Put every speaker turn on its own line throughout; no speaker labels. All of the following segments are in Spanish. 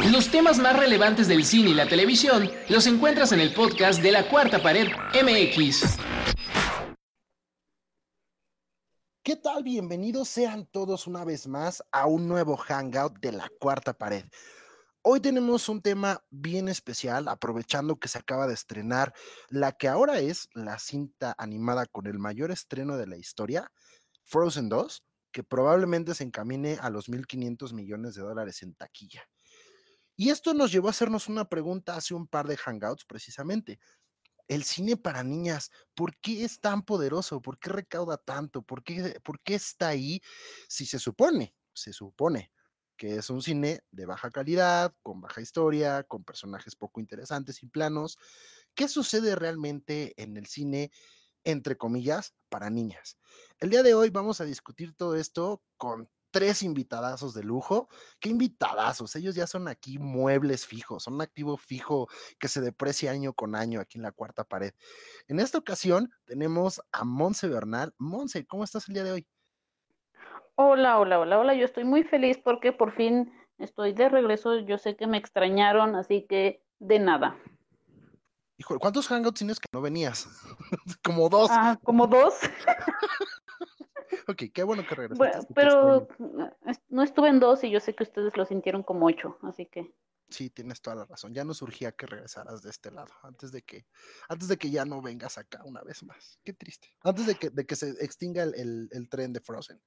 Los temas más relevantes del cine y la televisión los encuentras en el podcast de la Cuarta Pared MX.
¿Qué tal? Bienvenidos sean todos una vez más a un nuevo Hangout de la Cuarta Pared. Hoy tenemos un tema bien especial, aprovechando que se acaba de estrenar la que ahora es la cinta animada con el mayor estreno de la historia, Frozen 2, que probablemente se encamine a los 1.500 millones de dólares en taquilla. Y esto nos llevó a hacernos una pregunta hace un par de hangouts precisamente. El cine para niñas, ¿por qué es tan poderoso? ¿Por qué recauda tanto? ¿Por qué, por qué está ahí si se supone, se supone que es un cine de baja calidad, con baja historia, con personajes poco interesantes y planos? ¿Qué sucede realmente en el cine entre comillas, para niñas. El día de hoy vamos a discutir todo esto con tres invitadazos de lujo. ¿Qué invitadazos? Ellos ya son aquí muebles fijos, son un activo fijo que se deprecia año con año aquí en la cuarta pared. En esta ocasión tenemos a Monse Bernal. Monse, ¿cómo estás el día de hoy?
Hola, hola, hola, hola. Yo estoy muy feliz porque por fin estoy de regreso. Yo sé que me extrañaron, así que de nada.
Hijo, ¿cuántos hangouts tienes que no venías? como dos.
Ah, como dos.
ok, qué bueno que regresaste.
pero no estuve en dos y yo sé que ustedes lo sintieron como ocho, así que.
Sí, tienes toda la razón. Ya no surgía que regresaras de este lado, antes de que, antes de que ya no vengas acá una vez más. Qué triste. Antes de que, de que se extinga el, el tren de Frozen.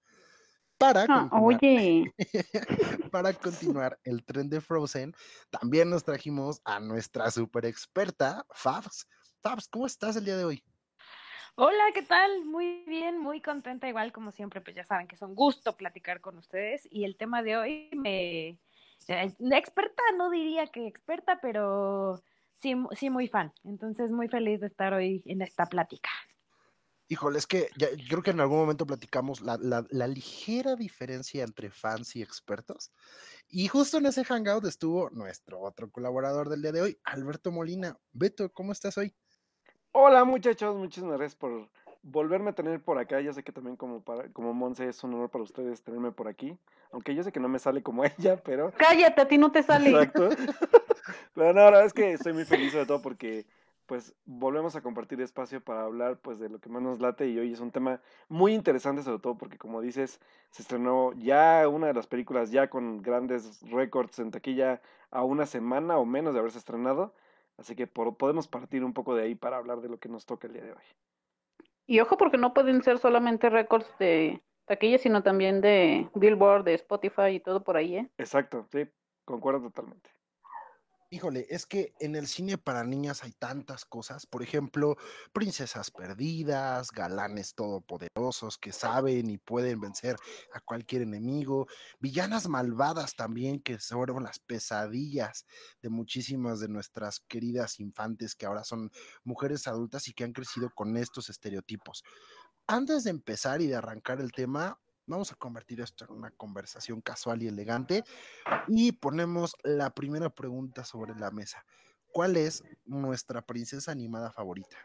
Para,
ah, continuar,
para continuar el tren de Frozen, también nos trajimos a nuestra super experta, Fabs. Fabs, ¿cómo estás el día de hoy?
Hola, ¿qué tal? Muy bien, muy contenta, igual como siempre, pues ya saben que es un gusto platicar con ustedes y el tema de hoy me... Eh, experta, no diría que experta, pero sí, sí muy fan. Entonces, muy feliz de estar hoy en esta plática.
Híjole, es que ya, creo que en algún momento platicamos la, la, ligera diferencia entre fans y expertos. Y justo en ese hangout estuvo nuestro otro colaborador del día de hoy, Alberto Molina. Beto, ¿cómo estás hoy?
Hola muchachos, muchísimas gracias por volverme a tener por acá. Ya sé que también como para, como Monse es un honor para ustedes tenerme por aquí. Aunque yo sé que no me sale como ella, pero.
Cállate, a ti no te sale.
Exacto. pero no, la verdad es que estoy muy feliz sobre todo porque pues volvemos a compartir espacio para hablar pues de lo que más nos late y hoy es un tema muy interesante sobre todo porque como dices se estrenó ya una de las películas ya con grandes récords en taquilla a una semana o menos de haberse estrenado así que podemos partir un poco de ahí para hablar de lo que nos toca el día de hoy
y ojo porque no pueden ser solamente récords de taquilla sino también de Billboard de Spotify y todo por ahí ¿eh?
exacto sí concuerdo totalmente
Híjole, es que en el cine para niñas hay tantas cosas, por ejemplo, princesas perdidas, galanes todopoderosos que saben y pueden vencer a cualquier enemigo, villanas malvadas también que fueron las pesadillas de muchísimas de nuestras queridas infantes que ahora son mujeres adultas y que han crecido con estos estereotipos. Antes de empezar y de arrancar el tema, Vamos a convertir esto en una conversación casual y elegante y ponemos la primera pregunta sobre la mesa. ¿Cuál es nuestra princesa animada favorita?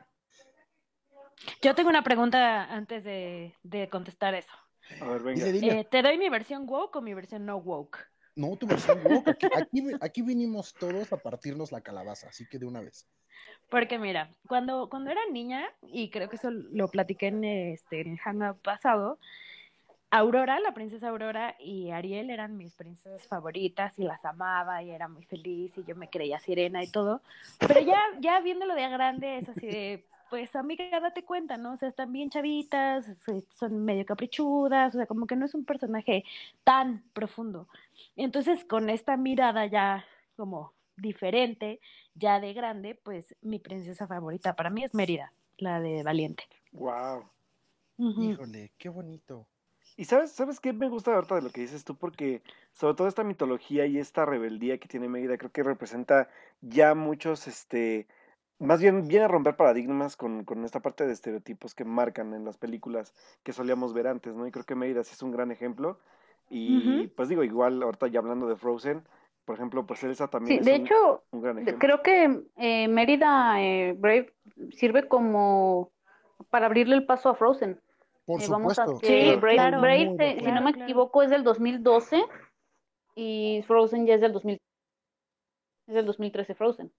Yo tengo una pregunta antes de, contestar eso.
A ver, venga.
Eh, ¿Te doy mi versión woke o mi versión no woke?
No, tu versión woke. Aquí, aquí, vinimos todos a partirnos la calabaza, así que de una vez.
Porque mira, cuando, cuando era niña, y creo que eso lo platiqué en, este, en el pasado, Aurora, la princesa Aurora y Ariel eran mis princesas favoritas y las amaba y era muy feliz y yo me creía sirena y todo. Pero ya, ya viéndolo de grande es así de, pues amiga, date cuenta, ¿no? O sea, están bien chavitas, son medio caprichudas, o sea, como que no es un personaje tan profundo. Entonces, con esta mirada ya como diferente, ya de grande, pues mi princesa favorita para mí es Mérida, la de Valiente.
Wow.
Híjole, qué bonito.
Y sabes, ¿sabes qué me gusta ahorita de lo que dices tú? Porque sobre todo esta mitología y esta rebeldía que tiene Mérida, creo que representa ya muchos, este, más bien viene a romper paradigmas con, con esta parte de estereotipos que marcan en las películas que solíamos ver antes, ¿no? Y creo que Mérida sí es un gran ejemplo. Y pues digo, igual ahorita ya hablando de Frozen, por ejemplo, pues Elsa también
sí, de hecho, Creo que eh, Mérida eh, Brave sirve como para abrirle el paso a Frozen.
Por eh, vamos a
sí, Brave, si no me equivoco, es del 2012 y Frozen ya es del 2000. Es del 2013 Frozen.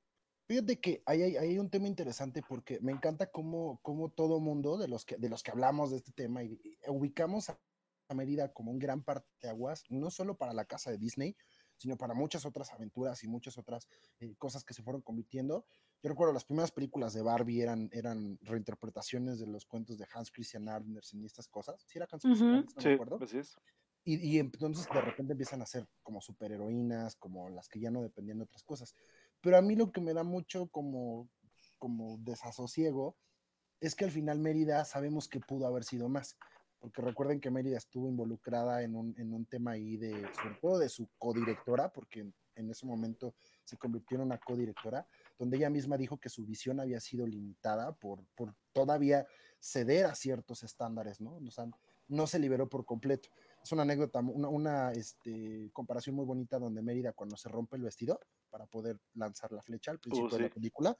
Fíjate que hay, hay, hay, un tema interesante porque me encanta cómo, cómo todo mundo de los, que, de los que hablamos de este tema y, y ubicamos a, a Mérida como un gran parteaguas, no solo para la casa de Disney, sino para muchas otras aventuras y muchas otras eh, cosas que se fueron convirtiendo. Yo recuerdo las primeras películas de Barbie eran, eran reinterpretaciones de los cuentos de Hans Christian Andersen y estas cosas. ¿Sí era Hans Christian. Andersen? No
Sí,
me acuerdo.
así es.
Y, y entonces de repente empiezan a ser como superheroínas, como las que ya no dependían de otras cosas. Pero a mí lo que me da mucho como, como desasosiego es que al final Mérida sabemos que pudo haber sido más. Porque recuerden que Mérida estuvo involucrada en un, en un tema ahí de, sobre todo de su codirectora, porque en, en ese momento se convirtió en una codirectora, donde ella misma dijo que su visión había sido limitada por, por todavía ceder a ciertos estándares, ¿no? O sea, no se liberó por completo. Es una anécdota, una, una este, comparación muy bonita donde Mérida cuando se rompe el vestido para poder lanzar la flecha al principio
Uh,
de la película,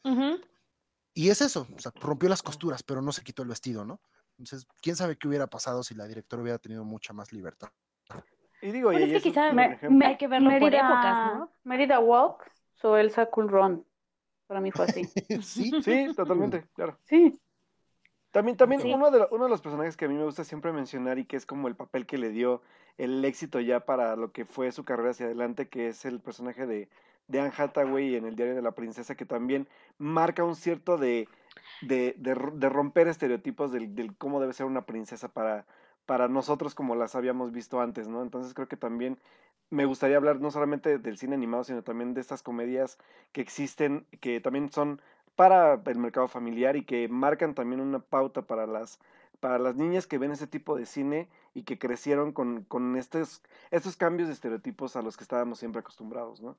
y es eso, o sea, rompió las costuras, pero no se quitó el vestido, ¿no? Entonces, quién sabe qué hubiera pasado si la directora hubiera tenido mucha más libertad.
Y digo,
Bueno,
y
es que quizá
Me- me-
Hay que verlo por épocas, ¿no?
Mérida Walk, so Elsa Cool Run. Para mí fue así.
sí,
Sí, totalmente, claro.
Sí.
También, también
Sí.
uno, de, lo- uno de los personajes que a mí me gusta siempre mencionar y que es como el papel que le dio el éxito ya para lo que fue su carrera hacia adelante, que es el personaje de, de Anne Hathaway en el diario de la princesa, que también marca un cierto de, de, de, de romper estereotipos del, del cómo debe ser una princesa para, para nosotros como las habíamos visto antes, ¿no? Entonces creo que también me gustaría hablar no solamente del cine animado, sino también de estas comedias que existen, que también son para el mercado familiar y que marcan también una pauta para las para las niñas que ven ese tipo de cine y que crecieron con, con estos, estos cambios de estereotipos a los que estábamos siempre acostumbrados, ¿no?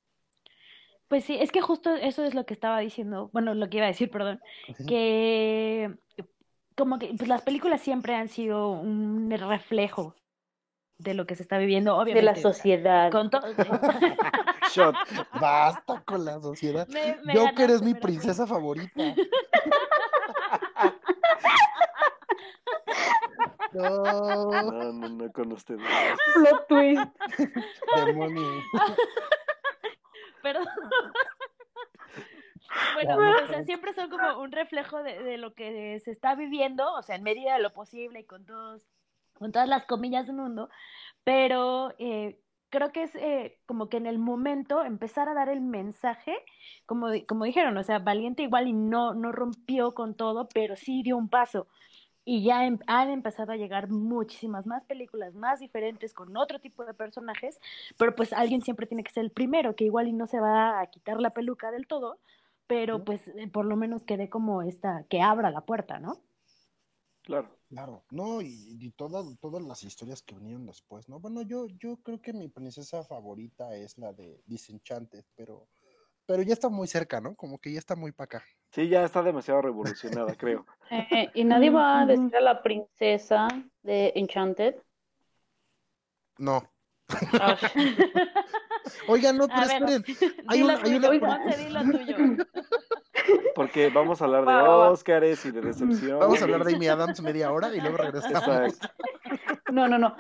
Pues sí, es que justo eso es lo que estaba diciendo, bueno, lo que iba a decir, perdón, que como que pues las películas siempre han sido un reflejo de lo que se está viviendo,
De
obviamente.
la
o sea,
sociedad.
Con todo.
Shot.
basta con la sociedad.
Me- me
Yo que eres mi princesa favorita. No,
No, no, no con ustedes.
Plot twist.
demonio.
Pero bueno, o sea, siempre son como un reflejo de, de lo que se está viviendo, o sea, en medida de lo posible y con todos, con todas las comillas del mundo, pero eh, creo que es eh, como que en el momento empezar a dar el mensaje, como, como dijeron, o sea, Valiente igual y no, no rompió con todo, pero sí dio un paso. Y ya em- han empezado a llegar muchísimas más películas más diferentes con otro tipo de personajes, pero pues alguien siempre tiene que ser el primero, que igual y no se va a quitar la peluca del todo, pero pues eh, por lo menos que dé como esta, que abra la puerta, ¿no?
Claro.
Claro, no, y, y todas, todas las historias que vinieron después, ¿no? Bueno, yo, yo creo que mi princesa favorita es la de Disenchanted, pero, pero ya está muy cerca, ¿no? Como que ya está muy para acá.
Sí, ya está demasiado revolucionada, creo.
Eh, y nadie va a decir a la princesa de Enchanted.
No. Oigan, no, pero esperen. Hay una, hay
tuyo,
una,
tuyo.
Porque vamos a hablar de. Óscares y de recepción.
vamos a hablar de Amy Adams media hora y luego regresamos.
Exacto.
No, no, no.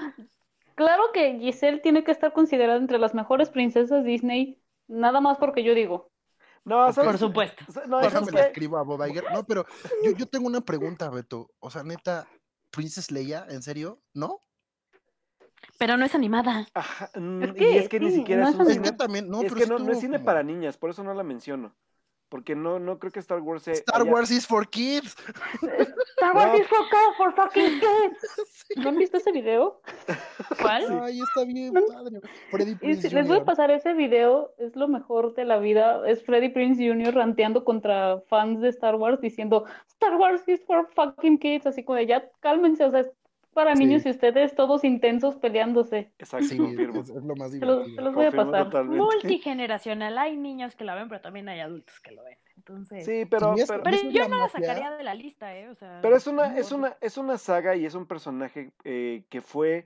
Claro que Giselle tiene que estar considerada entre las mejores princesas Disney, nada más porque yo digo.
No,
Ok.
¿sabes
Por supuesto.
No,
Déjame
¿sabes
le
qué?
escribo a Bob Iger. No, pero yo, yo tengo una pregunta, Beto. O sea, neta, ¿Princess Leia? ¿En serio? ¿No?
Pero no es animada.
Ajá, mm,
Es
y
que
es que ni siquiera
no
es
es
un
Es
cine.
que también, no,
es
pero
que no, no es cine
como-
para niñas, por eso no la menciono. Porque no, no creo que Star Wars se
Star
haya-
Wars is for kids.
Star Wars
No.
is for, for fucking kids. ¿No han visto ese video?
¿Cuál?
Ay, está bien padre. Freddy
Y
Prinze
si les voy a
Jr..
pasar ese video, es lo mejor de la vida. Es Freddie Prince Jr. ranteando contra fans de Star Wars diciendo Star Wars is for fucking kids, así como de ya cálmense, o sea, es para
Sí.
niños y ustedes todos intensos peleándose.
Exacto,
Sí,
confirmo.
es, es lo más
Se los, se
divertido.
los voy a pasar.
totalmente.
Multigeneracional. Hay niños que la ven, pero también hay adultos que lo ven. Entonces.
Sí, pero, pero,
yo no la sacaría de la lista, ¿eh? O sea.
pero es una, es una, es una saga y es un personaje eh, que fue,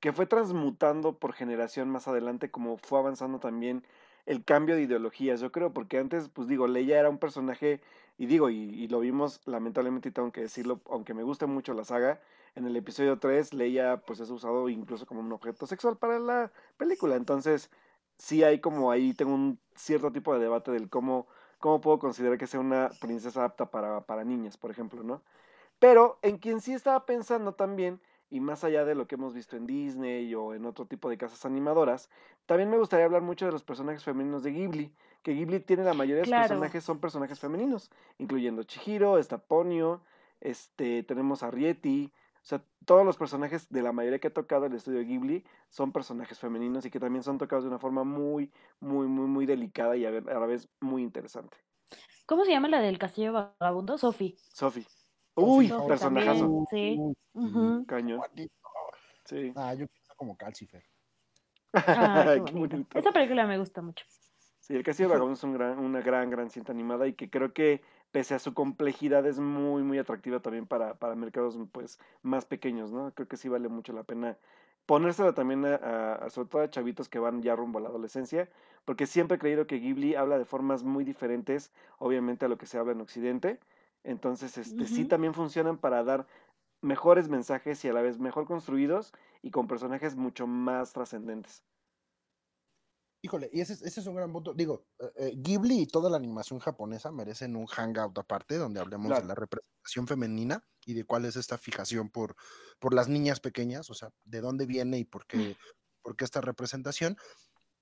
que fue transmutando por generación más adelante, como fue avanzando también el cambio de ideologías, yo creo, porque antes, pues digo, Leia era un personaje, y digo, y, y lo vimos, lamentablemente, y tengo que decirlo, aunque me gusta mucho la saga, en el episodio 3, Leia, pues es usado incluso como un objeto sexual para la película, entonces, sí hay como ahí, tengo un cierto tipo de debate del cómo, cómo puedo considerar que sea una princesa apta para, para niñas, por ejemplo, ¿no? Pero en quien sí estaba pensando también, y más allá de lo que hemos visto en Disney o en otro tipo de casas animadoras, también me gustaría hablar mucho de los personajes femeninos de Ghibli, que Ghibli tiene la mayoría de
Claro.
personajes son personajes femeninos, incluyendo Chihiro, está Ponyo, este, tenemos a Rieti, o sea, todos los personajes de la mayoría que ha tocado el estudio Ghibli son personajes femeninos y que también son tocados de una forma muy, muy, muy, muy delicada y a, ver- a la vez muy interesante.
¿Cómo se llama la del castillo vagabundo? Sophie.
Sophie. Uy,
Sophie
personajazo.
también. Sí.
Uy,
Ujú.
Cañón. Sí.
Ah, yo pienso como Calcifer.
Ah, qué bonito. Esa película me gusta mucho.
Sí, El Castillo de Vagabundo es un gran, una gran, gran cinta animada y que creo que pese a su complejidad es muy, muy atractiva también para, para mercados pues más pequeños, ¿no? Creo que sí vale mucho la pena ponérsela también a, a- a- sobre todo a chavitos que van ya rumbo a la adolescencia, porque siempre he creído que Ghibli habla de formas muy diferentes, obviamente, a lo que se habla en Occidente. Entonces, este, sí también funcionan para dar mejores mensajes y a la vez mejor construidos y con personajes mucho más trascendentes.
Híjole, y ese, es- ese es un gran punto. Digo, eh, eh, Ghibli y toda la animación japonesa merecen un hangout aparte donde hablemos
Claro.
de la representación femenina y de cuál es esta fijación por, por las niñas pequeñas, o sea, de dónde viene y por qué, por qué esta representación.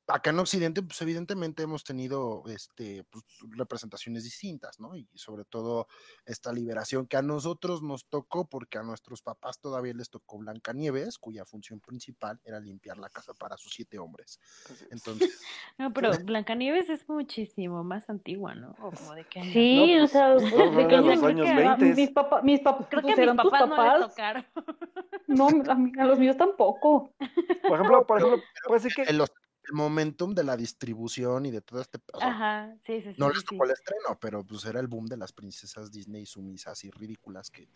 Acá en Occidente, pues evidentemente hemos tenido este, pues, representaciones distintas, ¿no? Y sobre todo esta liberación que a nosotros nos tocó porque a nuestros papás todavía les tocó Blancanieves, cuya función principal era limpiar la casa para sus siete hombres.
Así es.
Entonces,
No, pero Blancanieves es muchísimo más antigua, ¿no? O como de año.
Sí,
No,
o sea,
pues,
de-
no,
de que
los años
que a
20.
mis papás, mis papás,
Creo que
pues,
a mis
eran tus
papás no les
papás.
tocaron.
No, a, mí- a los míos tampoco.
Por ejemplo, por ejemplo, puede ser que
los- el momentum de la distribución y de todo este. o sea,
Ajá, sí, sí, sí.
no
sí,
les
sí.
tocó el estreno, pero pues era el boom de las princesas Disney sumisas y ridículas que.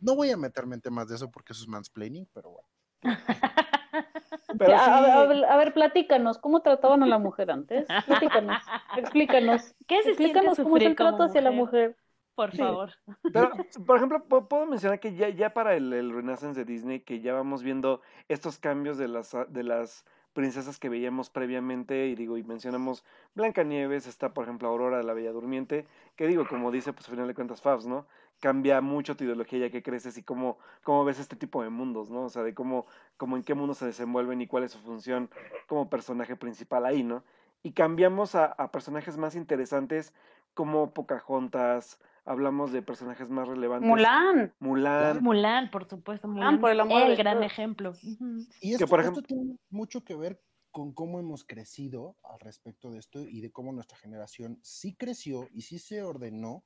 No voy a meterme en temas de eso porque eso es mansplaining, pero bueno.
pero
Ya, a,
sí,
a ver, a ver, platícanos, ¿cómo trataban a la mujer antes? Platícanos, explícanos.
¿Qué siente
Explícanos cómo es el trato hacia la
mujer? Por
Sí.
favor.
Pero, por ejemplo, pu- puedo mencionar que ya, ya para el, el Renaissance de Disney, que ya vamos viendo estos cambios de las, de las princesas que veíamos previamente, y digo, y mencionamos Blancanieves, está por ejemplo Aurora de la Bella Durmiente, que digo, como dice, pues al final de cuentas Fabs, ¿no? Cambia mucho tu ideología ya que creces y cómo, cómo ves este tipo de mundos, ¿no? O sea, de cómo, cómo en qué mundo se desenvuelven y cuál es su función como personaje principal ahí, ¿no? Y cambiamos a, a personajes más interesantes como Pocahontas, hablamos de personajes más relevantes.
Mulan.
Mulan.
Mulan, por supuesto,
Mulan,
Mulan
por el amor de
el gran
Dios.
ejemplo.
Y
Que,
esto,
por
esto
ejemplo-
tiene mucho que ver con cómo hemos crecido al respecto de esto y de cómo nuestra generación sí creció y sí se ordenó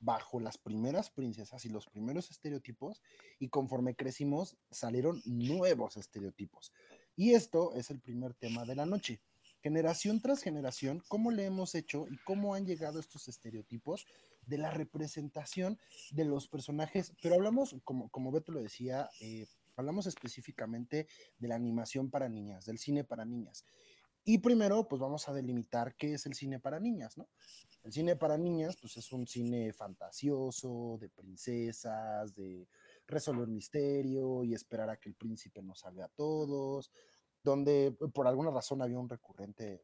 bajo las primeras princesas y los primeros estereotipos y conforme crecimos salieron nuevos estereotipos. Y esto es el primer tema de la noche. Generación tras generación, ¿cómo le hemos hecho y cómo han llegado estos estereotipos de la representación de los personajes? Pero hablamos, como, como Beto lo decía, eh, hablamos específicamente de la animación para niñas, del cine para niñas. Y primero, pues vamos a delimitar qué es el cine para niñas, ¿no? El cine para niñas, pues es un cine fantasioso, de princesas, de resolver misterio y esperar a que el príncipe nos salve a todos, donde por alguna razón había un recurrente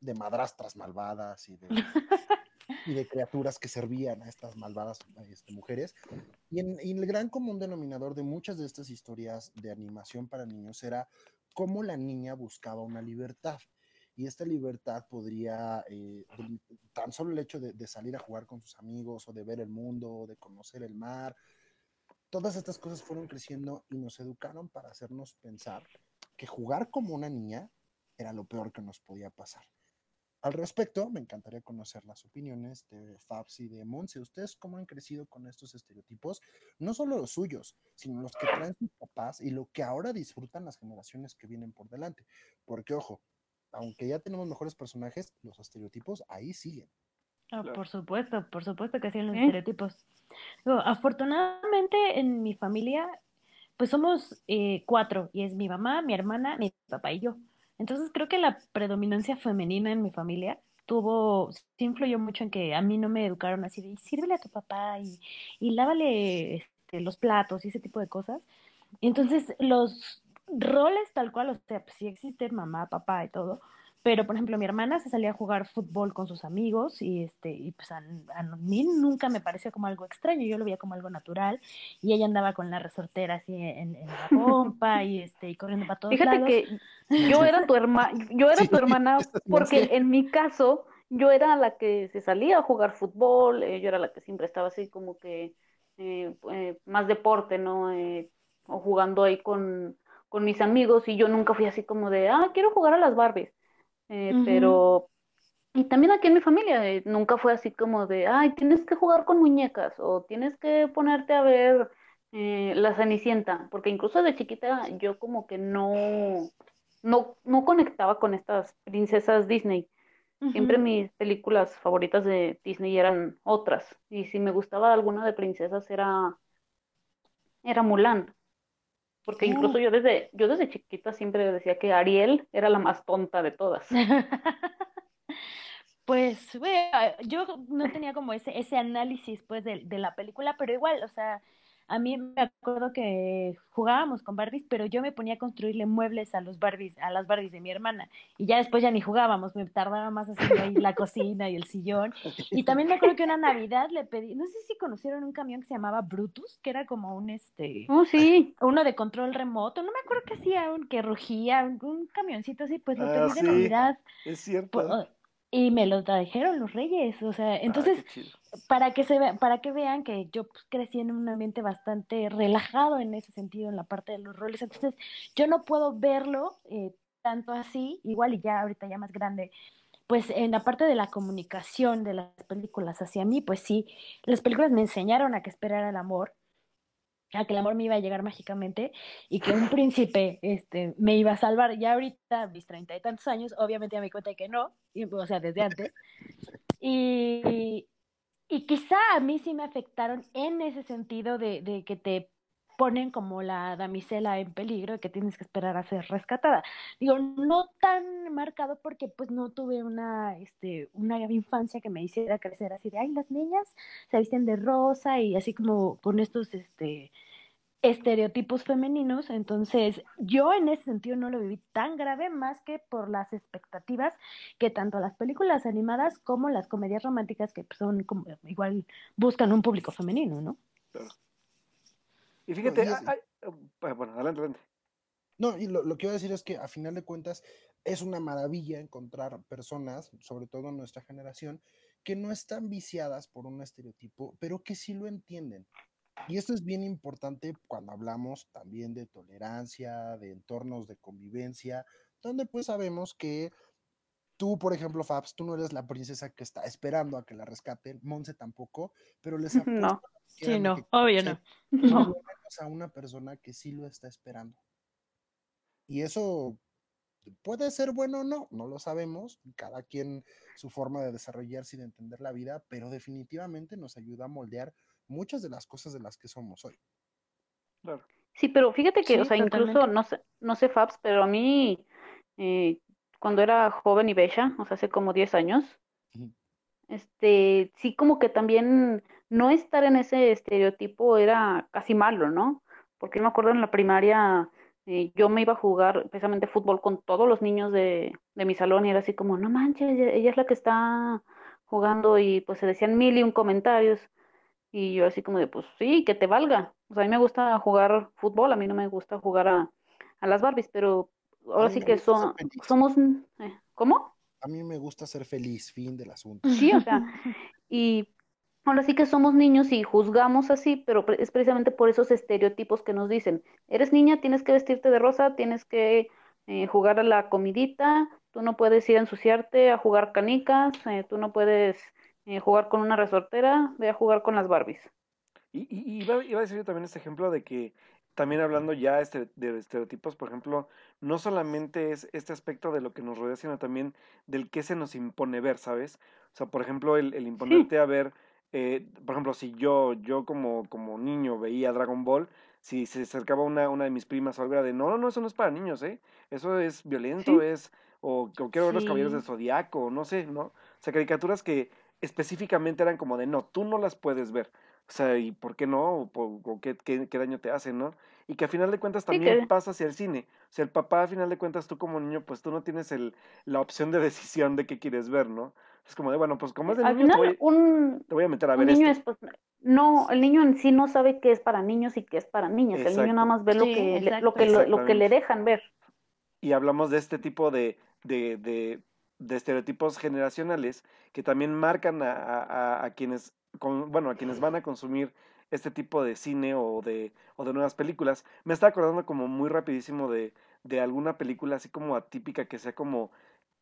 de madrastras malvadas y de, y de criaturas que servían a estas malvadas este, mujeres. Y, en, y el gran común denominador de muchas de estas historias de animación para niños era cómo la niña buscaba una libertad. Y esta libertad podría, eh, tan solo el hecho de, de salir a jugar con sus amigos o de ver el mundo, de conocer el mar, todas estas cosas fueron creciendo y nos educaron para hacernos pensar que jugar como una niña era lo peor que nos podía pasar. Al respecto, me encantaría conocer las opiniones de Fabs y de Monse. ¿Ustedes cómo han crecido con estos estereotipos? No solo los suyos, sino los que traen sus papás y lo que ahora disfrutan las generaciones que vienen por delante. Porque, ojo, aunque ya tenemos mejores personajes, los estereotipos ahí siguen.
Ah,
Claro.
Por supuesto, por supuesto que siguen los
¿Eh?
estereotipos. Digo, afortunadamente en mi familia, pues somos eh, cuatro, y es mi mamá, mi hermana, mi papá y yo. Entonces creo que la predominancia femenina en mi familia tuvo, sí influyó mucho en que a mí no me educaron así de, "Y sírvele a tu papá y, lávale este, los platos y ese tipo de cosas. Entonces los roles tal cual, o sea, pues sí existen mamá, papá y todo, pero por ejemplo mi hermana se salía a jugar fútbol con sus amigos y este y pues a, mí nunca me pareció como algo extraño yo lo veía como algo natural y ella andaba con la resortera así en, la pompa y este y corriendo para todos
fíjate que yo era tu hermana yo era tu hermana porque en mi caso yo era la que se salía a jugar fútbol eh, yo era la que siempre estaba así como que eh, eh, más deporte no o jugando ahí con con mis amigos y yo nunca fui así como de ah quiero jugar a las Barbies eh, pero, y también aquí en mi familia, eh, nunca fue así como de, ay, tienes que jugar con muñecas o tienes que ponerte a ver eh, la Cenicienta, porque incluso de chiquita yo como que no, no, no conectaba con estas princesas Disney. Siempre mis películas favoritas de Disney eran otras. Y si me gustaba alguna de princesas era, era Mulan. Porque incluso yo desde, yo desde chiquita siempre decía que Ariel era la más tonta de todas.
pues, yo no tenía como ese, ese análisis pues de, de la película, pero igual, o sea, a mí me acuerdo que jugábamos con Barbies, pero yo me ponía a construirle muebles a los Barbies, a las Barbies de mi hermana. Y ya después ya ni jugábamos, me tardaba más haciendo ahí la cocina y el sillón. Y también me acuerdo que una Navidad le pedí, no sé si conocieron un camión que se llamaba Brutus, que era como un este
oh, sí.
uno de control remoto, no me acuerdo qué hacía, un que rugía, un, camioncito así, pues lo pedí ah, de Navidad.
Es cierto
y me lo trajeron los reyes, o sea, entonces, para que se para que vean que yo pues, crecí en un ambiente bastante relajado en ese sentido, en la parte de los roles, entonces yo no puedo verlo eh, tanto así, igual y ya ahorita ya más grande, pues en la parte de la comunicación de las películas hacia mí, pues sí, las películas me enseñaron a que esperar el amor, a que el amor me iba a llegar mágicamente y que un príncipe este, me iba a salvar. Ya ahorita, mis treinta y tantos años, obviamente ya me cuenta que no, o sea, desde antes. Y, y quizá a mí sí me afectaron en ese sentido de, de que te ponen como la damisela en peligro y que tienes que esperar a ser rescatada. Digo, no tan marcado porque pues no tuve una, este, una infancia que me hiciera crecer así de, ay, las niñas se visten de rosa y así como con estos, este, estereotipos femeninos, entonces yo en ese sentido no lo viví tan grave más que por las expectativas que tanto las películas animadas como las comedias románticas que son como, igual buscan un público femenino, ¿no?
Y fíjate, bueno, adelante, adelante.
No, y lo, lo, que iba a decir es que a final de cuentas es una maravilla encontrar personas, sobre todo en nuestra generación, que no están viciadas por un estereotipo, pero que sí lo entienden. Y esto es bien importante cuando hablamos también de tolerancia, de entornos de convivencia, donde pues sabemos que tú, por ejemplo, Fabs, tú no eres la princesa que está esperando a que la rescaten, Monse tampoco, pero les
No, sí, no, obvio no.
no. a una persona que sí lo está esperando. Y eso puede ser bueno o no, no lo sabemos, cada quien su forma de desarrollarse y de entender la vida, pero definitivamente nos ayuda a moldear muchas de las cosas de las que somos hoy.
Sí, pero fíjate que, o sea, incluso, no sé, no sé, Fabs, pero a mí, eh, cuando era joven y bella, o sea, hace como 10 años, este, sí como que también no estar en ese estereotipo era casi malo, ¿no? Porque me acuerdo en la primaria, eh, yo me iba a jugar precisamente fútbol con todos los niños de, de mi salón y era así como, no manches, ella es la que está jugando y pues se decían mil y un comentarios. Y yo así como de, pues sí, que te valga. O sea, a mí me gusta jugar fútbol, a mí no me gusta jugar a, las Barbies, pero ahora sí que son, somos... Eh, ¿Cómo?
A mí me gusta ser feliz, fin del asunto.
Sí, o sea, y ahora sí que somos niños y juzgamos así, pero es precisamente por esos estereotipos que nos dicen, eres niña, tienes que vestirte de rosa, tienes que eh, jugar a la comidita, tú no puedes ir a ensuciarte a jugar canicas, eh, tú no puedes eh, jugar con una resortera, voy a jugar con las Barbies.
Y, y, iba, a decir yo también este ejemplo de que también hablando ya este, de estereotipos, por ejemplo, no solamente es este aspecto de lo que nos rodea, sino también del que se nos impone ver, ¿sabes? O sea, por ejemplo, el, el imponerte a ver, eh, por ejemplo, si yo, yo como, como niño veía Dragon Ball, si se acercaba una, una de mis primas o algo era de, no, no, no, eso no es para niños, ¿eh? Eso es violento, es, o, quiero ver los caballeros del zodiaco, no sé, ¿no? O sea, caricaturas que específicamente eran como de, no, tú no las puedes ver. O sea, ¿y por qué no? ¿O, qué, qué, daño te hacen, no? y que a final de cuentas
Sí,
también
que-
pasa hacia el cine. O sea, el papá a final de cuentas tú como niño, pues tú no tienes el, la opción de decisión de qué quieres ver, ¿no? Es como de, bueno, pues como es de
Al
niño, te
final,
voy,
un,
te voy a meter a
un
ver
niño
esto.
es, pues, no, el niño en sí no sabe qué es para niños y qué es para niñas. El niño nada más ve lo que, le, lo, que, lo, lo que le dejan ver.
y hablamos de este tipo de, de, de, de estereotipos generacionales que también marcan a, a- a- quienes, con, bueno, a quienes van a consumir este tipo de cine o de, o de nuevas películas. Me está acordando como muy rapidísimo de, de alguna película así como atípica que sea como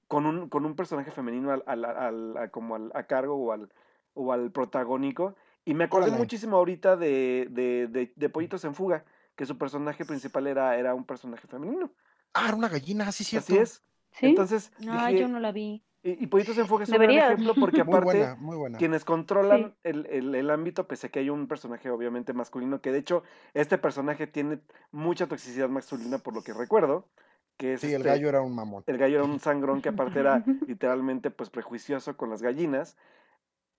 con un, con un personaje femenino al, al- al- a, como al, a cargo o al, o al protagónico. Y me acordé
Órale.
muchísimo ahorita de, de, de, de Pollitos en Fuga, que su personaje principal era, era un personaje femenino.
Ah, era una gallina, sí, cierto.
Así es.
¿Sí?
Entonces,
No,
dije,
yo no la vi.
y, y Pollitos en Fuga es un ejemplo porque
Muy
aparte
buena, muy buena.
quienes controlan
Sí.
el, el, el ámbito, pese a que hay un personaje obviamente masculino, que de hecho este personaje tiene mucha toxicidad masculina por lo que recuerdo, que es
Sí, el
este-
gallo era un mamón.
el gallo era un sangrón que aparte era literalmente pues prejuicioso con las gallinas.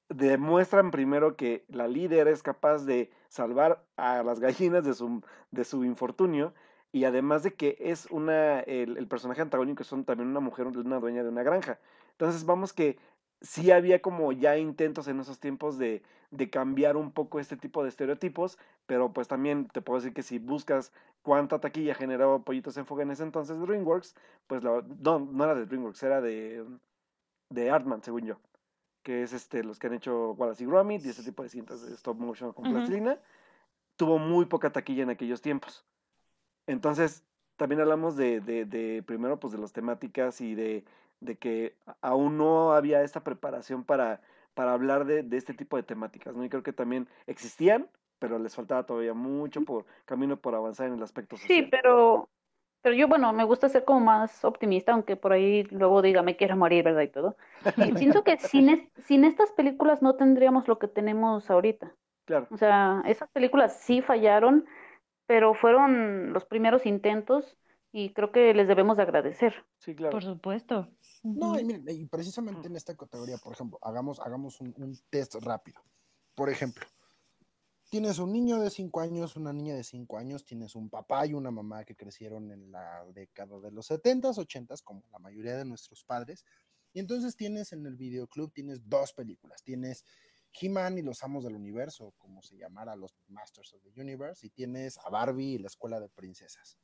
Demuestran primero que la líder es capaz de salvar a las gallinas de su, de su infortunio y además de que es una, el, el personaje antagónico son también una mujer, una dueña de una granja. Entonces vamos que sí había como ya intentos en esos tiempos de, de cambiar un poco este tipo de estereotipos, pero pues también te puedo decir que si buscas cuánta taquilla generó Pollitos en Fuga en ese entonces de DreamWorks, pues la, no, no era de DreamWorks, era de, de Artman, según yo, que es este los que han hecho Wallace y Gromit y ese tipo de cintas de stop motion con
Ujú.
plastilina, tuvo muy poca taquilla en aquellos tiempos. Entonces, también hablamos de, de, de primero, pues de las temáticas y de, de que aún no había esta preparación para, para hablar de, este tipo de temáticas, ¿no? Y creo que también existían, pero les faltaba todavía mucho por camino por avanzar en el aspecto
Sí,
social.
pero, pero yo, bueno, me gusta ser como más optimista, aunque por ahí luego diga me quiero morir, ¿verdad? Y todo. Y pienso que sin, es- sin estas películas no tendríamos lo que tenemos ahorita.
Claro,
O sea, esas películas sí fallaron, pero fueron los primeros intentos y creo que les debemos de agradecer.
sí, claro.
Por supuesto.
No, y miren, y precisamente en esta categoría, por ejemplo, hagamos, hagamos un, un test rápido. Por ejemplo, tienes un niño de 5 años, una niña de 5 años, tienes un papá y una mamá que crecieron en la década de los 70s, 80s, como la mayoría de nuestros padres. Y entonces tienes en el videoclub, tienes dos películas. Tienes He-Man y los Amos del Universo, como se llamara, los Masters of the Universe, y tienes a Barbie y la Escuela de Princesas.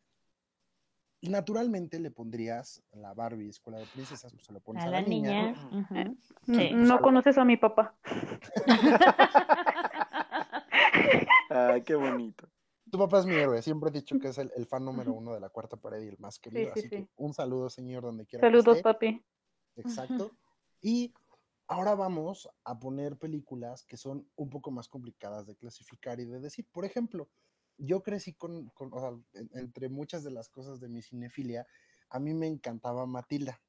Y naturalmente le pondrías la Barbie Escuela de Princesas, pues se lo pones
A
a
la
la niña.
niña. ujú.
N-
Sí.
No conoces a mi papá.
Ay, qué bonito.
Tu papá es mi héroe, siempre he dicho que es el, el fan número uno de la cuarta pared y el más querido.
sí,
así que
sí.
un saludo, señor, donde quiera que
Saludos,
esté.
papi.
Exacto. Y ahora vamos a poner películas que son un poco más complicadas de clasificar y de decir. Por ejemplo, yo crecí con, con- o sea, en- entre muchas de las cosas de mi cinefilia, a mí me encantaba Matilda.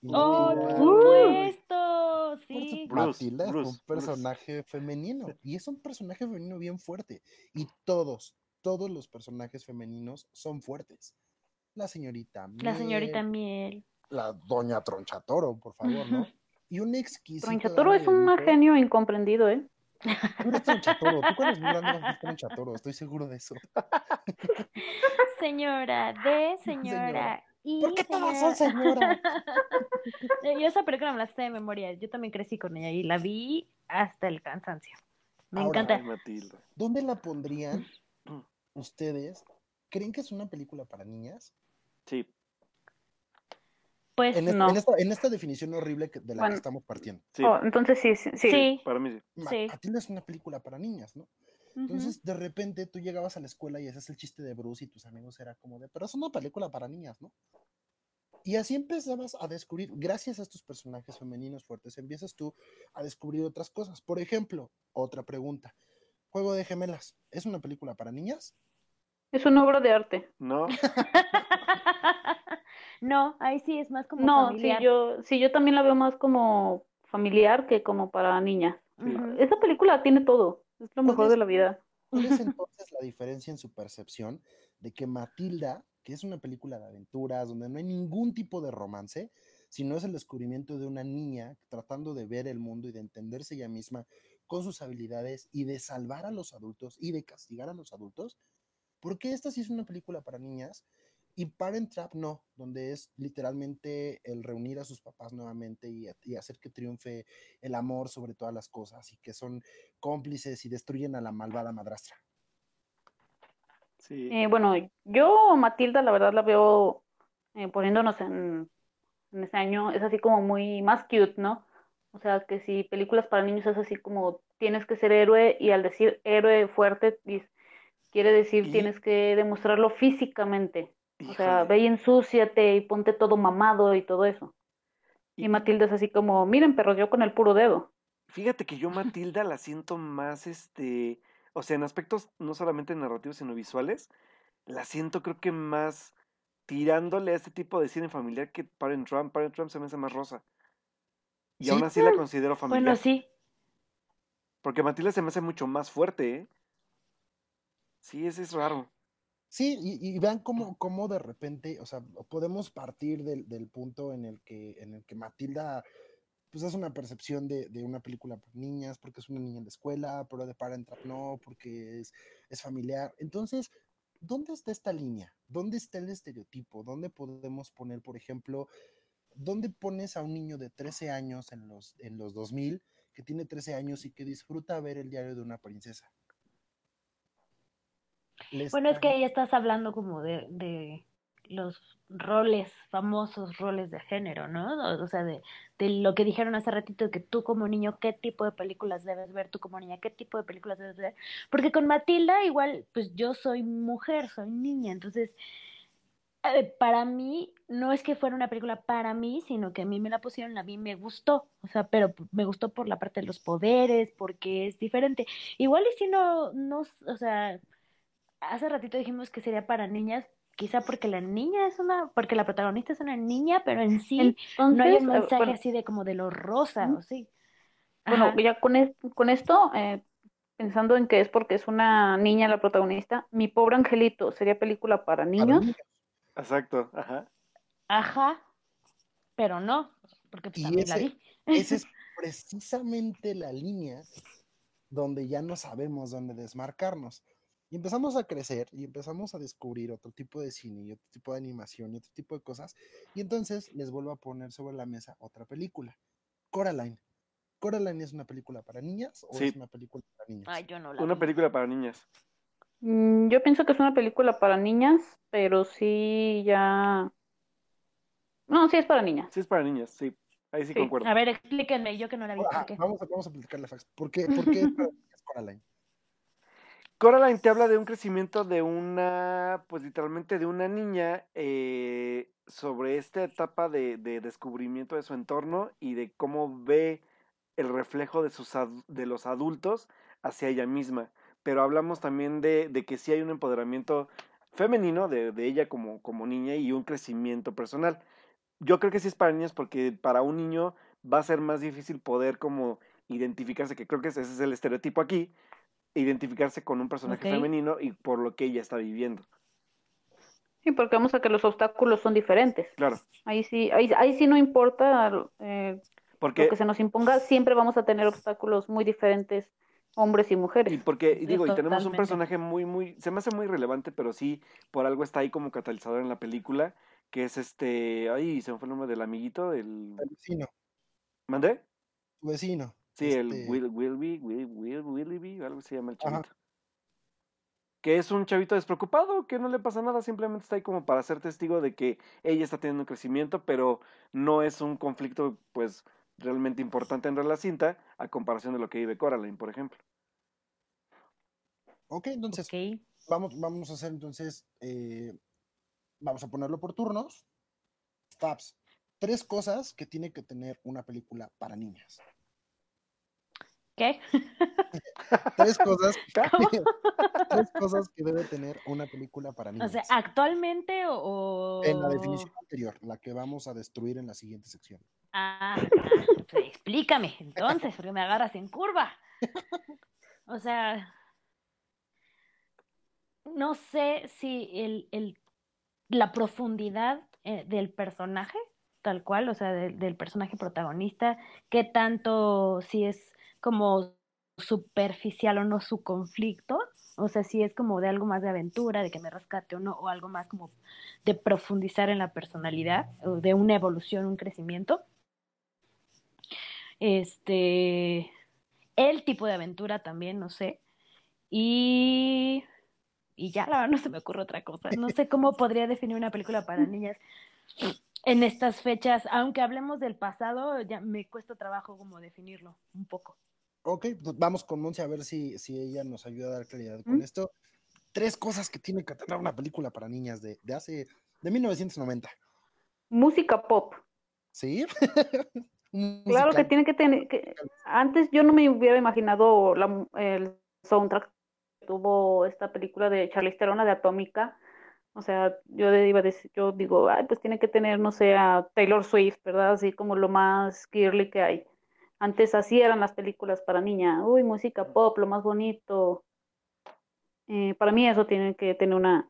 Y
¡Oh, por
Matilda-
supuesto! Sí.
Bruce,
Matilda es un
Bruce.
personaje femenino y es un personaje femenino bien fuerte. Y todos, todos los personajes femeninos son fuertes. La señorita
La señorita
Miel,
Miel.
la doña Tronchatoro, por favor, ¿no? Y un exquisito.
Tronchatoro es un
lujo.
genio incomprendido, ¿eh?
Tú eres Tronchatoro, tú cuando eres Tronchatoro, estoy seguro de eso.
Señora, de señora. Y
¿Por qué todas son
señora?
señora?
Yo esa película me la sé de memoria. Yo también crecí con ella y la vi hasta el cansancio. Me
Ahora,
encanta.
¿Dónde la pondrían ustedes? ¿Creen que es una película para niñas?
Sí,
Pues
En, es-
No.
en esta, en esta definición horrible de la
Bueno.
que estamos partiendo.
sí,
Oh, entonces sí, sí, sí.
sí.
para mí sí.
Sí.
Matilda es una película para niñas, ¿no? Entonces, de repente tú llegabas a la escuela y hacías el chiste de Bruce y tus amigos era como de, pero es una película para niñas, ¿no? Y así empezabas a descubrir, gracias a estos personajes femeninos fuertes, empiezas tú a descubrir otras cosas. Por ejemplo, otra pregunta. Juego de gemelas, ¿es una película para niñas?
Es una obra de arte.
¿No?
no, ahí sí es más como
No, sí,
familiar.
yo, sí, yo también la veo más como familiar que como para niñas.
Ujú.
Esa película tiene todo. Es lo
¿Cuál
mejor de la vida.
¿Cuál es entonces la diferencia en su percepción de que Matilda, que es una película de aventuras donde no hay ningún tipo de romance, sino es el descubrimiento de una niña tratando de ver el mundo y de entenderse ella misma con sus habilidades y de salvar a los adultos y de castigar a los adultos, Porque esta sí es una película para niñas y Parent Trap no, donde es literalmente el reunir a sus papás nuevamente y, y, hacer que triunfe el amor sobre todas las cosas y que son cómplices y destruyen a la malvada madrastra.
Sí. Eh, bueno, yo Matilda la verdad la veo eh, poniéndonos en, en ese año, es así como muy más cute, ¿no? O sea, que si películas para niños es así como tienes que ser héroe y al decir héroe fuerte quiere decir tienes que demostrarlo físicamente. O sea, ve y ensúciate y ponte todo mamado y todo eso. Y, Matilda es así como, miren perros, yo con el puro dedo.
Fíjate que yo Matilda la siento más, este, o sea, en aspectos no solamente narrativos, sino visuales, la siento creo que más tirándole a este tipo de cine familiar que Parent Trump. Parent Trump se me hace más rosa. Y aún así la considero familiar.
Bueno, sí.
Porque Matilda se me hace mucho más fuerte, ¿eh? Sí, ese es raro.
Sí, y, vean cómo, cómo, de repente, o sea, podemos partir del, del, punto en el que, en el que Matilda, pues es una percepción de, de, una película para niñas, porque es una niña en la escuela, pero de Parent Trap no, porque es, es familiar. Entonces, ¿dónde está esta línea? ¿Dónde está el estereotipo? ¿Dónde podemos poner, por ejemplo, dónde pones a un niño de 13 años en los, en los 2000 que tiene 13 años y que disfruta ver el diario de una princesa?
Bueno, es que ahí estás hablando como de, de los roles, famosos roles de género, ¿no? O sea, de, de, lo que dijeron hace ratito, que tú como niño, qué tipo de películas debes ver, tú como niña, qué tipo de películas debes ver. Porque con Matilda igual, pues yo soy mujer, soy niña, entonces, eh, para mí, no es que fuera una película para mí, sino que a mí me la pusieron, a mí me gustó, o sea, pero me gustó por la parte de los poderes, porque es diferente. Igual y si no, no, o sea, hace ratito dijimos que sería para niñas, quizá porque la niña es una, porque la protagonista es una niña, pero en sí no hay un eh, mensaje así de como de lo rosa, ¿o sí?
Bueno, ya con, con esto, eh, pensando en que es porque es una niña la protagonista, Mi pobre angelito sería película para niños.
Exacto, ajá.
Ajá, pero no, porque pues, también la vi.
Esa es precisamente la línea donde ya no sabemos dónde desmarcarnos. Y empezamos a crecer y empezamos a descubrir otro tipo de cine y otro tipo de animación y otro tipo de cosas. Y entonces les vuelvo a poner sobre la mesa otra película, Coraline. ¿Coraline es una película para niñas o es una película para niños?
Ay, yo no la
una película para niñas.
Mm, yo pienso que es una película para niñas, pero sí ya... No, sí es para niñas.
Sí es para niñas, sí. Ahí sí, concuerdo.
A ver, explíquenme, yo que no la vi.
Ah, vamos, a, vamos a platicarle facts. ¿Por qué, por qué es Coraline?
Coraline te habla de un crecimiento de una, pues literalmente de una niña eh, sobre esta etapa de, de, descubrimiento de su entorno y de cómo ve el reflejo de, sus, de los adultos hacia ella misma. Pero hablamos también de, de que sí hay un empoderamiento femenino de, de, ella como, como niña y un crecimiento personal. Yo creo que sí es para niñas porque para un niño va a ser más difícil poder como identificarse, que creo que ese es el estereotipo aquí, identificarse con un personaje femenino y por lo que ella está viviendo.
Sí, porque vamos a que los obstáculos son diferentes.
Claro.
Ahí sí, ahí, ahí sí no importa eh, porque, lo que se nos imponga, siempre vamos a tener obstáculos muy diferentes, hombres y mujeres.
Y porque, digo, y tenemos un personaje muy, muy, se me hace muy relevante, pero sí, por algo está ahí como catalizador en la película, que es este, ay, se me fue el nombre del amiguito, el...
El vecino.
¿Mandé?
Tu vecino.
Sí, el este Will, Willby, Will, Will, Willyby, algo se llama el chavito. Que es un chavito despreocupado, que no le pasa nada, simplemente está ahí como para ser testigo de que ella está teniendo un crecimiento, pero no es un conflicto, pues, realmente importante en la cinta, a comparación de lo que vive Coraline, por ejemplo.
Ok, entonces, Vamos, vamos a hacer entonces, eh, vamos a ponerlo por turnos. Fabs, tres cosas que tiene que tener una película para niñas.
¿Qué?
tres cosas, tres cosas que debe tener una película para niños.
O sea, ¿actualmente o...?
En la definición anterior, la que vamos a destruir en la siguiente sección.
Ah, ah pues explícame entonces, porque me agarras en curva. O sea, no sé si el, el, la profundidad eh, del personaje, tal cual, o sea, del personaje protagonista, qué tanto si es como superficial o no su conflicto, o sea, si es como de algo más de aventura, de que me rescate o no, o algo más como de profundizar en la personalidad, o de una evolución, un crecimiento. Este, el tipo de aventura también, no sé. Y, y ya, la verdad, no se me ocurre otra cosa. No sé cómo podría definir una película para niñas en estas fechas, aunque hablemos del pasado, ya me cuesta trabajo como definirlo un poco.
Ok, pues vamos con Monse a ver si, si ella nos ayuda a dar claridad con esto. Tres cosas que tiene que tener una película para niñas de, de hace, de 1990.
Música pop.
¿Sí?
claro que tiene que tener, que, antes yo no me hubiera imaginado la, el soundtrack que tuvo esta película de Charlize Theron, de Atómica, o sea, yo iba a decir, yo digo, ay, pues tiene que tener, no sé, a Taylor Swift, ¿verdad? Así como lo más girly que hay. Antes así eran las películas para niña. Uy, música pop, lo más bonito. Eh, para mí eso tiene que tener una,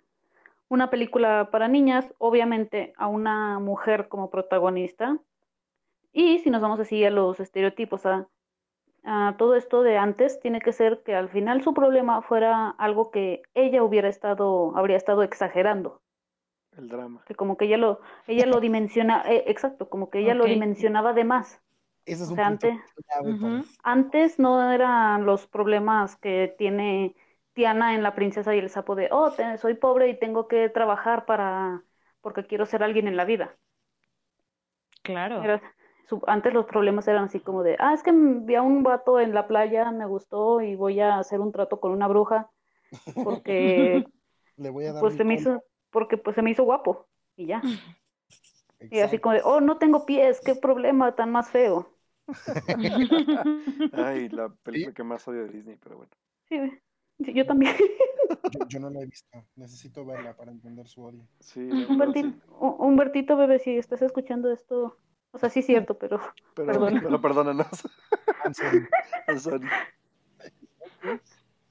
una película para niñas, obviamente a una mujer como protagonista. Y si nos vamos así a los estereotipos, a todo esto de antes tiene que ser que al final su problema fuera algo que ella hubiera estado, habría estado exagerando.
El drama.
Que como que ella lo, ella lo dimensiona, eh, exacto, como que ella lo dimensionaba de más.
Eso es un
antes, antes no eran los problemas que tiene Tiana en La Princesa y el Sapo de, oh, soy pobre y tengo que trabajar para, porque quiero ser alguien en la vida.
Claro
antes los problemas eran así como de, ah, es que vi a un vato en la playa, me gustó y voy a hacer un trato con una bruja porque
Le voy a dar
pues se me hizo porque pues se me hizo guapo y ya. Y así como de, oh, no tengo pies, qué problema tan más feo.
Ay, la película que más odio de Disney, pero bueno.
Sí, yo también.
Yo, no la he visto, necesito verla para entender su odio.
Sí,
Humbertito, bebé, si estás escuchando esto, o sea, sí es cierto, pero,
pero, pero perdónanos.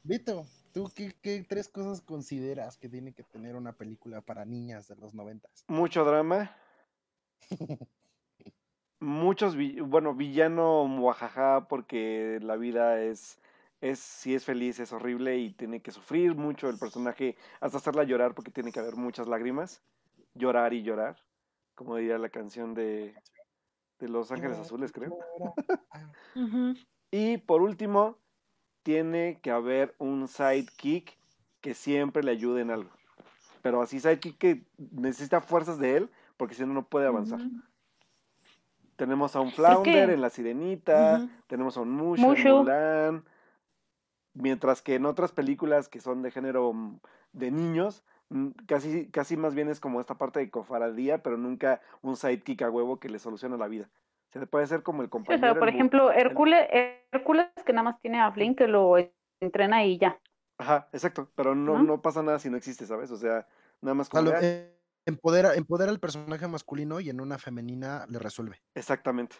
Vito, ¿tú qué, qué, tres cosas consideras que tiene que tener una película para niñas de los noventas?
Mucho drama. Muchos, bueno, villano muajaja porque la vida es, es, si es feliz es horrible y tiene que sufrir mucho el personaje hasta hacerla llorar porque tiene que haber muchas lágrimas. Llorar y llorar, como diría la canción de de Los Ángeles Azules, creo. y por último, tiene que haber un sidekick que siempre le ayude en algo. Pero así sidekick que necesita fuerzas de él, porque si no, no puede avanzar. Tenemos a un Flounder en La Sirenita, tenemos a un Mushu, en Mulan, mientras que en otras películas que son de género mm, de niños, mm, casi, casi más bien es como esta parte de cofaradía, pero nunca un sidekick a huevo que le soluciona la vida. Se puede ser como el compañero.
por ejemplo, Hércules, Hércules que nada más tiene a Flynn que lo entrena y ya.
Ajá, exacto, pero no, ¿No? pasa nada si no existe, ¿sabes? O sea, nada más como...
Eh, empodera, empodera al personaje masculino y en una femenina le resuelve.
Exactamente.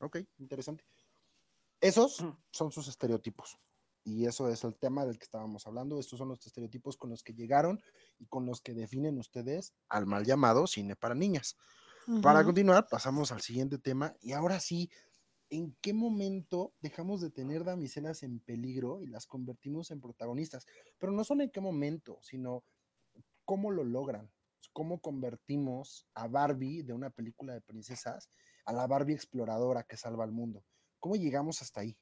Ok, interesante. Esos son sus estereotipos. Y eso es el tema del que estábamos hablando. Estos son los estereotipos con los que llegaron y con los que definen ustedes al mal llamado cine para niñas. Para continuar, pasamos al siguiente tema. Y ahora sí, ¿en qué momento dejamos de tener damiselas en peligro y las convertimos en protagonistas? Pero no son en qué momento, sino cómo lo logran. Cómo convertimos a Barbie de una película de princesas a la Barbie exploradora que salva al mundo. ¿Cómo llegamos hasta ahí?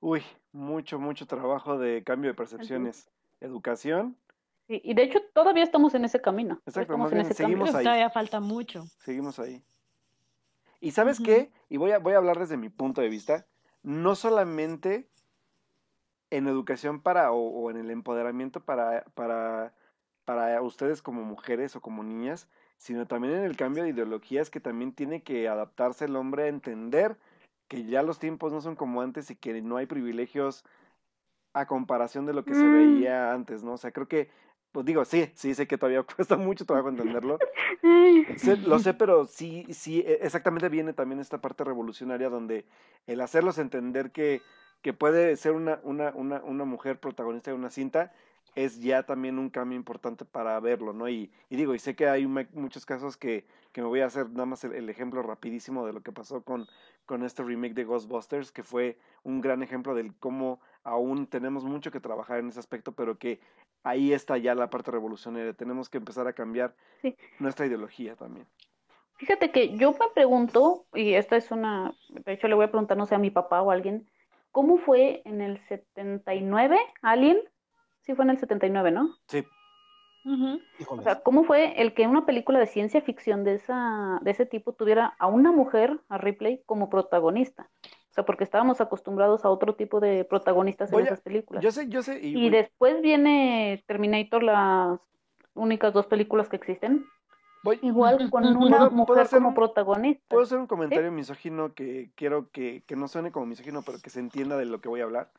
Uy, mucho, mucho trabajo de cambio de percepciones. Educación.
y de hecho todavía estamos en ese camino.
Exacto, seguimos ahí.
Todavía falta mucho.
Seguimos ahí. Y sabes qué, y voy a, voy a hablar desde mi punto de vista, no solamente en educación para, o, en el empoderamiento para, para, para ustedes como mujeres o como niñas, sino también en el cambio de ideologías que también tiene que adaptarse el hombre a entender que ya los tiempos no son como antes y que no hay privilegios a comparación de lo que se mm. veía antes, ¿no? O sea, creo que, pues digo, sí, sí sé que todavía cuesta mucho trabajo entenderlo. lo sé, pero sí, sí, e, exactamente viene también esta parte revolucionaria donde el hacerlos entender que, que puede ser una, una, una, una mujer protagonista de una cinta es ya también un cambio importante para verlo, ¿no? Y, y digo, y sé que hay muchos casos que, que, me voy a hacer nada más el, ejemplo rapidísimo de lo que pasó con, con este remake de Ghostbusters, que fue un gran ejemplo del cómo aún tenemos mucho que trabajar en ese aspecto, pero que ahí está ya la parte revolucionaria. Tenemos que empezar a cambiar nuestra ideología también.
Fíjate que yo me pregunto, y esta es una, de hecho le voy a preguntar, no sé, a mi papá o a alguien, ¿cómo fue en el 79 Alien? Sí, fue en el 79, ¿no?
Sí.
O sea, ¿cómo fue el que una película de ciencia ficción de, esa, de ese tipo tuviera a una mujer, a Ripley, como protagonista? O sea, porque estábamos acostumbrados a otro tipo de protagonistas en esas películas.
Yo sé, yo sé.
Y, después viene Terminator, las únicas dos películas que existen. Igual con una mujer como protagonista.
¿Puedo hacer un comentario misógino que quiero que, que, no suene como misógino, pero que se entienda de lo que voy a hablar?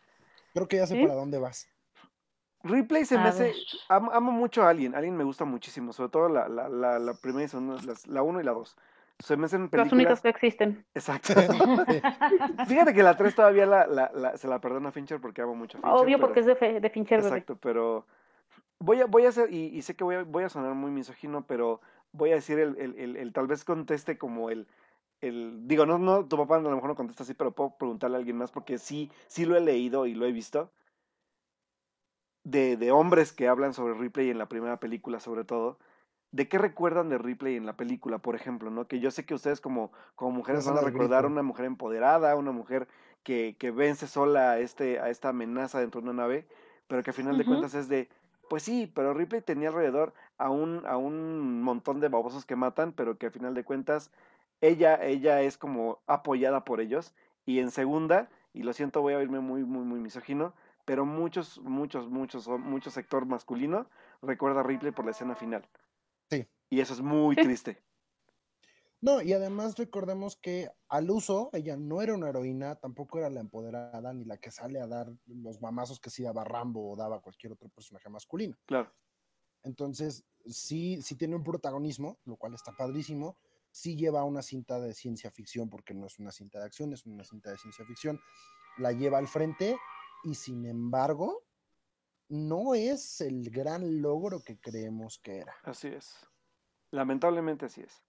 Creo que ya sé para dónde vas.
Ripley se me hace. Amo, mucho a Alien. Alien me gusta muchísimo, sobre todo la, la, la, la primera y segunda, la 1 y la 2. Se me hacen películas...
Las únicas que existen.
Exacto. Fíjate que la 3 todavía la, la, se la perdona a Fincher porque amo mucho a Fincher.
Obvio, porque es de, de Fincher.
Exacto, pero voy a, voy a hacer, y, y sé que voy a, voy a, sonar muy misógino, pero voy a decir el, el, el, el, tal vez conteste como el, el, digo, no, no, tu papá a lo mejor no contesta así, pero puedo preguntarle a alguien más porque sí, sí lo he leído y lo he visto de, de hombres que hablan sobre Ripley en la primera película, sobre todo. ¿De qué recuerdan de Ripley en la película, por ejemplo? ¿no? Que yo sé que ustedes como, como mujeres van a recordar a una mujer empoderada, una mujer que, que vence sola a, este, a esta amenaza dentro de una nave, pero que al final de cuentas es de, pues sí, pero Ripley tenía alrededor a un, a un montón de babosos que matan, pero que al final de cuentas ella, ella es como apoyada por ellos. Y en segunda, y lo siento, voy a irme muy, muy, muy misógino, pero muchos, muchos, muchos, mucho sector masculino recuerda a Ripley por la escena final.
Sí.
Y eso es muy triste.
No, y además recordemos que al uso, ella no era una heroína, tampoco era la empoderada, ni la que sale a dar los mamazos que sí daba Rambo o daba cualquier otro personaje masculino.
Claro.
Entonces, sí, sí tiene un protagonismo, lo cual está padrísimo. Sí lleva una cinta de ciencia ficción, porque no es una cinta de acción, es una cinta de ciencia ficción. La lleva al frente y sin embargo, no es el gran logro que creemos que era.
Así es. Lamentablemente así es.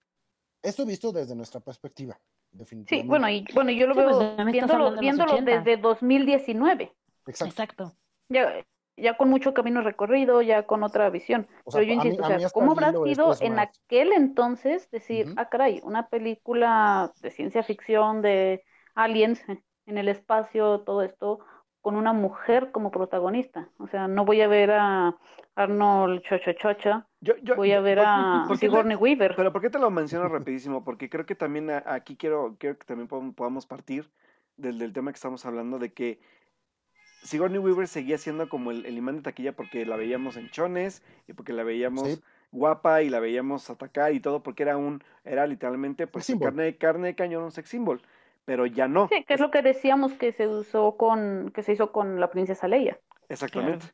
Esto visto desde nuestra perspectiva, definitivamente.
Sí, bueno, y, bueno yo lo veo pues, viéndolo, viéndolo desde 2019.
Exacto.
Exacto.
Ya, ya con mucho camino recorrido, ya con otra visión. Pero yo insisto, o sea, ¿cómo habrá sido en aquel entonces decir, ah, caray, una película de ciencia ficción, de aliens en el espacio, todo esto, con una mujer como protagonista. O sea, no voy a ver a Arnold Chochochocha, yo, voy a ver a Sigourney Weaver.
Pero ¿por qué te lo menciono rapidísimo? Porque creo que también aquí quiero, quiero que también podamos partir del, del tema que estamos hablando, de que Sigourney Weaver seguía siendo como el, imán de taquilla porque la veíamos en chones y porque la veíamos guapa y la veíamos atacar y todo porque era un, era literalmente pues carne, carne de cañón, un sex symbol pero ya no.
Sí, que es lo que decíamos que se usó con, que se hizo con la princesa Leia.
Exactamente.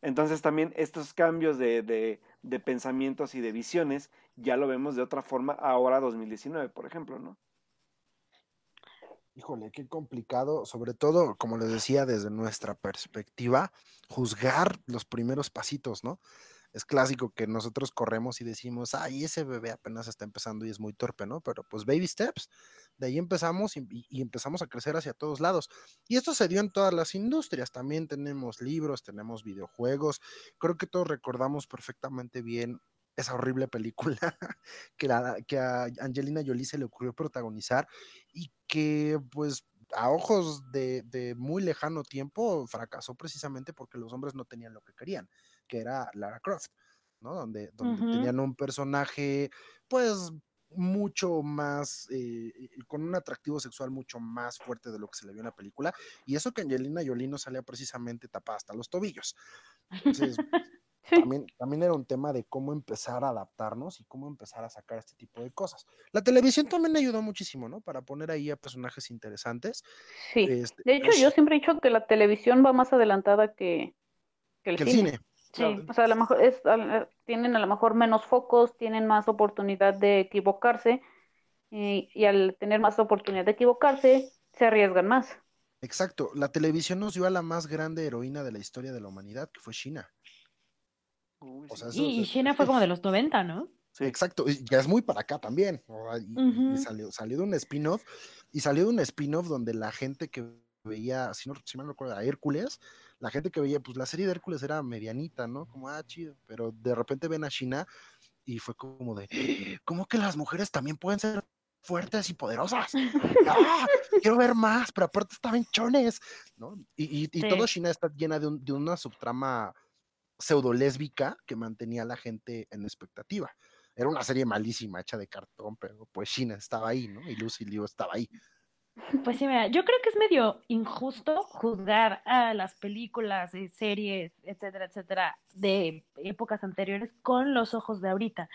Entonces también estos cambios de, de, de, pensamientos y de visiones ya lo vemos de otra forma ahora 2019, por ejemplo, ¿no?
Híjole, qué complicado, sobre todo, como les decía, desde nuestra perspectiva, juzgar los primeros pasitos, ¿no? Es clásico que nosotros corremos y decimos, ay, ese bebé apenas está empezando y es muy torpe, ¿no? Pero pues baby steps, de ahí empezamos y, empezamos a crecer hacia todos lados. Y esto se dio en todas las industrias. También tenemos libros, tenemos videojuegos. Creo que todos recordamos perfectamente bien esa horrible película que, que a Angelina Jolie se le ocurrió protagonizar y que pues a ojos de, muy lejano tiempo fracasó precisamente porque los hombres no tenían lo que querían, que era Lara Croft, ¿no? Donde, donde tenían un personaje pues mucho más, eh, con un atractivo sexual mucho más fuerte de lo que se le vio en la película. Y eso que Angelina Jolie no salía precisamente tapada hasta los tobillos. Entonces, también, también era un tema de cómo empezar a adaptarnos y cómo empezar a sacar este tipo de cosas. La televisión también ayudó muchísimo, ¿no? Para poner ahí a personajes interesantes.
Sí. Este, de hecho, yo siempre he dicho que la televisión va más adelantada que, el, cine. Sí, o sea, a lo mejor es, tienen a lo mejor menos focos, tienen más oportunidad de equivocarse y, al tener más oportunidad de equivocarse, se arriesgan más.
Exacto, la televisión nos dio a la más grande heroína de la historia de la humanidad, que fue China.
Uy,
O
sí.
sea, eso-
Y, China fue como de los 90, ¿no?
Sí.
Exacto, y ya es muy para acá también. y- salió, salió de un spin-off, y salió de un spin-off donde la gente que veía, si no, si mal no recuerdo, a Hércules, la gente que veía, pues la serie de Hércules era medianita, ¿no? Como, ah, chido, pero de repente ven a China y fue como de, ¿cómo que las mujeres también pueden ser fuertes y poderosas? ¡Ah! Quiero ver más, pero aparte estaban chones, ¿no? Y, y, y
Sí.
todo China está llena de, un- de una subtrama pseudo lésbica que mantenía a la gente en expectativa. Era una serie malísima, hecha de cartón, pero pues China estaba ahí, ¿no? Y Lucy Liu estaba ahí.
Pues sí, mira, yo creo que es medio injusto juzgar a las películas, y series, etcétera, etcétera, de épocas anteriores con los ojos de ahorita.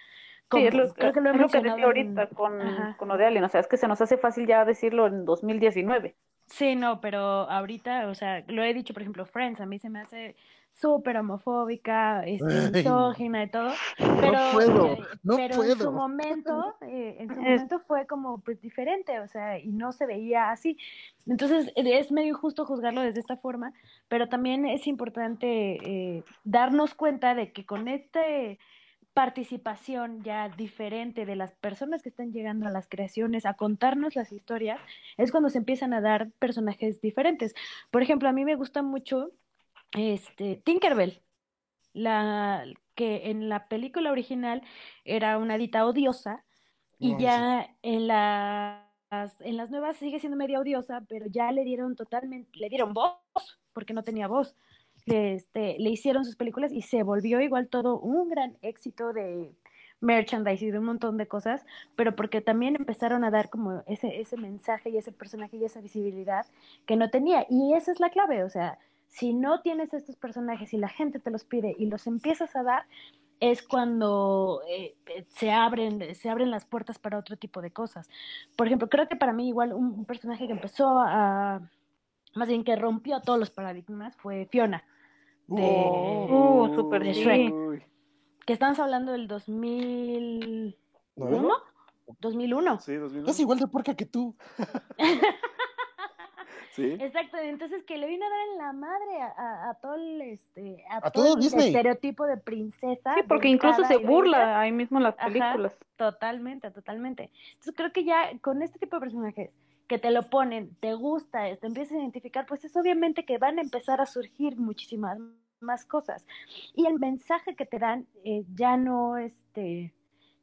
Sí, es lo,
creo que lo he
es lo que decía
en-
ahorita con,
Ajá.
con lo de Alien, o sea, es que se nos hace fácil ya decirlo en 2019.
Sí, no, pero ahorita, o sea, lo he dicho, por ejemplo, Friends, a mí se me hace súper homofóbica, este, misógina y todo, pero,
puedo,
eh,
no
pero en su momento, eh, en su momento fue como pues diferente, o sea, y no se veía así. Entonces, es medio injusto juzgarlo desde esta forma, pero también es importante eh, darnos cuenta de que con este participación ya diferente de las personas que están llegando a las creaciones a contarnos las historias, es cuando se empiezan a dar personajes diferentes. Por ejemplo, a mí me gusta mucho este Tinkerbell, la que en la película original era una dita odiosa y
Ay,
ya en las en las nuevas sigue siendo media odiosa, pero ya le dieron totalmente, le dieron voz porque no tenía voz le, este, le hicieron sus películas y se volvió igual todo un gran éxito de merchandise y de un montón de cosas, pero porque también empezaron a dar como ese, ese mensaje y ese personaje y esa visibilidad que no tenía. Y esa es la clave, o sea, si no tienes estos personajes y la gente te los pide y los empiezas a dar, es cuando eh, eh, se abren, se abren las puertas para otro tipo de cosas. Por ejemplo, creo que para mí igual un, un personaje que empezó a, más bien que rompió todos los paradigmas fue Fiona de,
Uh, súper
de. Shrek.
Uy,
que estamos hablando del 2001,
¿No?
2001.
Sí, 2001.
Es igual de puerca que tú.
Sí.
Exacto, entonces que le vino a dar en la madre a, a- a todo el este a,
A
todo
todo
el
Disney.
estereotipo de princesa.
Sí, porque incluso se burla ahí mismo en las
Ajá.
películas.
Totalmente, totalmente. Entonces creo que ya con este tipo de personajes que te lo ponen, te gusta, te empiezas a identificar, pues es obviamente que van a empezar a surgir muchísimas más cosas. Y el mensaje que te dan eh, ya no este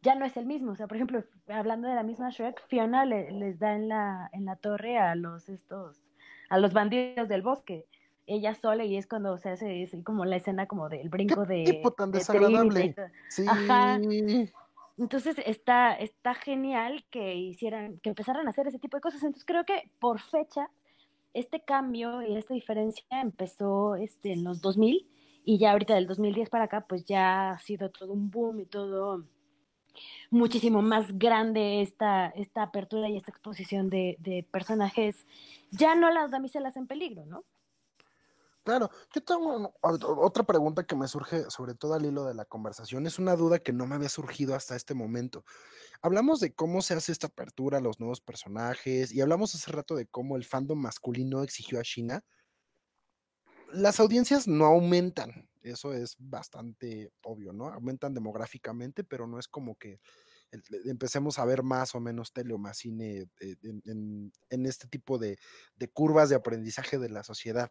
ya no es el mismo. O sea, por ejemplo, hablando de la misma Shrek, Fiona le- les da en la, en la torre a los estos, a los bandidos del bosque. Ella sola y es cuando se hace es como la escena como del brinco de,
tipo tan
de
desagradable? Sí.
Ajá. Entonces está, está genial que hicieran, que empezaran a hacer ese tipo de cosas. Entonces creo que por fecha, este cambio y esta diferencia empezó este, en los 2000 y ya ahorita del 2010 para acá, pues ya ha sido todo un boom y todo muchísimo más grande esta, esta apertura y esta exposición de, personajes, ya no las damiselas en peligro, ¿no?
Claro, yo tengo otra pregunta que me surge, sobre todo al hilo de la conversación, es una duda que no me había surgido hasta este momento. Hablamos de cómo se hace esta apertura a los nuevos personajes y hablamos hace rato de cómo el fandom masculino exigió a China. Las audiencias no aumentan, eso es bastante obvio, ¿no? Aumentan demográficamente, pero no es como que el- empecemos a ver más o menos tele o más cine eh, en, en- en este tipo de, de curvas de aprendizaje de la sociedad.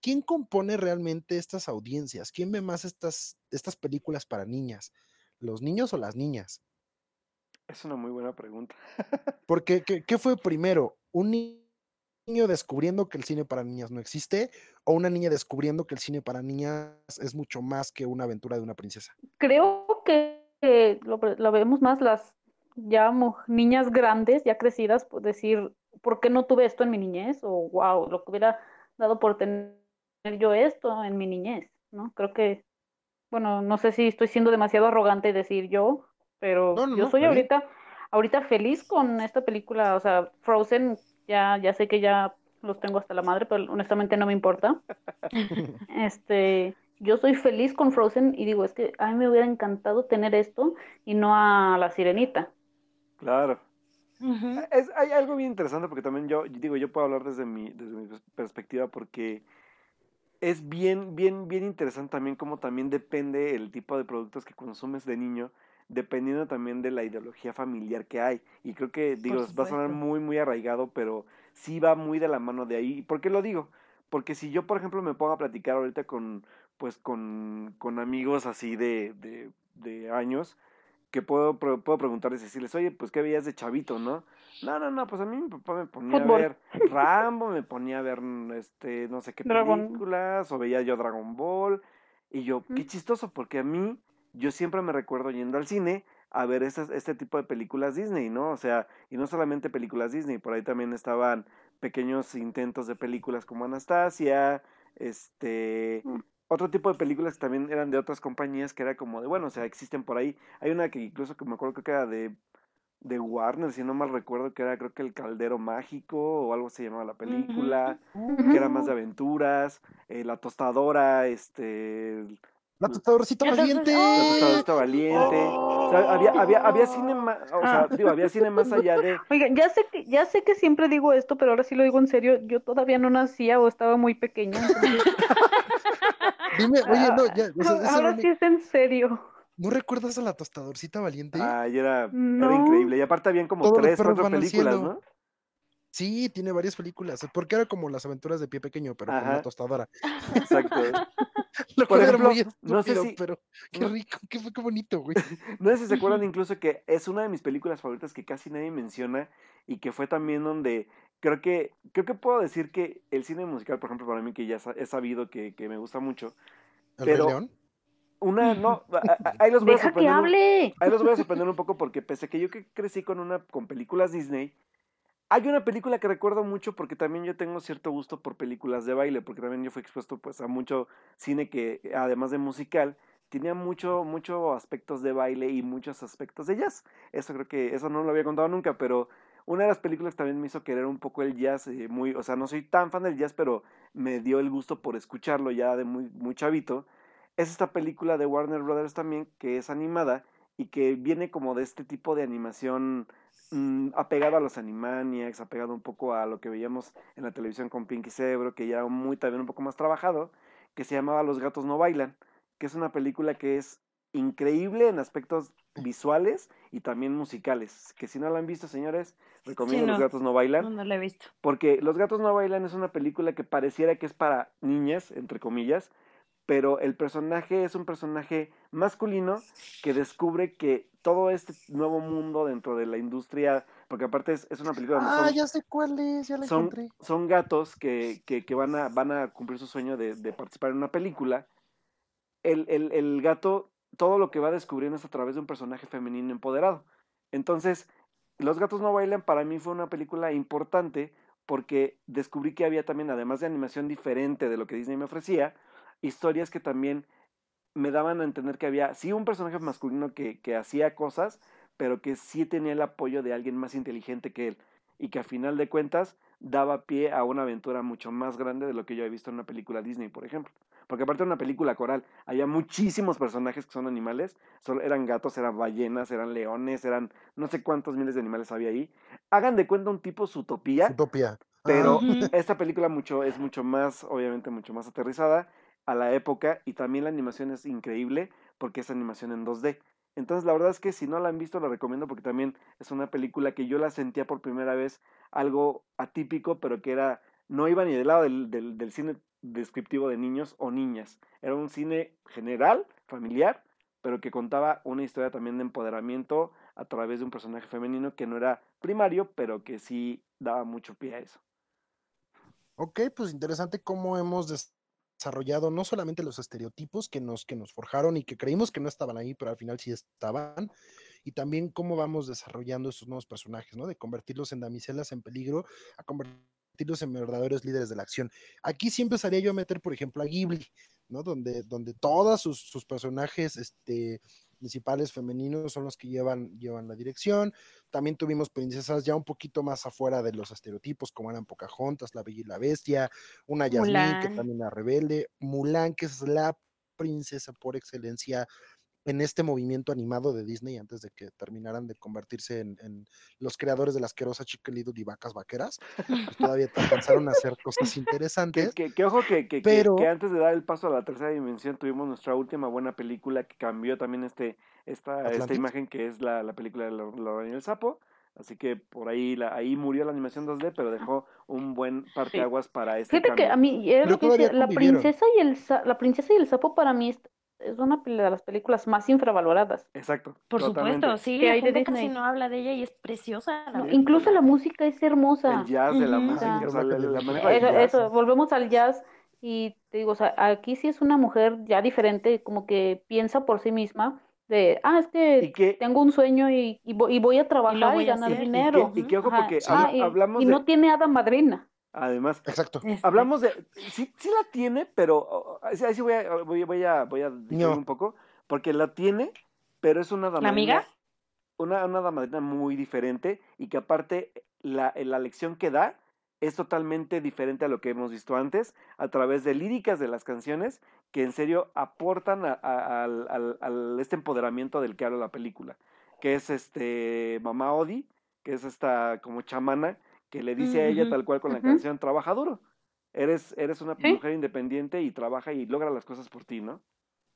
¿quién compone realmente estas audiencias? ¿Quién ve más estas, estas películas para niñas? ¿Los niños o las niñas?
Es una muy buena pregunta.
Porque, ¿qué, qué fue primero? ¿Un ni- niño descubriendo que el cine para niñas no existe? ¿O una niña descubriendo que el cine para niñas es mucho más que una aventura de una princesa?
Creo que eh, lo, lo vemos más las ya niñas grandes, ya crecidas, por decir, ¿por qué no tuve esto en mi niñez? O wow, lo que hubiera dado por tener yo esto en mi niñez, ¿no? Creo que, bueno, no sé si estoy siendo demasiado arrogante decir yo, pero
No, no,
yo soy ahorita, ahorita feliz con esta película, o sea, Frozen, ya, ya sé que ya los tengo hasta la madre, pero honestamente no me importa. Este, yo soy feliz con Frozen y digo, es que a mí me hubiera encantado tener esto y no a la Sirenita.
Claro. Es, hay algo bien interesante porque también yo, digo, yo puedo hablar desde mi, desde mi pers- perspectiva porque es bien, bien, bien interesante también cómo también depende el tipo de productos que consumes de niño, dependiendo también de la ideología familiar que hay. Y creo que, digo, va a sonar muy, muy arraigado, pero sí va muy de la mano de ahí. ¿Por qué lo digo? Porque si yo, por ejemplo, me pongo a platicar ahorita con, pues, con, con amigos así de, de, de años, que puedo, puedo preguntarles y decirles, oye, pues, ¿qué veías de chavito, no? No, no, no, pues a mí mi papá me ponía a ver Rambo, me ponía a ver, este, no sé qué películas, o veía yo Dragon Ball, y yo, qué chistoso, porque a mí, yo siempre me recuerdo yendo al cine a ver este tipo de películas Disney, ¿no? O sea, y no solamente películas Disney, por ahí también estaban pequeños intentos de películas como Anastasia, este, mm. otro tipo de películas que también eran de otras compañías que era como de, bueno, o sea, existen por ahí. Hay una que incluso que me acuerdo que era de, de Warner, si no mal recuerdo, que era creo que El Caldero Mágico o algo se llamaba la película, que era más de aventuras, eh, La Tostadora, este,
la tostadorcita valiente.
La tostadorcita valiente. O sea, había, había, había cine más, o sea, ah. digo, había cine más allá de.
Oiga, ya sé que, ya sé que siempre digo esto, pero ahora sí lo digo en serio. Yo todavía no nacía o estaba muy pequeña.
Dime, oye, no, ya.
ahora sí es en serio.
¿No recuerdas a la tostadorcita valiente?
Ay, era, era increíble. Y aparte habían como tres, cuatro películas, ¿no?
Sí, tiene varias películas. Porque era como las aventuras de pie pequeño, pero con una tostadora.
Exacto.
Lo Por ejemplo, no sé si, pero qué rico, qué, qué bonito, güey.
No sé si se acuerdan incluso que es una de mis películas favoritas que casi nadie menciona y que fue también donde creo que creo que puedo decir que el cine musical, por ejemplo, para mí que ya he sabido que, que me gusta mucho.
¿El pero León?
Una, no, ahí los voy
a sorprender. Que hable.
Ahí los voy a sorprender un poco porque pese a que yo que crecí con una con películas Disney, hay una película que recuerdo mucho porque también yo tengo cierto gusto por películas de baile, porque también yo fui expuesto pues a mucho cine que además de musical tenía mucho mucho aspectos de baile y muchos aspectos de jazz. Eso creo que eso no lo había contado nunca, pero una de las películas también me hizo querer un poco el jazz, eh, muy, o sea, no soy tan fan del jazz, pero me dio el gusto por escucharlo ya de muy muy chavito. Es esta película de Warner Brothers también que es animada y que viene como de este tipo de animación mm, apegado a los Animaniacs, apegado un poco a lo que veíamos en la televisión con Pinky Cerebro, que ya muy también un poco más trabajado, que se llamaba Los gatos no bailan, que es una película que es increíble en aspectos visuales y también musicales, que si no la han visto, señores, recomiendo Los gatos no bailan.
No, no la he visto.
Porque Los gatos no bailan es una película que pareciera que es para niñas, entre comillas, pero el personaje es un personaje masculino que descubre que todo este nuevo mundo dentro de la industria, porque aparte es, una película...
Ah, ya sé cuál es, ya la
son,
encontré.
Son gatos que, que, que, van, a, van a cumplir su sueño de, de participar en una película. El, el, el, gato, todo lo que va descubriendo es a través de un personaje femenino empoderado. Entonces, Los gatos no bailan para mí fue una película importante porque descubrí que había también, además de animación diferente de lo que Disney me ofrecía, historias que también me daban a entender que había, sí, un personaje masculino que, que hacía cosas, pero que sí tenía el apoyo de alguien más inteligente que él y que a final de cuentas daba pie a una aventura mucho más grande de lo que yo he visto en una película Disney, por ejemplo. Porque aparte de una película coral, había muchísimos personajes que son animales, eran gatos, eran ballenas, eran leones, eran no sé cuántos miles de animales había ahí. Hagan de cuenta un tipo Zootopia.
Zootopia.
Pero esta película mucho, es mucho más, obviamente mucho más aterrizada a la época y también la animación es increíble porque es animación en 2D. Entonces la verdad es que si no la han visto la recomiendo porque también es una película que yo la sentía por primera vez algo atípico, pero que era, no iba ni del lado del, del, cine descriptivo de niños o niñas. Era un cine general, familiar, pero que contaba una historia también de empoderamiento a través de un personaje femenino que no era primario, pero que sí daba mucho pie a eso.
Ok, pues interesante cómo hemos desarrollado no solamente los estereotipos que nos, que nos forjaron y que creímos que no estaban ahí, pero al final sí estaban, y también cómo vamos desarrollando estos nuevos personajes, ¿no? De convertirlos en damiselas en peligro a convertirlos en verdaderos líderes de la acción. Aquí sí empezaría yo a meter, por ejemplo, a Ghibli, ¿no? Donde, donde todos sus, sus personajes, este, principales femeninos son los que llevan, llevan la dirección. También tuvimos princesas ya un poquito más afuera de los estereotipos, como eran Pocahontas, La Bella y la Bestia, una Yasmín que también era rebelde, Mulan, que es la princesa por excelencia en este movimiento animado de Disney antes de que terminaran de convertirse en, los creadores de la asquerosa Chicken Little y vacas vaqueras. Pues todavía alcanzaron a hacer cosas interesantes.
Que, ojo que, que, pero... que, antes de dar el paso a la tercera dimensión tuvimos nuestra última buena película que cambió también este, esta, esta imagen que es la, la película de Lorraine y el Sapo. Así que por ahí la, ahí murió la animación 2D, pero dejó un buen parteaguas para este
Fíjate que a mí, lo que la princesa y el la princesa y el sapo para mí es, una de las películas más infravaloradas.
Exacto.
Por supuesto, sí, la gente casi no habla de ella y es preciosa.
incluso la música es hermosa.
El jazz de la música, o sea, la,
eso, eso, volvemos al jazz y te digo, o sea, aquí sí es una mujer ya diferente, como que piensa por sí misma de, ah, es que, tengo un sueño y, y, voy, a trabajar y, ganar dinero.
Y, que, ojo, porque ah, hablamos
y, no tiene hada madrina.
Además,
exacto.
Este.
Hablamos de, sí, sí la tiene, pero ahí sí voy a, voy, voy a, voy a un poco, porque la tiene, pero es una
dama. amiga?
Una, una damadrina muy diferente y que aparte la, la lección que da es totalmente diferente a lo que hemos visto antes, a través de líricas de las canciones que en serio aportan a, este empoderamiento del que habla la película, que es este Mamá Odi, que es esta como chamana que le dice a ella tal cual con la canción, trabaja duro, eres, eres una mujer independiente y trabaja y logra las cosas por ti, ¿no?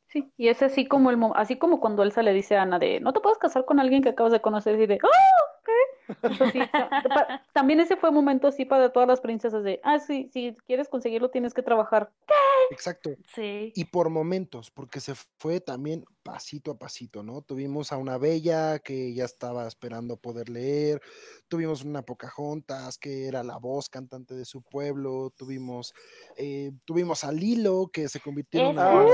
Sí, y es así como el así como cuando Elsa le dice a Ana de no te puedes casar con alguien que acabas de conocer y de ¡Oh! También ese fue un momento así para todas las princesas de, ah, sí, si quieres conseguirlo tienes que trabajar.
Exacto.
Sí.
Y por momentos, porque se fue también pasito a pasito, ¿no? Tuvimos a una bella que ya estaba esperando poder leer, tuvimos una Pocahontas que era la voz cantante de su pueblo, tuvimos, eh, tuvimos a Lilo que se convirtió en
una...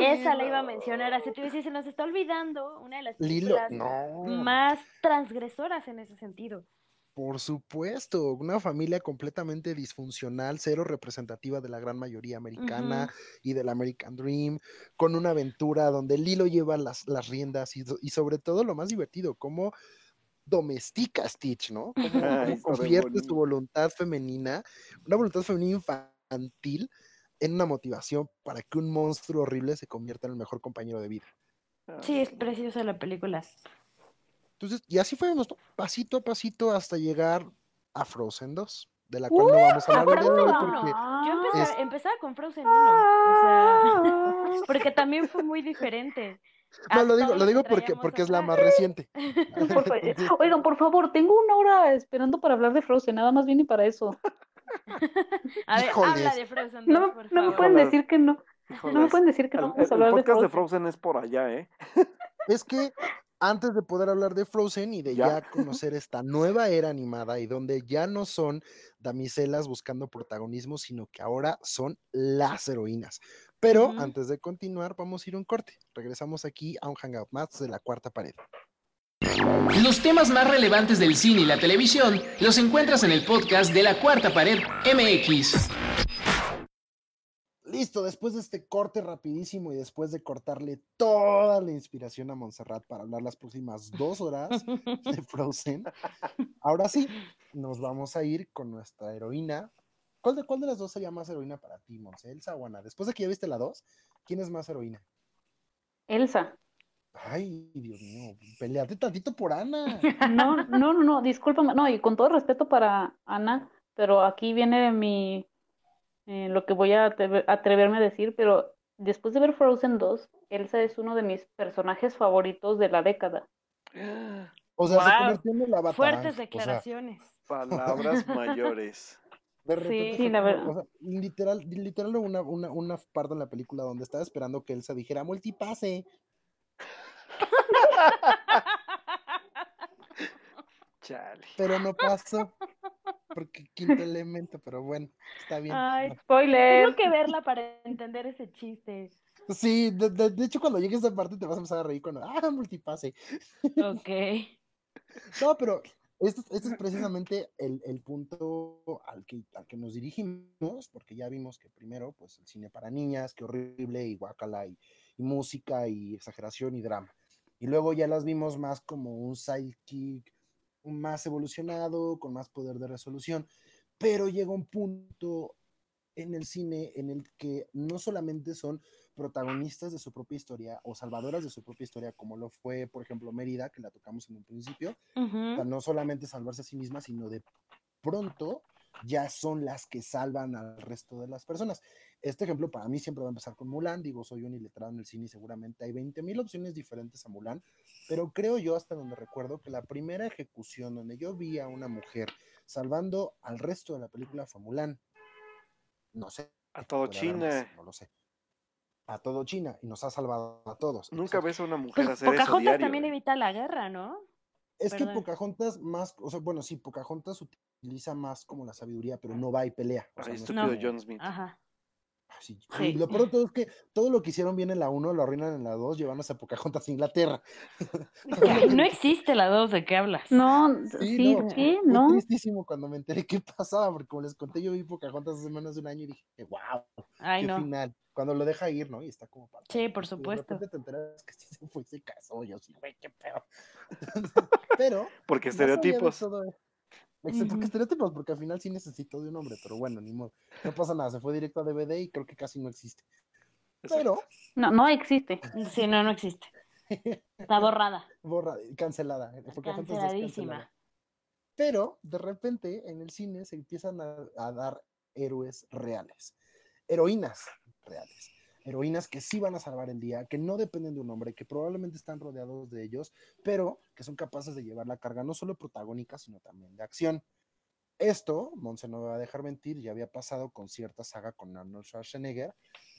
Esa la iba a mencionar, así te decía, se nos está olvidando una de las películas más transgresoras en ese sentido.
Por supuesto, una familia completamente disfuncional, cero representativa de la gran mayoría americana y del American Dream, con una aventura donde Lilo lleva las, las riendas y, sobre todo lo más divertido, cómo domestica a Stitch, ¿no? Cómo convierte su voluntad femenina, una voluntad femenina infantil, en una motivación para que un monstruo horrible se convierta en el mejor compañero de vida.
Sí, es preciosa la película.
Entonces, y así fuimos, pasito a pasito hasta llegar a Frozen 2, de la cual no vamos a hablar de hoy porque...
Yo empezaba con Frozen 1, o sea, porque también fue muy diferente.
No, lo digo, lo digo porque, porque es la más reciente.
Oigan, por favor, tengo una hora esperando para hablar de Frozen, nada más viene para eso.
A ver, habla de Frozen 2,
no,
por
no me pueden decir que no. No me pueden decir que no vamos a hablar
de
Frozen.
El podcast de Frozen es por allá, ¿eh?
Es que antes de poder hablar de Frozen y de ya, conocer esta nueva era animada y donde ya no son damiselas buscando protagonismo, sino que ahora son las heroínas. Pero antes de continuar, vamos a ir a un corte. Regresamos aquí a un Hangout más de la cuarta pared.
Los temas más relevantes del cine y la televisión los encuentras en el podcast de la cuarta pared MX.
Listo, después de este corte rapidísimo y después de cortarle toda la inspiración a Montserrat para hablar las próximas dos horas de Frozen, ahora sí, nos vamos a ir con nuestra heroína. ¿Cuál de, cuál de las dos sería más heroína para ti, Monse? ¿Elsa o Ana? Después de que ya viste la dos, ¿quién es más heroína?
Elsa.
Ay, Dios mío, peleate tantito por Ana.
No, no, no, no, discúlpame, no, y con todo respeto para Ana, pero aquí viene mi eh, lo que voy a atreverme a decir, pero después de ver Frozen 2, Elsa es uno de mis personajes favoritos de la década.
O sea, se convirtió en la
Fuertes declaraciones.
palabras mayores.
sí, la verdad.
O sea, literal, literal una, una, una parte en la película donde estaba esperando que Elsa dijera multipase.
Chale.
Pero no pasó porque quinto elemento, pero bueno, está bien.
Ay, spoiler.
Tengo que verla para entender ese chiste.
Sí, de, hecho cuando llegues a esa parte te vas a empezar a reír cuando, ah, multipase.
Ok.
no, pero esto, es precisamente el, punto al que, al que nos dirigimos, porque ya vimos que primero, pues el cine para niñas, qué horrible, y guacala, y, y música, y exageración, y drama. Y luego ya las vimos más como un sidekick, más evolucionado, con más poder de resolución, pero llega un punto en el cine en el que no solamente son protagonistas de su propia historia o salvadoras de su propia historia, como lo fue, por ejemplo, Mérida, que la tocamos en un principio. O sea, no solamente salvarse a sí misma, sino de pronto ya son las que salvan al resto de las personas. Este ejemplo para mí siempre va a empezar con Mulan, digo, soy un iletrado en el cine y seguramente hay 20 mil opciones diferentes a Mulan, pero creo yo hasta donde recuerdo que la primera ejecución donde yo vi a una mujer salvando al resto de la película fue Mulan. No sé.
A todo China.
más, no lo sé. A todo China y nos ha salvado a todos.
Nunca
Exacto.
ves a una mujer
Pues
hacer eso
Pocahontas
diario.
también
¿eh?
evita la guerra, ¿no?
Es que. Pocahontas más, o sea, bueno, sí, Pocahontas utiliza más como la sabiduría, pero no va y pelea. O sea, no como-
John Smith.
Ajá.
Ah, sí.
Sí.
Y lo peor de todo es que todo lo que hicieron bien en la 1 lo arruinan en la 2, llevándose a Pocahontas a Inglaterra.
No existe la dos de qué hablas.
No,
Sí,
sí,
no, Fue
no.
tristísimo cuando me enteré qué pasaba, porque como les conté, yo vi Pocahontas hace menos de un año y dije, wow,
Ay,
qué
no.
final. Cuando lo deja ir, ¿no? Y está como para.
Sí, por
y de
supuesto.
repente te enteras que sí se fue, y se casó, yo sí, güey, qué pedo. Pero.
Porque estereotipos.
todo e- porque
Ujú.
estereotipos, porque al final sí necesitó de un hombre, pero bueno, ni modo. No pasa nada, se fue directo a DVD y creo que casi no existe. Pero,
No, no existe.
Sí, no, no existe. Está borrada.
borra, cancelada. eh,
Canceladísima.
Pero, de repente, en el cine se empiezan a, a dar héroes reales, heroínas reales, heroínas que sí van a salvar el día, que no dependen de un hombre, que probablemente están rodeados de ellos, pero que son capaces de llevar la carga no solo protagónica, sino también de acción. Esto, Monse no me va a dejar mentir, ya había pasado con cierta saga con Arnold Schwarzenegger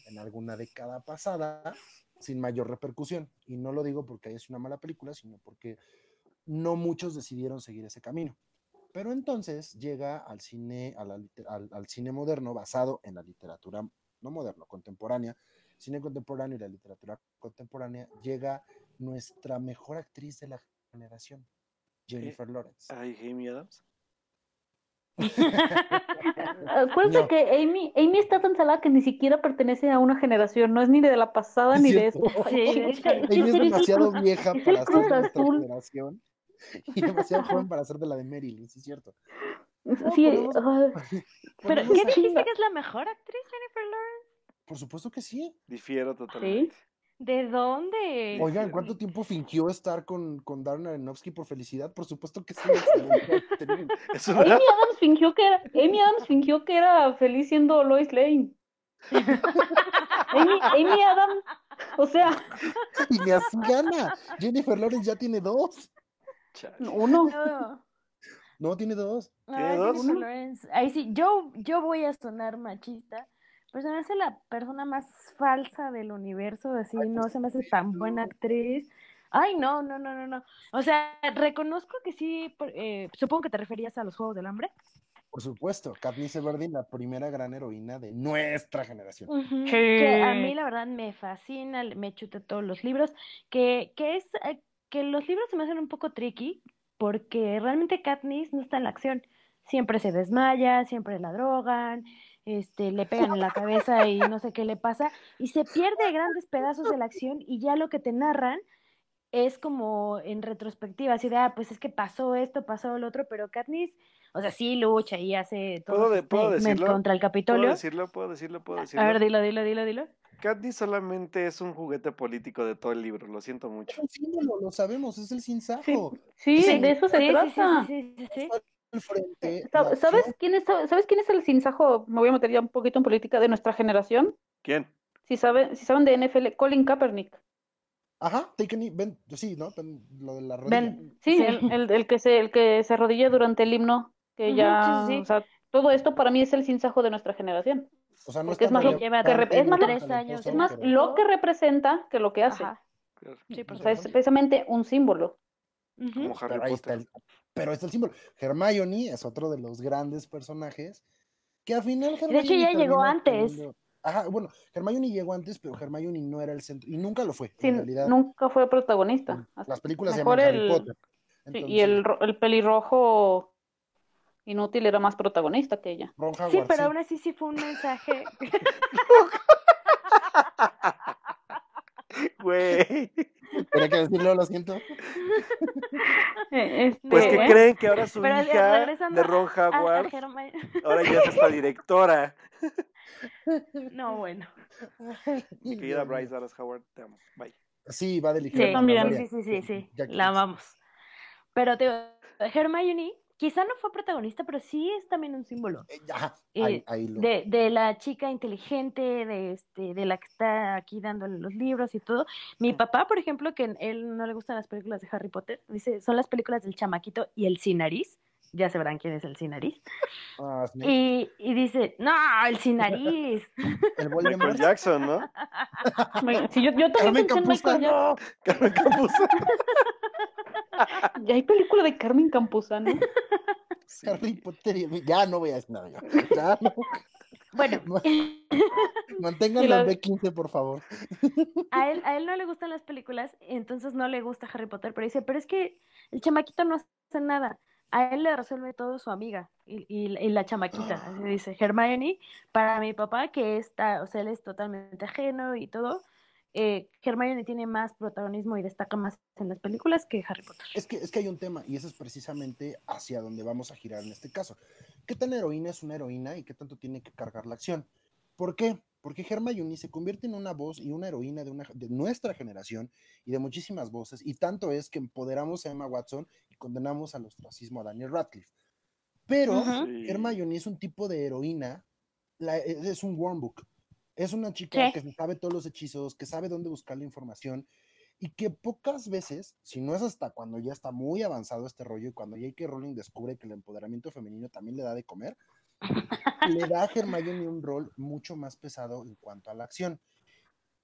en alguna década pasada, sin mayor repercusión. Y no lo digo porque es una mala película, sino porque no muchos decidieron seguir ese camino. Pero entonces llega al cine, al cine moderno basado en la literatura, no moderno, contemporánea, cine contemporáneo y la literatura contemporánea, llega nuestra mejor actriz de la generación, Jennifer Lawrence.
Ay, Amy Adams.
Acuérdense
No.
que Amy, Amy está tan salada que ni siquiera pertenece a una generación, no es ni de la pasada
Es
ni de
cierto.
esta.
Sí,
Es-
de
demasiado vieja
es
para ser de nuestra generación y demasiado joven para ser de la de Marilyn, sí es cierto. No,
Sí, pero qué
¿Dijiste que es la mejor actriz, Jennifer Lawrence?
Por supuesto que sí.
Difiero totalmente.
¿De dónde?
Oigan, ¿cuánto tiempo fingió estar con, con Darren Aronofsky por felicidad? Por supuesto que sí. excelente actriz.
Es
Amy. Adams fingió que era, Amy Adams fingió que era feliz siendo Lois Lane. Amy, Amy Adams, o sea,
y ni así gana. Jennifer Lawrence ya tiene dos.
Uno.
No.
No, tiene dos.
¿Tiene
Ay,
dos?
Jennifer Lawrence. Ahí sí, yo, yo voy a sonar machista, pero se me hace la persona más falsa del universo, así, no se me hace tan buena actriz. Ay, no, no, no, no, no. O sea, reconozco que sí, eh, supongo que te referías a los Juegos del Hambre.
Por supuesto, Katniss Everdeen, la primera gran heroína de nuestra generación.
Ujú,
Sí.
Que a mí la verdad me fascina, me chuté todos los libros, que, que es eh, que los libros se me hacen un poco tricky porque realmente Katniss no está en la acción. Siempre se desmaya, siempre la drogan, este, le pegan en la cabeza y no sé qué le pasa, y se pierde grandes pedazos de la acción y ya lo que te narran es como en retrospectiva, así de, ah, pues es que pasó esto, pasó lo otro, pero Katniss, o sea, sí lucha y hace todo
¿Puedo de- puedo decirlo?
contra el
¿Puedo
Capitolio.
decirlo? ¿Puedo decirlo? ¿Puedo
A
decirlo?
ver, dilo, dilo, dilo, dilo.
Katniss solamente es un juguete político de todo el libro, lo siento
Es
mucho.
un símbolo, lo sabemos, es el
Sí,
sinsajo.
sí,
Sí,
de eso se
Sí, sí, sí,
trata.
sí, sí, sí.
Al frente,
Sa-
la
¿Sabes quién es, sabes quién es el sinsajo? Me voy a meter ya un poquito en política de nuestra generación.
¿Quién?
Si saben, si saben de NFL, Colin Kaepernick.
Ajá, ven, sí, ¿no? Lo de la rodilla.
Ven,
Sí,
Sí.
El, el, el que se, el que se arrodilla durante el himno, que ya,
sí, sí, sí.
o sea, todo esto para mí es el sinsajo de nuestra generación.
O sea, no
porque es más lo- que es más
tres años,
Es más lo que representa que lo que hace.
Ajá, sí,
O sea, es precisamente un símbolo.
Ujú.
Como Harry
Pero ahí está el, pero está el símbolo. Hermione es otro de los grandes personajes que al final
De hecho, ya llegó antes.
teniendo- Ajá, bueno, Hermione llegó antes, pero Hermione no era el centro y nunca lo fue.
Sí,
en realidad,
nunca fue protagonista.
las películas se
Mejor
llaman Harry
el-
Potter.
Sí, y el, ro- el pelirrojo inútil era más protagonista que ella.
Ron
Sí, pero
sí.
aún así sí fue un mensaje.
Güey.
Tenía que decirlo, lo siento.
Eh, Este,
Pues que creen que ahora su
Pero
hija de Ron Howard ahora ya es esta directora.
No, bueno.
Mi querida Bryce Dallas Howard, te amo. Bye.
Sí, va de
Sí, sí, sí, sí, sí. La amamos. Pero te Hermione, quizá no fue protagonista, pero sí es también un símbolo.
Eh, Ajá,
Eh,
ahí, ahí lo.
De, de la chica inteligente, de este, de la que está aquí dándole los libros y todo. Mi papá, por ejemplo, que él no le gustan las películas de Harry Potter, dice, son las películas del chamaquito y el sin nariz. Ya sabrán quién es el sin nariz.
Ah,
Y, y dice, no, el sin nariz.
el
Michael. Jackson, ¿no?
Sí, yo, yo
Carmen
también pensé en Michael
Campuzano.
Carmen Campuzano.
Ya hay película de Carmen Campuzano.
Sí.
Harry Potter y Ya no voy a decir nada. Ya, Ya no.
Bueno,
Mantengan la
la-
B15, por favor.
a él, a él no le gustan las películas, entonces no le gusta Harry Potter, pero dice, pero es que el chamaquito no hace nada. A él le resuelve todo su amiga y, y- y la chamaquita, así dice Hermione, para mi papá, que está, o sea, él es totalmente ajeno y todo, eh, Hermione tiene más protagonismo y destaca más en las películas que Harry Potter.
Es que, es que hay un tema, y eso es precisamente hacia donde vamos a girar en este caso. ¿Qué tan heroína es una heroína y qué tanto tiene que cargar la acción? ¿Por qué? Porque Hermione se convierte en una voz y una heroína de, una, de nuestra generación y de muchísimas voces, y tanto es que empoderamos a Emma Watson y condenamos al ostracismo a Daniel Radcliffe. Pero. Hermione es un tipo de heroína, la- es es un wormbook. Es una chica que se sabe todos los hechizos, que sabe dónde buscar la información y que pocas veces, si no es hasta cuando ya está muy avanzado este rollo y cuando J.K. Rowling descubre que el empoderamiento femenino también le da de comer, le da a Hermione un rol mucho más pesado en cuanto a la acción.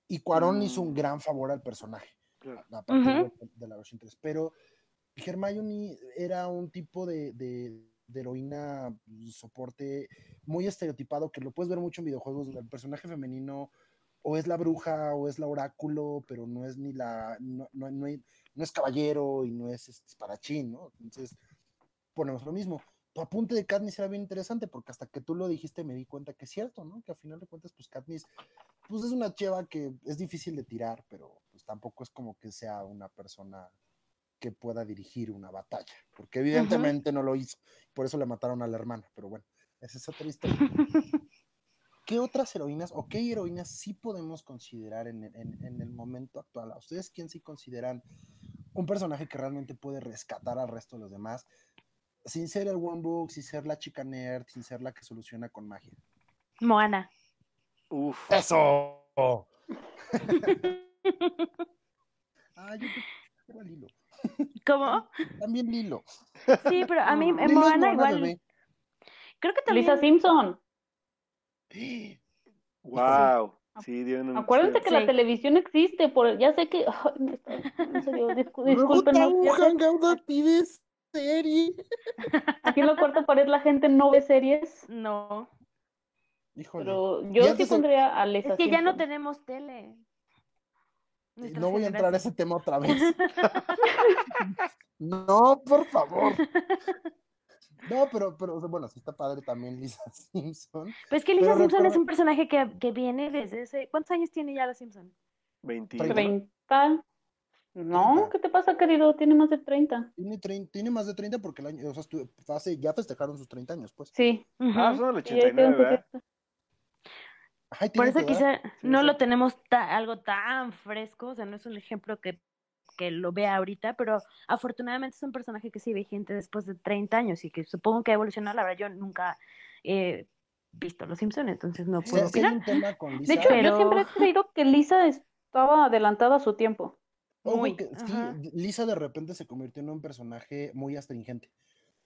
Y Cuarón hizo un
Mm.
gran favor al personaje
Claro.
a partir de, de la versión 3. Pero Hermione era un tipo de, de- de heroína pues, soporte muy estereotipado que lo puedes ver mucho en videojuegos. El personaje femenino o es la bruja o es la oráculo, pero no es ni la. No, no, no es caballero y no es este, espadachín, ¿no? Entonces, ponemos lo mismo. Tu apunte de Katniss era bien interesante porque hasta que tú lo dijiste me di cuenta que es cierto, ¿no? Que a final de cuentas, pues Katniss pues es una cheva que es difícil de tirar, pero pues tampoco es como que sea una persona que pueda dirigir una batalla, porque evidentemente no lo hizo, por eso le mataron a la hermana, pero bueno, esa es otra historia. ¿Qué otras heroínas o qué heroínas sí podemos considerar en, el- en- en el momento actual? ¿A ustedes quién sí consideran un personaje que realmente puede rescatar al resto de los demás, sin ser el One Book, sin ser la chica nerd, sin ser la que soluciona con magia?
Moana.
Uf.
¡Eso! ah, yo creo que era Lilo.
¿Cómo?
También Lilo.
Sí, pero a mí en Moana
Moana,
igual.
bebé.
Creo que también.
Lisa Simpson.
Wow. Sí, dio un
Acuérdense que
Sí.
la televisión existe, por ya sé que está- en serio, discu-
Luego
disculpen,
te
no,
hago
ya
un
sé-
hangout a ti de serie.
aquí en la cuarta pared la gente no ve series,
No.
Híjole.
pero yo sí pondría a Lisa
Es que ya no tenemos tele. Nuestras
No voy a entrar a ese tema otra vez. no, por favor. No, pero, pero o sea, bueno, sí está padre también Lisa Simpson.
Pues es que Lisa
Pero
Simpson es un personaje que, que viene desde ese. ¿Cuántos años tiene ya la Simpson?
20.
Treinta.
30. No. ¿qué te pasa, querido? Tiene más de 30.
Tiene, trein- tiene más de 30 porque el año, o sea, hace- ya festejaron sus 30 años, pues.
Sí.
Ah,
Ujú.
son del
Sí, ahí tiene
89,
su
¿verdad?
Ay,
Por eso quizá
Sí,
no
sí.
lo tenemos ta- algo tan fresco, o sea, no es un ejemplo que, que lo vea ahorita, pero afortunadamente es un personaje que sigue vigente después de 30 años y que supongo que ha evolucionado. La verdad, yo nunca he visto Los Simpsons, entonces no puedo
sí
opinar.
un tema con Lisa.
De hecho,
Pero-
yo siempre he creído que Lisa estaba adelantada a su tiempo.
Muy,
que sí. Lisa de repente se convirtió en un personaje muy astringente.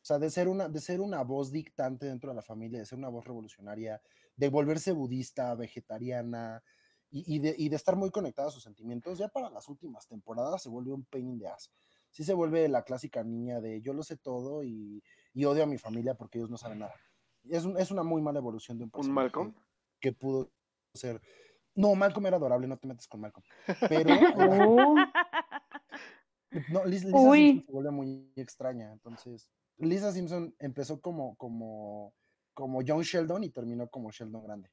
O sea, de ser una, de ser una voz dictante dentro de la familia, de ser una voz revolucionaria, de volverse budista, vegetariana y, y de, y de estar muy conectada a sus sentimientos, ya para las últimas temporadas se vuelve un pain in the ass. Sí se vuelve la clásica niña de yo lo sé todo y, y odio a mi familia porque ellos no saben nada. Es, un- es una muy mala evolución de un
¿Un
personaje
Malcolm?
que pudo ser. No, Malcolm era adorable, no te metas con Malcolm. Pero
Oh,
no, Lis- Lisa
Uy.
Simpson se vuelve muy extraña. Entonces, Lisa Simpson empezó como, como, como John Sheldon y terminó como Sheldon grande.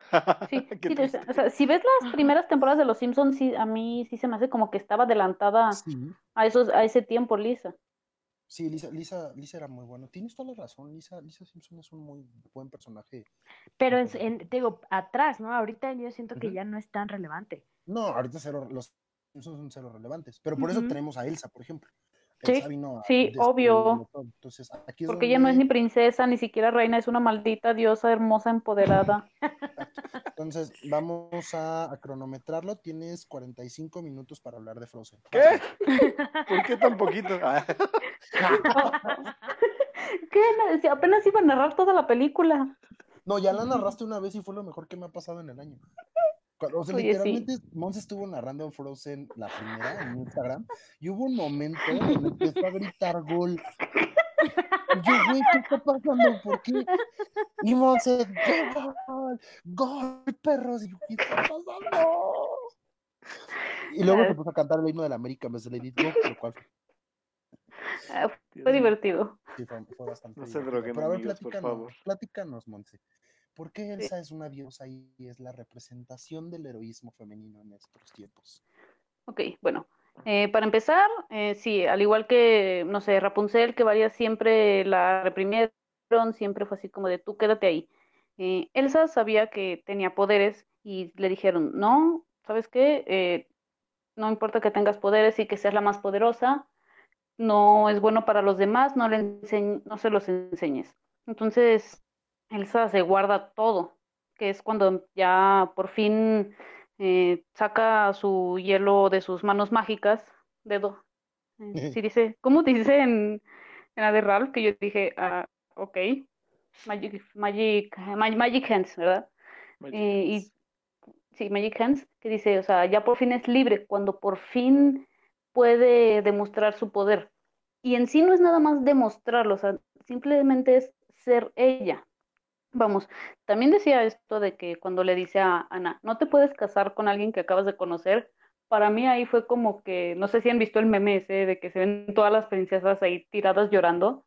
sí, o sea, si ves las primeras temporadas de Los Simpsons, sí, a mí sí se me hace como que estaba adelantada
Sí,
a esos, a ese tiempo, Lisa.
Sí, Lisa, Lisa, Lisa era muy bueno. Tienes toda la razón. Lisa, Lisa Simpson es un muy buen personaje.
Pero en,
Ujú.
en- te digo, atrás, ¿no? Ahorita yo siento que ya no es tan relevante.
No, ahorita cero, los Simpsons son cero relevantes. Pero por eso tenemos a Elsa, por ejemplo.
Sí,
vino
sí, obvio.
Entonces, aquí
Porque ella no es ni princesa, ni siquiera reina, es una maldita diosa hermosa, empoderada.
Entonces, vamos a, a cronometrarlo. Tienes 45 minutos para hablar de Frozen.
¿Qué? ¿Por qué tan poquito?
¿Qué? Si apenas iba a narrar toda la película.
No, ya la narraste una vez y fue lo mejor que me ha pasado en el año. Cuando- O sea,
Oye, sí.
literalmente, Mons estuvo narrando Frozen la primera en Instagram y hubo un momento en el que empezó a gritar gol. Y yo, güey, ¿qué está pasando? ¿Por qué? Y Monse, gol, gol, perros. Y yo, ¿qué está pasando? Y luego se puso a cantar el himno de la América en vez de Lady Go, lo cual
Ah, Fue divertido.
sí, fue, fue bastante
No droguen,
Pero a ver,
amigos, por
platícanos,
favor.
platícanos, Monse. ¿Por qué Elsa es una diosa y es la representación del heroísmo femenino en estos tiempos?
Ok, bueno. eh, para empezar, eh, sí, al igual que, no sé, Rapunzel, que varias siempre la reprimieron, siempre fue así como de tú quédate ahí. Eh, Elsa sabía que tenía poderes y le dijeron, no, ¿sabes qué? No importa que tengas poderes y que seas la más poderosa, no es bueno para los demás, no, le enseñ- no se los enseñes. Entonces, Elsa se guarda todo, que es cuando ya por fin eh, saca su hielo de sus manos mágicas, dedo. Eh, sí dice, ¿cómo dice en, en la de Ralph? Que yo dije, ah, ok, Magic, Magic, Ma- Magic Hands, ¿verdad?
Magic
Eh, y sí, Magic Hands, que dice, o sea, ya por fin es libre, cuando por fin puede demostrar su poder. Y en sí no es nada más demostrarlo, o sea, simplemente es ser ella. Vamos, también decía esto de que cuando le dice a Ana, no te puedes casar con alguien que acabas de conocer, para mí ahí fue como que, no sé si han visto el meme ese de que se ven todas las princesas ahí tiradas llorando.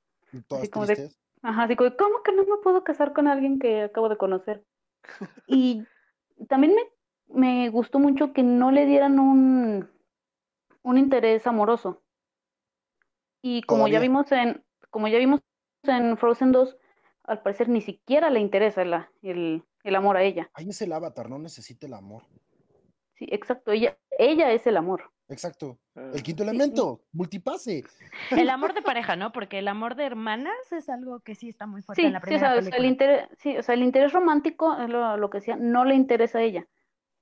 Todas
Así como de-. Ajá, así como, de, ¿cómo que no me puedo casar con alguien que acabo de conocer? Y también me, me gustó mucho que no le dieran un, un interés amoroso. Y como ya vimos en, como ya vimos en Frozen 2, al parecer ni siquiera le interesa la- el, el amor a ella.
Ahí es el avatar, no necesita el amor.
Sí, exacto, ella, ella es el amor.
Exacto.
Ah,
El quinto elemento, multipase.
El amor de pareja, ¿no? Porque el amor de hermanas es algo que sí está muy fuerte
Sí,
en la
sí, o
primera
sea, o sea, el
película.
interés, sí, o sea, el interés romántico, es lo, lo que decía, no le interesa a ella.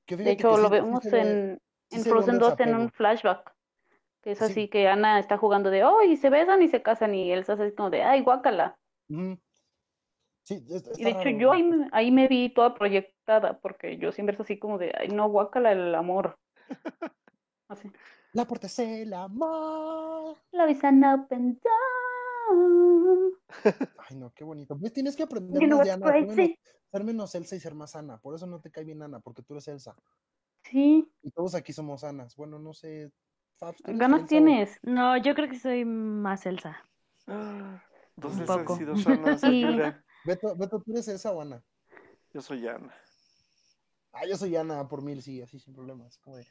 Que
De hecho,
que sí-
lo
sí
vemos en,
sí
Frozen 2 en un flashback. Que es
Sí.
así que Ana está jugando de, oh, y se besan y se casan, y Elsa es así como de, ay, guácala.
Sí,
Y de hecho,
raro.
yo ahí, me- ahí me vi toda proyectada, porque yo siempre es así como de, ay, no, guácala el amor. Así.
La puerta es el amor.
Love is an open door.
Ay, no, qué bonito. Pues tienes que aprender más de Ana, ser menos,
crazy?
ser menos Elsa y ser más Ana. Por eso no te cae bien Ana, porque tú eres Elsa.
Sí,
Y todos aquí somos Anas. Bueno, no sé. Fabs, ¿tú eres
ganas
Elsa o-
tienes.
No, yo creo que soy más Elsa.
ah, Dos
Un
Elsas
poco.
y dos Anas,
Sí.
Beto, Beto, ¿tú eres Elsa o Ana?
Yo soy Ana.
Ah, yo soy Ana por mil, sí, así sin problemas. Como de,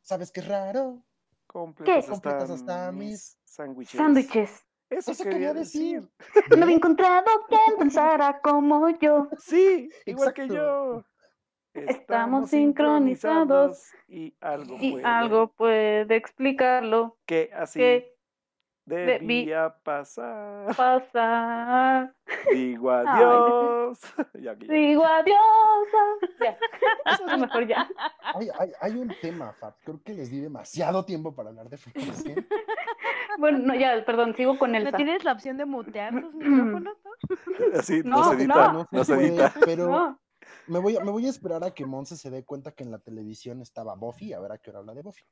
¿sabes qué raro?
Completas
Completas
hasta mis sándwiches.
Sándwiches.
Eso,
Eso
quería
quería
decir.
decir.
No había encontrado quien pensara como yo.
Sí, igual que yo.
Estamos sincronizados
y algo
Y
puede
algo puede explicarlo.
que así
que
debía pasar.
pasa.
Digo adiós. Ya que ya.
Digo adiós. Ya, eso es mejor ya.
Hay, hay, hay un tema, Fab. Creo que les di demasiado tiempo para hablar de Frozen.
Bueno, no, ya, perdón, sigo con
¿No
Elsa.
tienes la opción de mutear sus micrófonos? no?
Así
No,
no, se edita,
no.
no,
se
edita.
pero
No,
me, voy a, me voy a esperar a que Monse se dé cuenta que en la televisión estaba Buffy, a ver a qué hora habla de Buffy.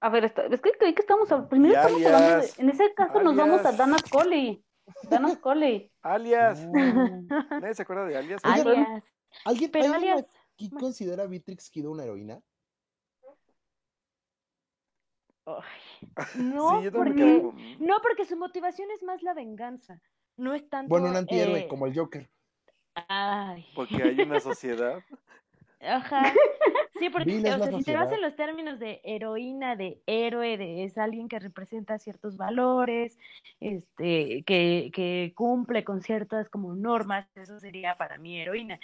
A ver, está- es que creí que estamos, primero
Y
estamos hablando de, en ese caso nos vamos a. Dana Scully. Dana Scully.
Alias. ¿Nadie se acuerda de Alias?
Alias.
¿Alguien,
Pero
¿alguien
alias.
aquí considera a Beatrix Kiddo una heroína?
Ay, No,
sí,
porque, no, porque su motivación es más la venganza. No es tanto.
Bueno, un antihéroe
eh,
como el Joker.
Ay.
Porque hay una sociedad.
Ajá. Sí, porque o sea, si te vas en los términos de heroína, de héroe, de es alguien que representa ciertos valores, este, que, que cumple con ciertas como normas, eso sería para mí heroína.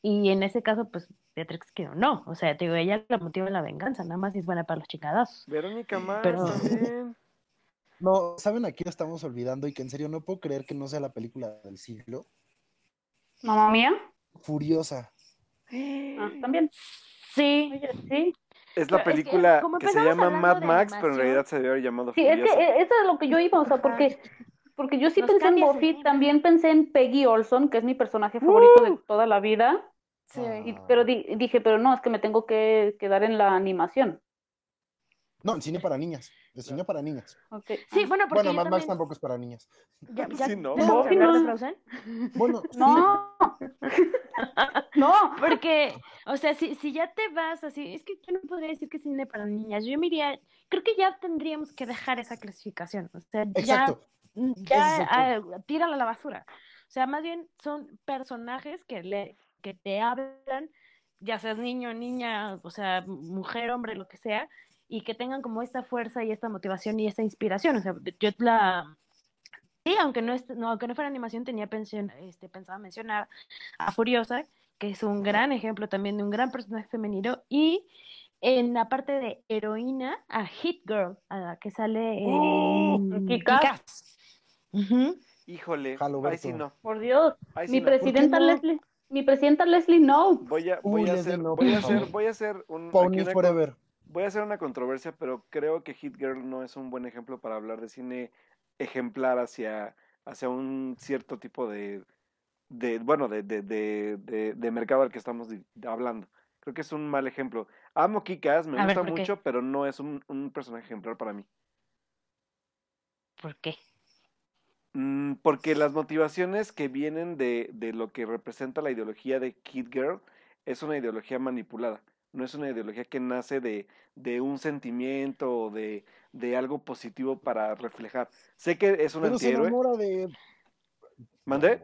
Y en ese caso, pues Beatrix que no, o sea, te digo, ella la motiva en la venganza, nada más es buena para los chingadazos.
Verónica
Pero-
también.
No, ¿saben a quién estamos olvidando? Y que en serio no puedo creer que no sea la película del siglo.
Mamá mía.
Furiosa.
Ah, también.
Sí,
Oye, sí.
Es la
Pero es que
película que, se llama Mad Max, pero en realidad se debe haber llamado
Sí, es que eh, eso es lo que yo iba, o sea, porque, porque yo sí
Nos
pensé en Buffy, también pensé en Peggy Olson, que es mi personaje favorito de toda la vida,
sí.
y- pero di- dije, pero no, es que me tengo que quedar en la animación.
No, el cine para niñas. El cine para niñas.
Ok.
Sí,
Ah.
bueno, porque
Bueno, Mad Max tampoco es para niñas.
ya, ya,
Sí, no.
Bueno, sí,
No, no,
Porque, o sea, si, si ya te vas así, es que yo no podría decir que es cine para niñas. Yo me iría, creo que ya tendríamos que dejar esa clasificación. O sea, ya,
exacto.
ya
es
ah, tírala a la basura. O sea, más bien son personajes que le, que te hablan, ya seas niño, niña, o sea, mujer, hombre, lo que sea, y que tengan como esta fuerza y esta motivación y esta inspiración. O sea, yo la Sí, aunque no, es, no, aunque no fuera animación, tenía pensión, este, pensado mencionar a Furiosa, que es un gran ejemplo también de un gran personaje femenino, y en la parte de heroína, a Hit Girl, a la que sale
Oh,
en
Kick-Ass.
Kick-Ass. Ujú.
Híjole, ahí sí no.
por Dios,
ahí
mi presidenta
no?
Leslie, mi presidenta Leslie, no.
Voy a,
Uy,
voy a hacer,
no,
voy a hacer, voy a hacer un,
Pony Forever.
voy a hacer una controversia, pero creo que Hit Girl no es un buen ejemplo para hablar de cine ejemplar hacia, hacia un cierto tipo de, de bueno, de, de, de, de, de mercado al que estamos hablando. Creo que es un mal ejemplo. Amo Kick-Ass, me
A ver,
gusta mucho, pero no es un, un personaje ejemplar para mí.
¿Por qué?
Mm, porque las motivaciones que vienen de, de lo que representa la ideología de Kid Girl es una ideología manipulada. No es una ideología que nace de, de un sentimiento o de, de algo positivo para reflejar. Sé que es un
Pero se
antihéroe.
enamora de.
¿Mandé?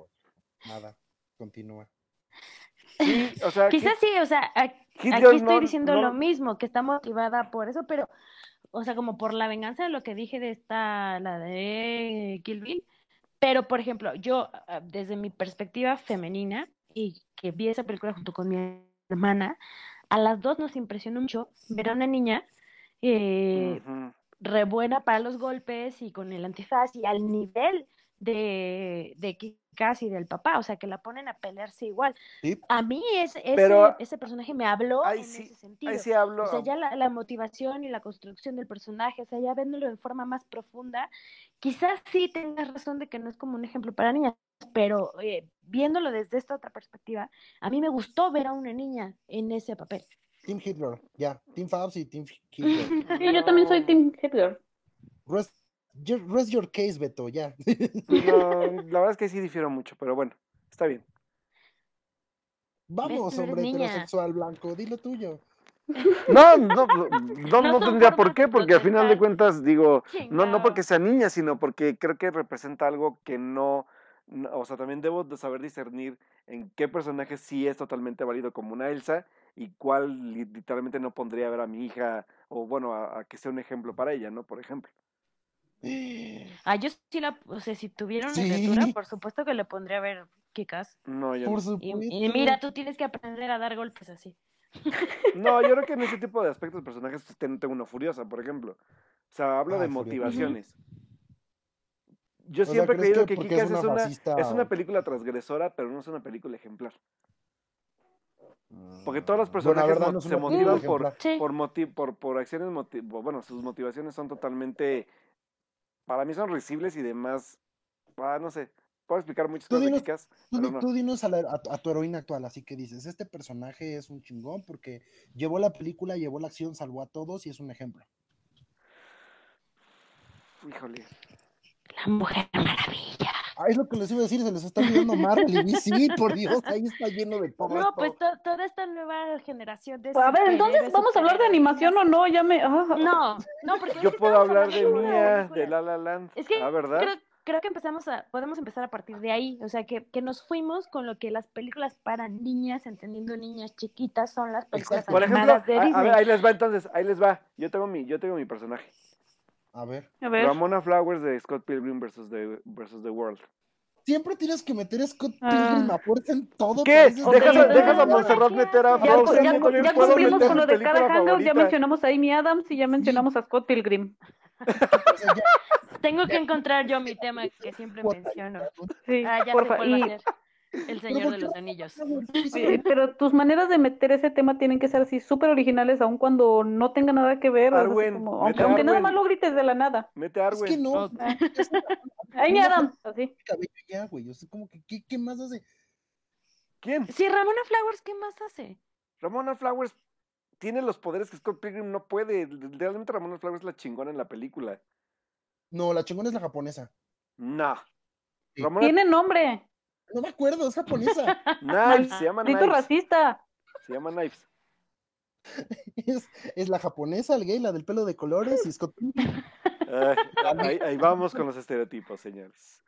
Nada, continúa.
Sí, o sea,
Quizás sí, o sea, aquí estoy
no-
diciendo
no-
lo mismo, que está motivada por eso, pero, o sea, como por la venganza de lo que dije de esta, la de Kill Bill, pero, por ejemplo, yo, ah, desde mi perspectiva femenina, y que vi esa película junto con mi hermana, a las dos nos impresionó mucho ver a una niña eh,
Ujú.
re buena para los golpes y con el antifaz y al nivel de, de Kick-Ass y del papá, o sea, que la ponen a pelearse igual.
Sí.
A mí ese, ese,
Pero-
ese personaje me habló en
sí-
ese sentido.
Sí.
O sea, ya la, la motivación y la construcción del personaje, o sea, ya viéndolo de forma más profunda, quizás sí tengas razón de que no es como un ejemplo para niñas, pero eh, viéndolo desde esta otra perspectiva, a mí me gustó ver a una niña en ese papel.
Team Hitler, ya. Team Fabs y Team Hitler.
Sí, yo también soy. Team Hitler.
Rest, your- rest your case, Beto, ya.
No, la verdad es que sí difiero mucho, pero bueno, está bien.
Vamos, hombre
niña.
heterosexual blanco, dilo tuyo.
No, no, no, no, tendría por qué, porque al final de cuentas digo, no, no porque sea niña, sino porque creo que representa algo que no- o sea, también debo de saber discernir en qué personaje sí es totalmente válido como una Elsa y cuál li- literalmente no pondría a ver a mi hija o bueno, a, a que sea un ejemplo para ella, ¿no? Por ejemplo.
Ah, yo sí la, o sea, si tuviera una
Sí.
criatura, por supuesto que le pondría a ver Kikas.
No, yo
Por
no.
supuesto.
Y, y mira, tú tienes que aprender a dar golpes así.
No, yo creo que en ese tipo de aspectos de personajes pues, ten- tengo una furiosa, por ejemplo. O sea, hablo de
Ay, Furiosa.
Yo
O sea,
siempre he
¿crees
creído
que
que Kikas
es
es
una
una,
fascista
es una película transgresora, pero no es una película ejemplar. Porque
Mm,
todos los
bueno, la
personajes
verdad
mo-
no es
se
una
motivan por.
Sí.
por, moti- por, por acciones, moti- bueno, sus motivaciones son totalmente, para mí son risibles y demás, ah, no sé, puedo explicar muchas
Tú
cosas de
dinos-
Kikas,
Tú,
no.
tú dinos a, la- a a tu heroína actual, así que dices, este personaje es un chingón porque llevó la película, llevó la acción, salvó a todos y es un ejemplo.
Híjole.
La mujer maravilla.
Ah, es lo que les iba a decir, se les está olvidando Marvel y sí, por Dios, ahí está lleno de todo
No,
esto.
pues to- toda esta nueva generación de
A ver, entonces, ¿vamos a hablar de animación o no? Ya me... ah.
No, no, porque
Yo puedo hablar de Mía, de. La La Land,
Es que
ah, ¿verdad?
creo, creo que empezamos a, podemos empezar a partir de ahí, o sea, que, que nos fuimos con lo que las películas para niñas, entendiendo niñas chiquitas, son las películas
Exacto.
Por ejemplo,
de
a, a ver, ahí les va entonces, ahí les va. Yo tengo mi, yo tengo mi personaje.
A ver.
A ver.
Ramona Flowers de Scott Pilgrim versus the, versus the World.
Siempre tienes que meter a Scott
Ah.
Pilgrim a fuerza en todo.
¿Qué? Dejas a,
entonces-
dejas a Montserrat meter a
Ya,
Frozen,
cumplimos con lo de cada hangout, ya mencionamos a Amy Adams y ya mencionamos a Scott Pilgrim.
Tengo que encontrar yo mi tema que siempre menciono.
Sí,
Ah, ya sé
porfa.
cuál va
Y-
a ser. El Señor
¿por
de los Anillos.
Oye, pero tus maneras de meter ese tema tienen que ser así súper originales, aun cuando no tenga nada que ver.
Arwen,
como- aunque, nada más lo grites de la nada.
Mete a
Es que
Arwen.
no. Es
Adams, así.
cabello ya, güey. O sea, como que, ¿qué, qué más hace?
¿Quién?
Sí, Ramona Flowers, ¿qué más hace?
Ramona Flowers tiene los poderes que Scott Pilgrim no puede. Realmente Ramona Flowers es la chingona en la película.
No, la chingona es la japonesa.
No.
Sí.
Ramona
Tiene nombre.
No me acuerdo, es japonesa.
Knives, se llama Knives.
racista.
Se llama Knives.
es, es la japonesa, el gay, la del pelo de colores y Scott.
Ay, ahí, ahí vamos con los estereotipos, señores.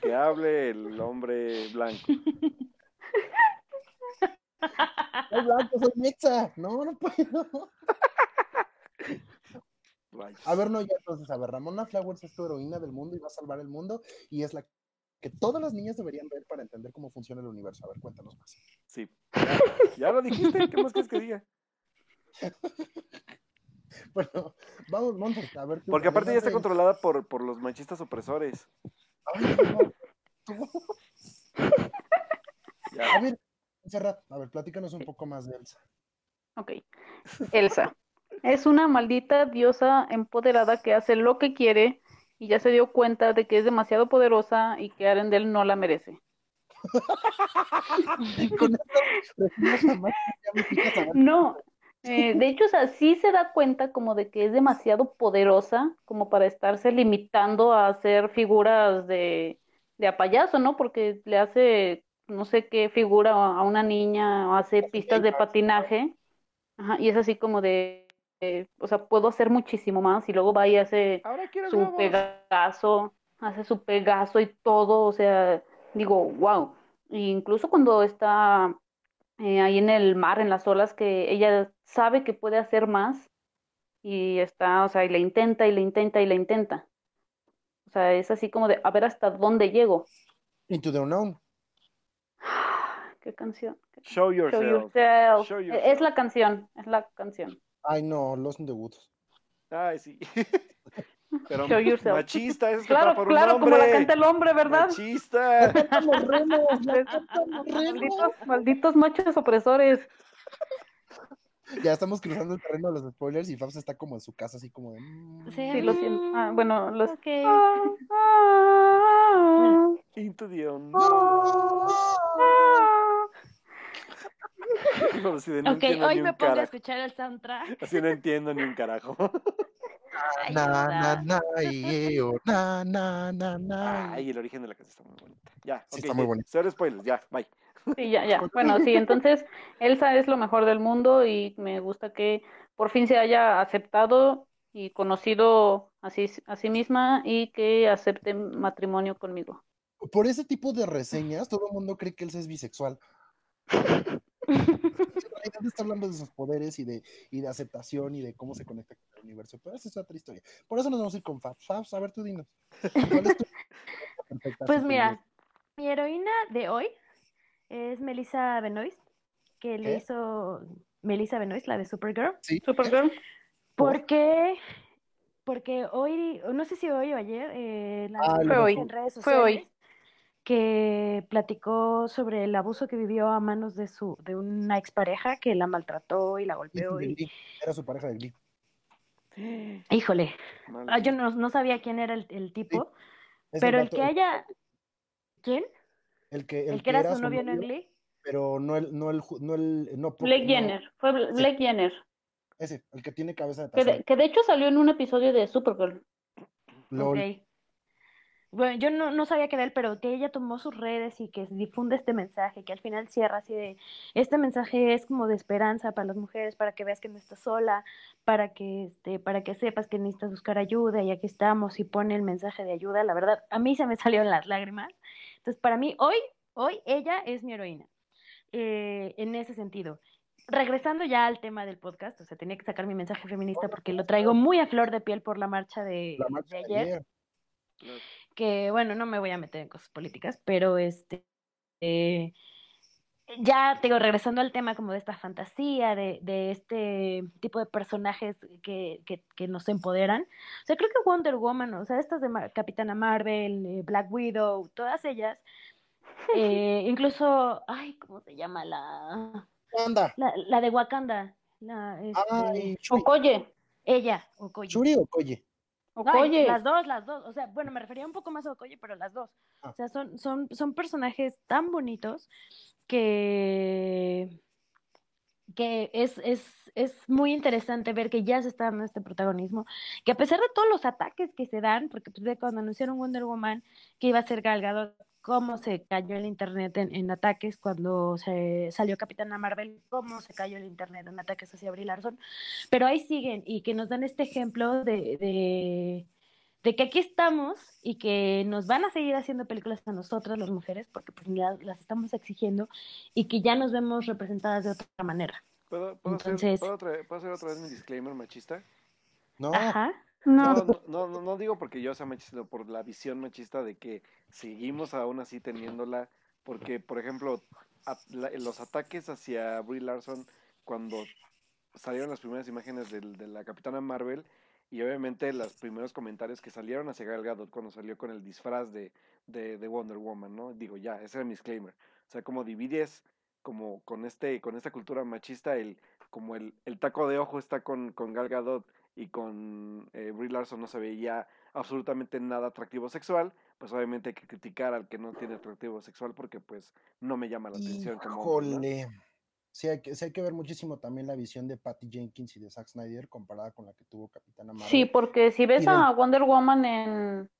Que hable el hombre blanco.
Soy blanco, soy mexa. No, no puedo. A ver, no, ya entonces, a ver, Ramona Flowers es tu heroína del mundo y va a salvar el mundo y es la que todas las niñas deberían ver para entender cómo funciona el universo. A ver, cuéntanos más.
Sí. Ya, ya lo dijiste, ¿qué más quieres que diga?
Bueno, vamos, Monster, a ver.
Porque aparte ya está controlada por, por los machistas opresores.
Ay, no. Tú-
Ya.
A ver, Serrat, a ver, platícanos un poco más de Elsa.
Ok. Elsa. Es una maldita diosa empoderada que hace lo que quiere y ya se dio cuenta de que es demasiado poderosa y que Arendelle no la merece.
Con esto, ya me saber.
No, eh, de hecho, o sea, sí se da cuenta como de que es demasiado poderosa como para estarse limitando a hacer figuras de, de a payaso, ¿no? Porque le hace no sé qué figura a a una niña o hace pistas de patinaje. Ajá, y es así como de, eh, o sea, puedo hacer muchísimo más y luego va y hace su
globos.
Pegaso, hace su Pegaso y todo, o sea, digo, wow. Incluso cuando está eh, ahí en el mar, en las olas, que ella sabe que puede hacer más y está, o sea, y le intenta y le intenta y le intenta. O sea, es así como de, a ver hasta dónde llego.
Into the Unknown.
¿Qué canción?
Show
Show
yourself.
yourself.
Show yourself.
Es la canción, es la canción.
Ay, no, Lost in the Woods.
Ay, sí. Pero
Show yourself.
machista, eso es
Claro,
por un
claro, como la canta el hombre, ¿verdad?
Machista.
Los remos, la cantan los remos.
Malditos, malditos machos opresores.
Ya estamos cruzando el terreno de los spoilers y Fabs está como en su casa, así como de. mm.
Sí, lo siento. Ah, bueno, los...
Ok.
Into the unknown. No, así de, no
Ok, hoy me pongo a escuchar el soundtrack.
Así no entiendo ni un carajo.
Ay,
Na, na, na, y, oh, na, na, na, na.
Ay, el origen de la canción está muy bonita. Ya,
Sí, está muy bonita.
Cero spoilers, ya, bye.
Sí, ya, ya. Bueno, sí, entonces Elsa es lo mejor del mundo y me gusta que por fin se haya aceptado y conocido a sí, a sí misma y que acepte matrimonio conmigo.
Por ese tipo de reseñas, todo el mundo cree que Elsa es bisexual. En está hablando de sus poderes y de, y de aceptación y de cómo se conecta con el universo. Pero esa es otra historia. Por eso nos vamos a ir con Fabs. Fabs, a ver, tú dinos. ¿Cuál es tu
Pues mira, mi heroína de hoy es Melissa Benoist, que le hizo Melissa Benoist, la de Supergirl.
Supergirl.
Porque, porque hoy, no sé si hoy o ayer, eh, la
Ah,
Fue
en
hoy.
redes
Fue hoy.
Que platicó sobre el abuso que vivió a manos de su, de una expareja que la maltrató y la
Sí,
golpeó y.
Era su pareja de Glee.
híjole, ah, yo no, no sabía quién era el, el tipo, pero el que haya, ¿quién?
El que,
El, que era su novio en Glee.
Pero no el, no el, no el, no,
Blake
no-
Jenner. Fue Bla- Blake Jenner.
Ese, el que tiene cabeza de
Que de, que de hecho salió en un episodio de Supergirl.
LOL.
Bueno, yo no, no sabía que era él, pero que ella tomó sus redes y que difunde este mensaje, que al final cierra así de, este mensaje es como de esperanza para las mujeres, para que veas que no estás sola, para que, este, para que sepas que necesitas buscar ayuda y aquí estamos y pone el mensaje de ayuda, la verdad, a mí se me salieron las lágrimas. Entonces, para mí, hoy, hoy ella es mi heroína, eh, en ese sentido regresando ya al tema del podcast, o sea, tenía que sacar mi mensaje feminista porque lo traigo muy a flor de piel por la marcha de, ayer. Que bueno, no me voy a meter en cosas políticas, pero este eh, ya tengo regresando al tema como de esta fantasía, de, de este tipo de personajes que, que, que, nos empoderan. O sea, creo que Wonder Woman, o sea, estas de Capitana Marvel, eh, Black Widow, todas ellas, eh, incluso, ay, ¿cómo se llama la la, la de Wakanda. La,
este... Okoye.
Ella, Okoye.
Churi Okoye.
Okoye. las dos, las dos. O sea, bueno, me refería un poco más a Okoye, pero las dos. Ah. O sea, son, son, son personajes tan bonitos que que es, es, es muy interesante ver que ya se está dando este protagonismo, que a pesar de todos los ataques que se dan, porque pues, cuando anunciaron Wonder Woman que iba a ser galgado cómo se cayó el internet en, ataques cuando se salió Capitana Marvel, cómo se cayó el internet en ataques hacia Brie Larson, pero ahí siguen y que nos dan este ejemplo de, de, que aquí estamos y que nos van a seguir haciendo películas a nosotras las mujeres porque pues las estamos exigiendo y que ya nos vemos representadas de otra manera.
¿Puedo, hacer, otra, vez mi disclaimer machista?
No.
Ajá.
No. No, no, no, digo porque yo sea machista, por la visión machista de que seguimos aún así teniéndola, porque, por ejemplo, los ataques hacia Brie Larson cuando salieron las primeras imágenes de la Capitana Marvel y obviamente los primeros comentarios que salieron hacia Gal Gadot cuando salió con el disfraz de, de, Wonder Woman, ¿no? Digo, ya, ese era mi disclaimer. O sea, como divides como con este con esta cultura machista el como el, el taco de ojo está con, con Gal Gadot y con eh, Brie Larson no se veía absolutamente nada atractivo sexual, pues obviamente hay que criticar al que no tiene atractivo sexual porque pues no me llama la atención.
Híjole. Sí hay, que, sí hay que ver muchísimo también la visión de Patty Jenkins y de Zack Snyder comparada con la que tuvo Capitana Marvel.
Sí, porque si ves a Wonder Woman en,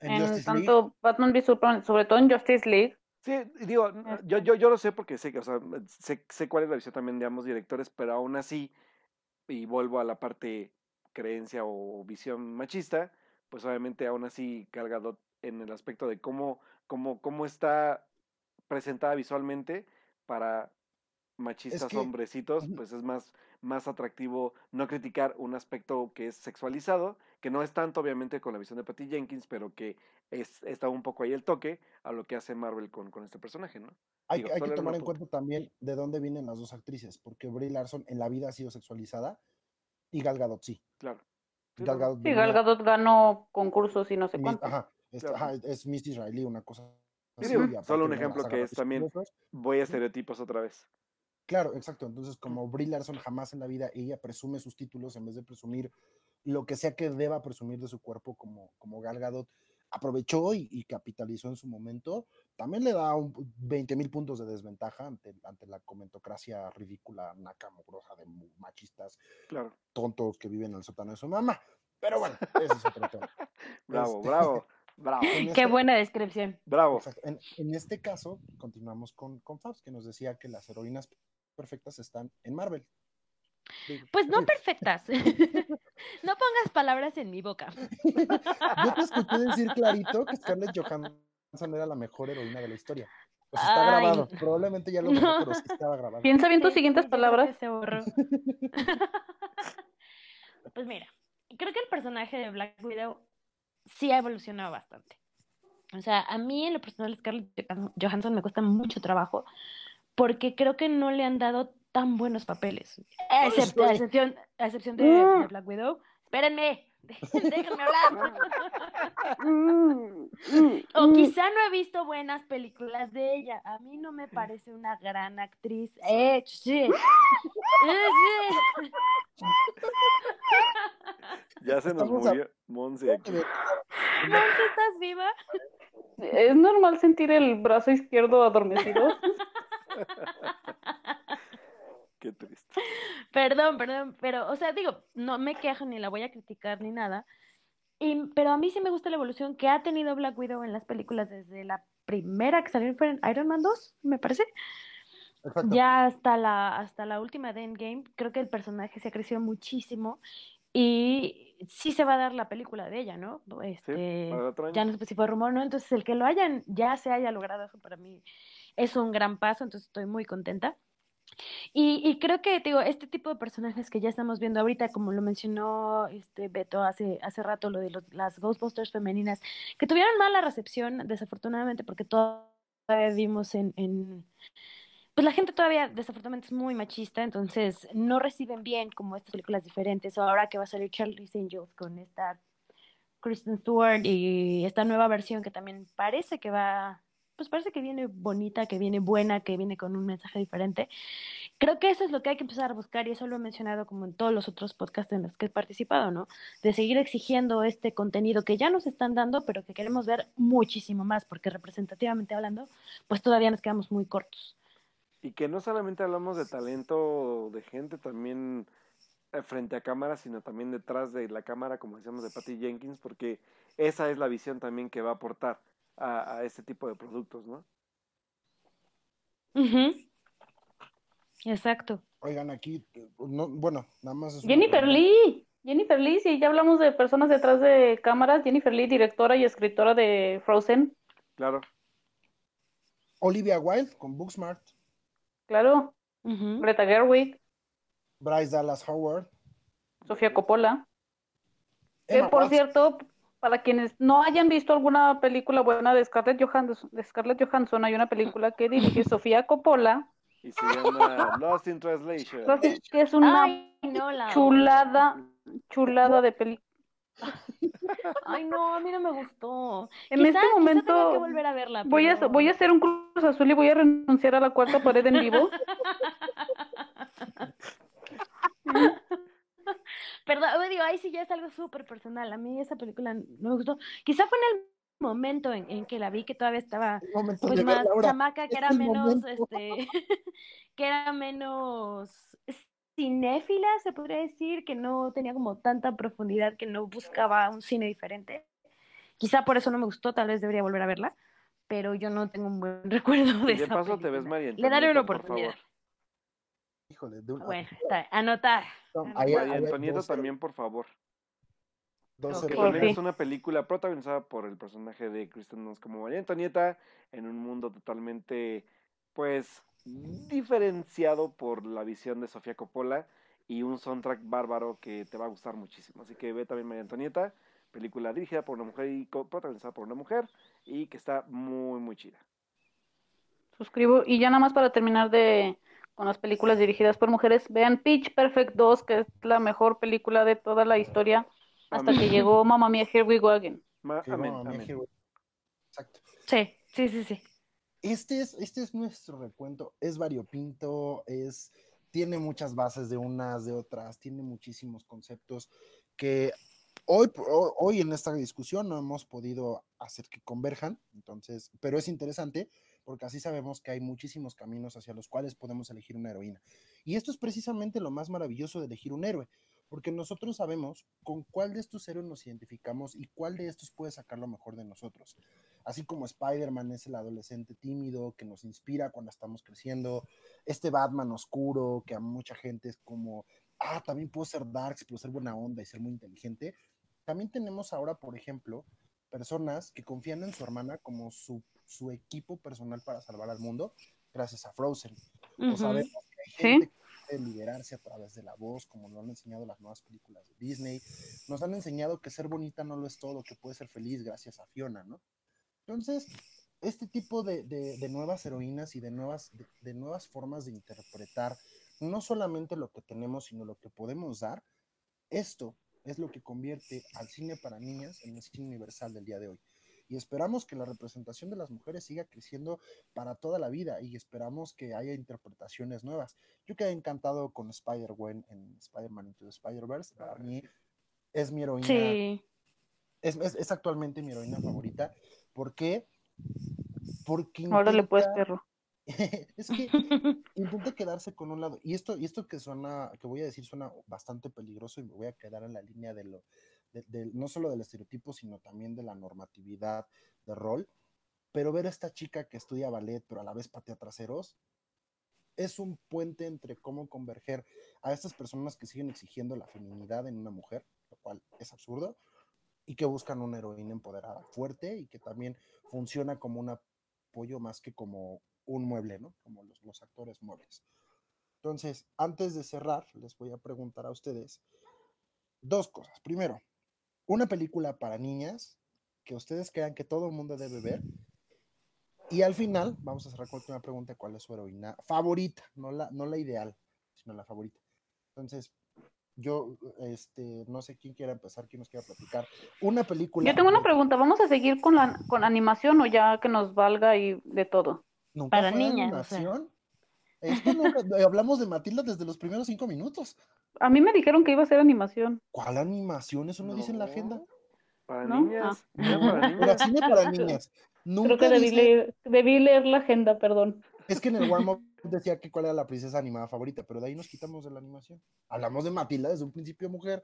en, tanto Batman v Superman, sobre todo en Justice League.
Sí, digo, yo, yo, yo lo sé porque sé que, o sea, sé, sé cuál es la visión también de ambos directores, pero aún así, y vuelvo a la parte creencia o visión machista, pues obviamente aún así cargado en el aspecto de cómo, cómo, cómo está presentada visualmente para machistas hombrecitos, pues es más, más atractivo no criticar un aspecto que es sexualizado, que no es tanto obviamente con la visión de Patty Jenkins, pero que es, está un poco ahí el toque a lo que hace Marvel con, con este personaje, ¿no?
Hay, hay que tomar en cuenta también de dónde vienen las dos actrices, porque Brie Larson en la vida ha sido sexualizada, y Gal Gadot sí.
Claro.
Gal Gadot, sí, Gal Gadot ganó concursos y no sé cuánto.
Ajá, es, ajá, es Miss Israelí, una cosa.
Así, solo un ejemplo que es también, voy a estereotipos otra vez.
Claro, exacto. Entonces, como Brie Larson jamás en la vida ella presume sus títulos en vez de presumir lo que sea que deba presumir de su cuerpo como, como Gal Gadot, aprovechó y, capitalizó en su momento, también le da un 20 mil puntos de desventaja ante, ante la comentocracia ridícula, naca, de machistas, tontos que viven en el sótano de su mamá. Pero bueno, ese es otro tema.
bravo, este, bravo, bravo.
Qué este buena descripción.
Bravo.
En, en, este caso, continuamos con, con Fabs, que nos decía que las heroínas perfectas están en Marvel.
Pues no perfectas. no pongas palabras en mi boca.
Yo te escuché decir clarito que Scarlett Johansson era la mejor heroína de la historia. Pues está grabado. Probablemente ya lo vi, pero sí estaba grabado.
Piensa bien tus siguientes palabras.
Se pues mira, creo que el personaje de Black Widow sí ha evolucionado bastante. O sea, a mí en lo personal Scarlett Johansson me cuesta mucho trabajo porque creo que no le han dado tan buenos papeles. a excepción, a excepción de, mm. Black Widow. Espérenme, déjenme hablar. Mm, mm, o quizá no he visto buenas películas de ella. A mí no me parece una gran actriz. Eh, sí.
Ya se nos murió Monse aquí.
Monse, ¿estás viva?
¿Es normal sentir el brazo izquierdo adormecido?
Qué triste.
Perdón, perdón, pero, o sea, digo, no me quejo ni la voy a criticar ni nada, Y, pero a mí sí me gusta la evolución que ha tenido Black Widow en las películas desde la primera que salió en Iron Man 2, me parece.
Exacto.
Ya hasta la, hasta la última de Endgame, creo que el personaje se ha crecido muchísimo y sí se va a dar la película de ella, ¿no? Este,
año.
ya no sé si fue rumor, ¿no? Entonces el que lo hayan, ya se haya logrado eso para mí es un gran paso, entonces estoy muy contenta. Y, creo que, digo, este tipo de personajes que ya estamos viendo ahorita, como lo mencionó este Beto hace, hace rato, lo de los- las Ghostbusters femeninas, que tuvieron mala recepción, desafortunadamente, porque todavía vimos en, en pues la gente todavía desafortunadamente es muy machista, entonces no reciben bien como estas películas diferentes. Ahora que va a salir Charlie's Angels con esta Kristen Stewart y esta nueva versión que también parece que va, pues parece que viene bonita, que viene buena, que viene con un mensaje diferente. Creo que eso es lo que hay que empezar a buscar y eso lo he mencionado como en todos los otros podcasts en los que he participado, ¿no? De seguir exigiendo este contenido que ya nos están dando, pero que queremos ver muchísimo más, porque representativamente hablando, pues todavía nos quedamos muy cortos.
Y que no solamente hablamos de talento de gente también eh, frente a cámara, sino también detrás de la cámara, como decíamos de Patty Jenkins, porque esa es la visión también que va a aportar a, a este tipo de productos, ¿no?
Ujú. Exacto.
Oigan, aquí, no, bueno, nada más es
Jennifer
pregunta.
Lee. Jennifer Lee, si ya hablamos de personas detrás de cámaras, Jennifer Lee, directora y escritora de Frozen.
Claro.
Olivia Wilde con Booksmart,
Claro.
Ujú.
Greta Gerwig,
Bryce Dallas Howard,
Sofía Coppola. Que por
Watson.
cierto, para quienes no hayan visto alguna película buena de Scarlett Johansson, de Scarlett Johansson, hay una película que dirige Sofía Coppola,
Y se llama Lost in Translation.
que es una
Ay, no, la
chulada, chulada de película.
Ay, no, a mí no me gustó.
En
Quizá-
este momento
tenga que volver a verla,
Voy a, voy a hacer un cruz azul y voy a renunciar a la cuarta pared en vivo.
Perdón, digo, ahí sí ya es algo súper personal. A mí esa película no me gustó. Quizá fue en el momento en, en que la vi, que todavía estaba pues más
Laura.
chamaca, que era menos,
momento.
este, que era menos cinéfila, se podría decir, que no tenía como tanta profundidad, que no buscaba un cine diferente. Quizá por eso no me gustó, tal vez debería volver a verla, pero yo no tengo un buen recuerdo de
Y de
esa
paso te ves
película.
María
Le daré una
Antonieta, por
oportunidad.
favor.
Híjole, de una-
Bueno, está, anotar.
no,
anotar.
ahí-
María
ahí
Antonieta
dos-
también, por favor.
dos
Ok.
Que
Por
también
fin.
es una película protagonizada por el personaje de Kristen Dunst como María Antonieta en un mundo totalmente, pues, diferenciado por la visión de Sofía Coppola y un soundtrack bárbaro que te va a gustar muchísimo. Así que ve también María Antonieta, película dirigida por una mujer y protagonizada por una mujer y que está muy, muy chida.
Suscribo. Y ya nada más para terminar de con las películas dirigidas por mujeres, vean Pitch Perfect 2, que es la mejor película de toda la historia, hasta
Amén.
que llegó Mamma Mía, Here We Go Again.
Ma-
Sí,
amén, amén.
Exacto.
Sí, sí, sí, sí.
Este es, este es nuestro recuento, es variopinto, es, tiene muchas bases de unas, de otras, tiene muchísimos conceptos que hoy, ho- hoy en esta discusión no hemos podido hacer que converjan, entonces, pero es interesante porque así sabemos que hay muchísimos caminos hacia los cuales podemos elegir una heroína. Y esto es precisamente lo más maravilloso de elegir un héroe, porque nosotros sabemos con cuál de estos héroes nos identificamos y cuál de estos puede sacar lo mejor de nosotros así como Spider-Man es el adolescente tímido que nos inspira cuando estamos creciendo, este Batman oscuro que a mucha gente es como, ah, también puedo ser darks, puedo ser buena onda y ser muy inteligente. También tenemos ahora, por ejemplo, personas que confían en su hermana como su, su equipo personal para salvar al mundo, gracias a Frozen. O
Ujú.
sabemos que hay
Sí.
gente que puede liderarse a través de la voz, como lo han enseñado las nuevas películas de Disney. Nos han enseñado que ser bonita no lo es todo, que puede ser feliz gracias a Fiona, ¿no? Entonces, este tipo de, de- de nuevas heroínas y de nuevas, de, de nuevas formas de interpretar no solamente lo que tenemos, sino lo que podemos dar, esto es lo que convierte al cine para niñas en el cine universal del día de hoy. Y esperamos que la representación de las mujeres siga creciendo para toda la vida y esperamos que haya interpretaciones nuevas. Yo quedé encantado con Spider-Gwen en Spider-Man Into the Spider-Verse. Para mí es mi heroína
Sí.
es, es- es actualmente mi heroína favorita. ¿Por qué? Porque
Ahora le puedes perro.
es que intenta quedarse con un lado. Y esto, y esto que suena, que voy a decir suena bastante peligroso y me voy a quedar en la línea de lo, no solo del estereotipo, sino también de la normatividad de rol. Pero ver a esta chica que estudia ballet, pero a la vez patea traseros, es un puente entre cómo converger a estas personas que siguen exigiendo la feminidad en una mujer, lo cual es absurdo, y que buscan una heroína empoderada, fuerte y que también funciona como un apoyo más que como un mueble, ¿no? Como los, los actores muebles. Entonces, antes de cerrar, les voy a preguntar a ustedes dos cosas. Primero, una película para niñas que ustedes crean que todo el mundo debe ver. Y al final, vamos a cerrar con una pregunta, ¿cuál es su heroína favorita? No la, no la ideal, sino la favorita. Entonces, yo, este, no sé quién quiera empezar, quién nos quiera platicar. Una película.
Yo tengo una pregunta, ¿vamos a seguir con la con animación o ya que nos valga y de todo?
Para niñas.
Animación? Esto no, eh, hablamos de Matilda desde los primeros cinco minutos.
A mí me dijeron que iba a ser animación.
¿Cuál animación? Eso no, dice en la agenda.
Para niñas. Ah. para
niñas. cine para niñas.
Creo que debí, leer, debí leer la agenda, perdón.
Es que en el warm decía que cuál era la princesa animada favorita, pero de ahí nos quitamos de la animación. Hablamos de Matilda desde un principio mujer.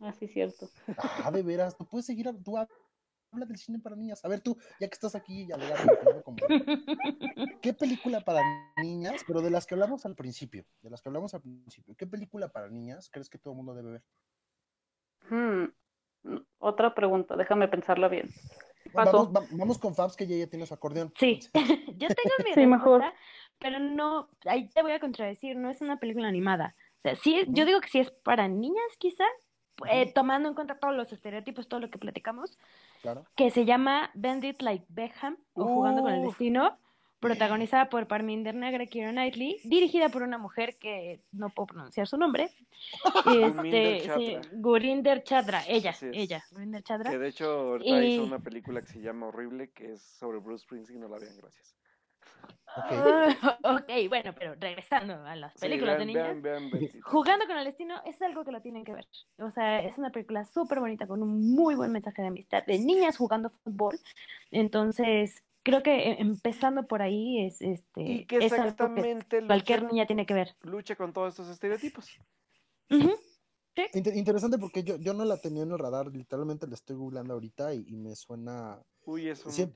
Ah, sí, cierto.
Ah, de veras, tú puedes seguir, tú habla del cine para niñas. A ver tú, ya que estás aquí y como... ¿Qué película para niñas, pero de las que hablamos al principio, de las que hablamos al principio, ¿qué película para niñas crees que todo el mundo debe ver?
Hmm, otra pregunta, déjame pensarla bien.
Vamos, vamos, con Fabs, que ya, ya tiene su acordeón.
Sí, yo tengo mi sí, mejor. pero no, ahí te voy a contradecir, no es una película animada. O sea, sí, yo digo que sí es para niñas, quizá, eh, tomando en cuenta todos los estereotipos, todo lo que platicamos, que se llama Bandit Like Beckham o Jugando con el Destino, protagonizada por Parminder Nagra y Keira Knightley, dirigida por una mujer que no puedo pronunciar su nombre, este, Gurinder Chadra, ella, ella, Gurinder Chadra.
Que de hecho hizo una película que se llama Horrible, que es sobre Bruce Springsteen, no la vean, gracias.
ok, bueno, pero regresando a las películas de niñas, jugando con el destino es algo que lo tienen que ver. O sea, es una película súper bonita con un muy buen mensaje de amistad de niñas jugando fútbol. Entonces, creo que e, empezando por ahí es este
y que exactamente
cualquier niña tiene que ver.
Lucha con todos estos estereotipos.
interesante porque yo, yo no la tenía en el radar, literalmente la estoy googleando ahorita y, me suena.
Uy, es un...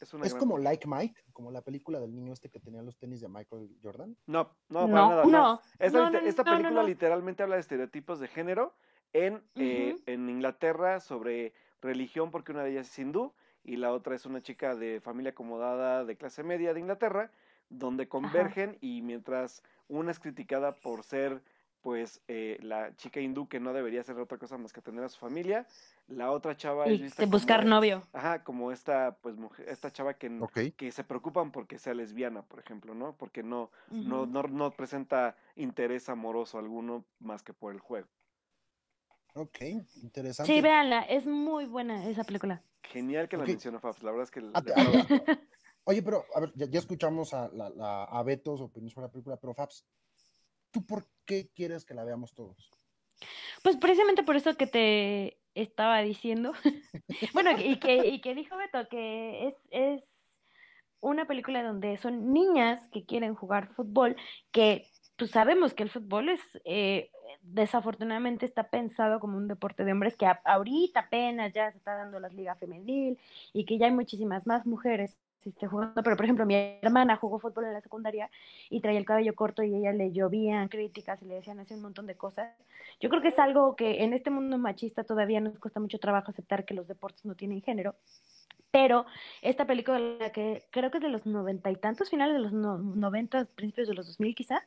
Es, como Like Mike, como la película del niño este que tenía los tenis de Michael Jordan.
No, no, para nada. No. Esta, película literalmente habla de estereotipos de género en, eh, en Inglaterra sobre religión, porque una de ellas es hindú y la otra es una chica de familia acomodada de clase media de Inglaterra, donde convergen y mientras una es criticada por ser pues eh, la chica hindú que no debería hacer otra cosa más que tener a su familia, la otra chava
y es buscar novio.
Ajá, como esta pues mujer, esta chava que, que se preocupan porque sea lesbiana, por ejemplo, ¿no? Porque no, no, no, no presenta interés amoroso alguno más que por el juego.
Ok, interesante.
Sí, véanla, es muy buena esa película.
Genial que la menciona Fabs, la verdad es que...
Oye, pero a ver, ya, escuchamos a, la, a Beto su opinión sobre la película, pero Fabs, ¿tú por qué quieres que la veamos todos?
Pues precisamente por eso que te estaba diciendo. bueno, y que, y que dijo Beto, que es, es una película donde son niñas que quieren jugar fútbol, que pues sabemos que el fútbol es, eh, desafortunadamente está pensado como un deporte de hombres que ahorita apenas ya se está dando las ligas femenil y que ya hay muchísimas más mujeres esté jugando, pero por ejemplo mi hermana jugó fútbol en la secundaria y traía el cabello corto y ella le llovían críticas y le decían así un montón de cosas. Yo creo que es algo que en este mundo machista todavía nos cuesta mucho trabajo aceptar que los deportes no tienen género. Pero esta película que creo que es de los noventa y tantos, finales de los noventa, principios de los dos mil quizá,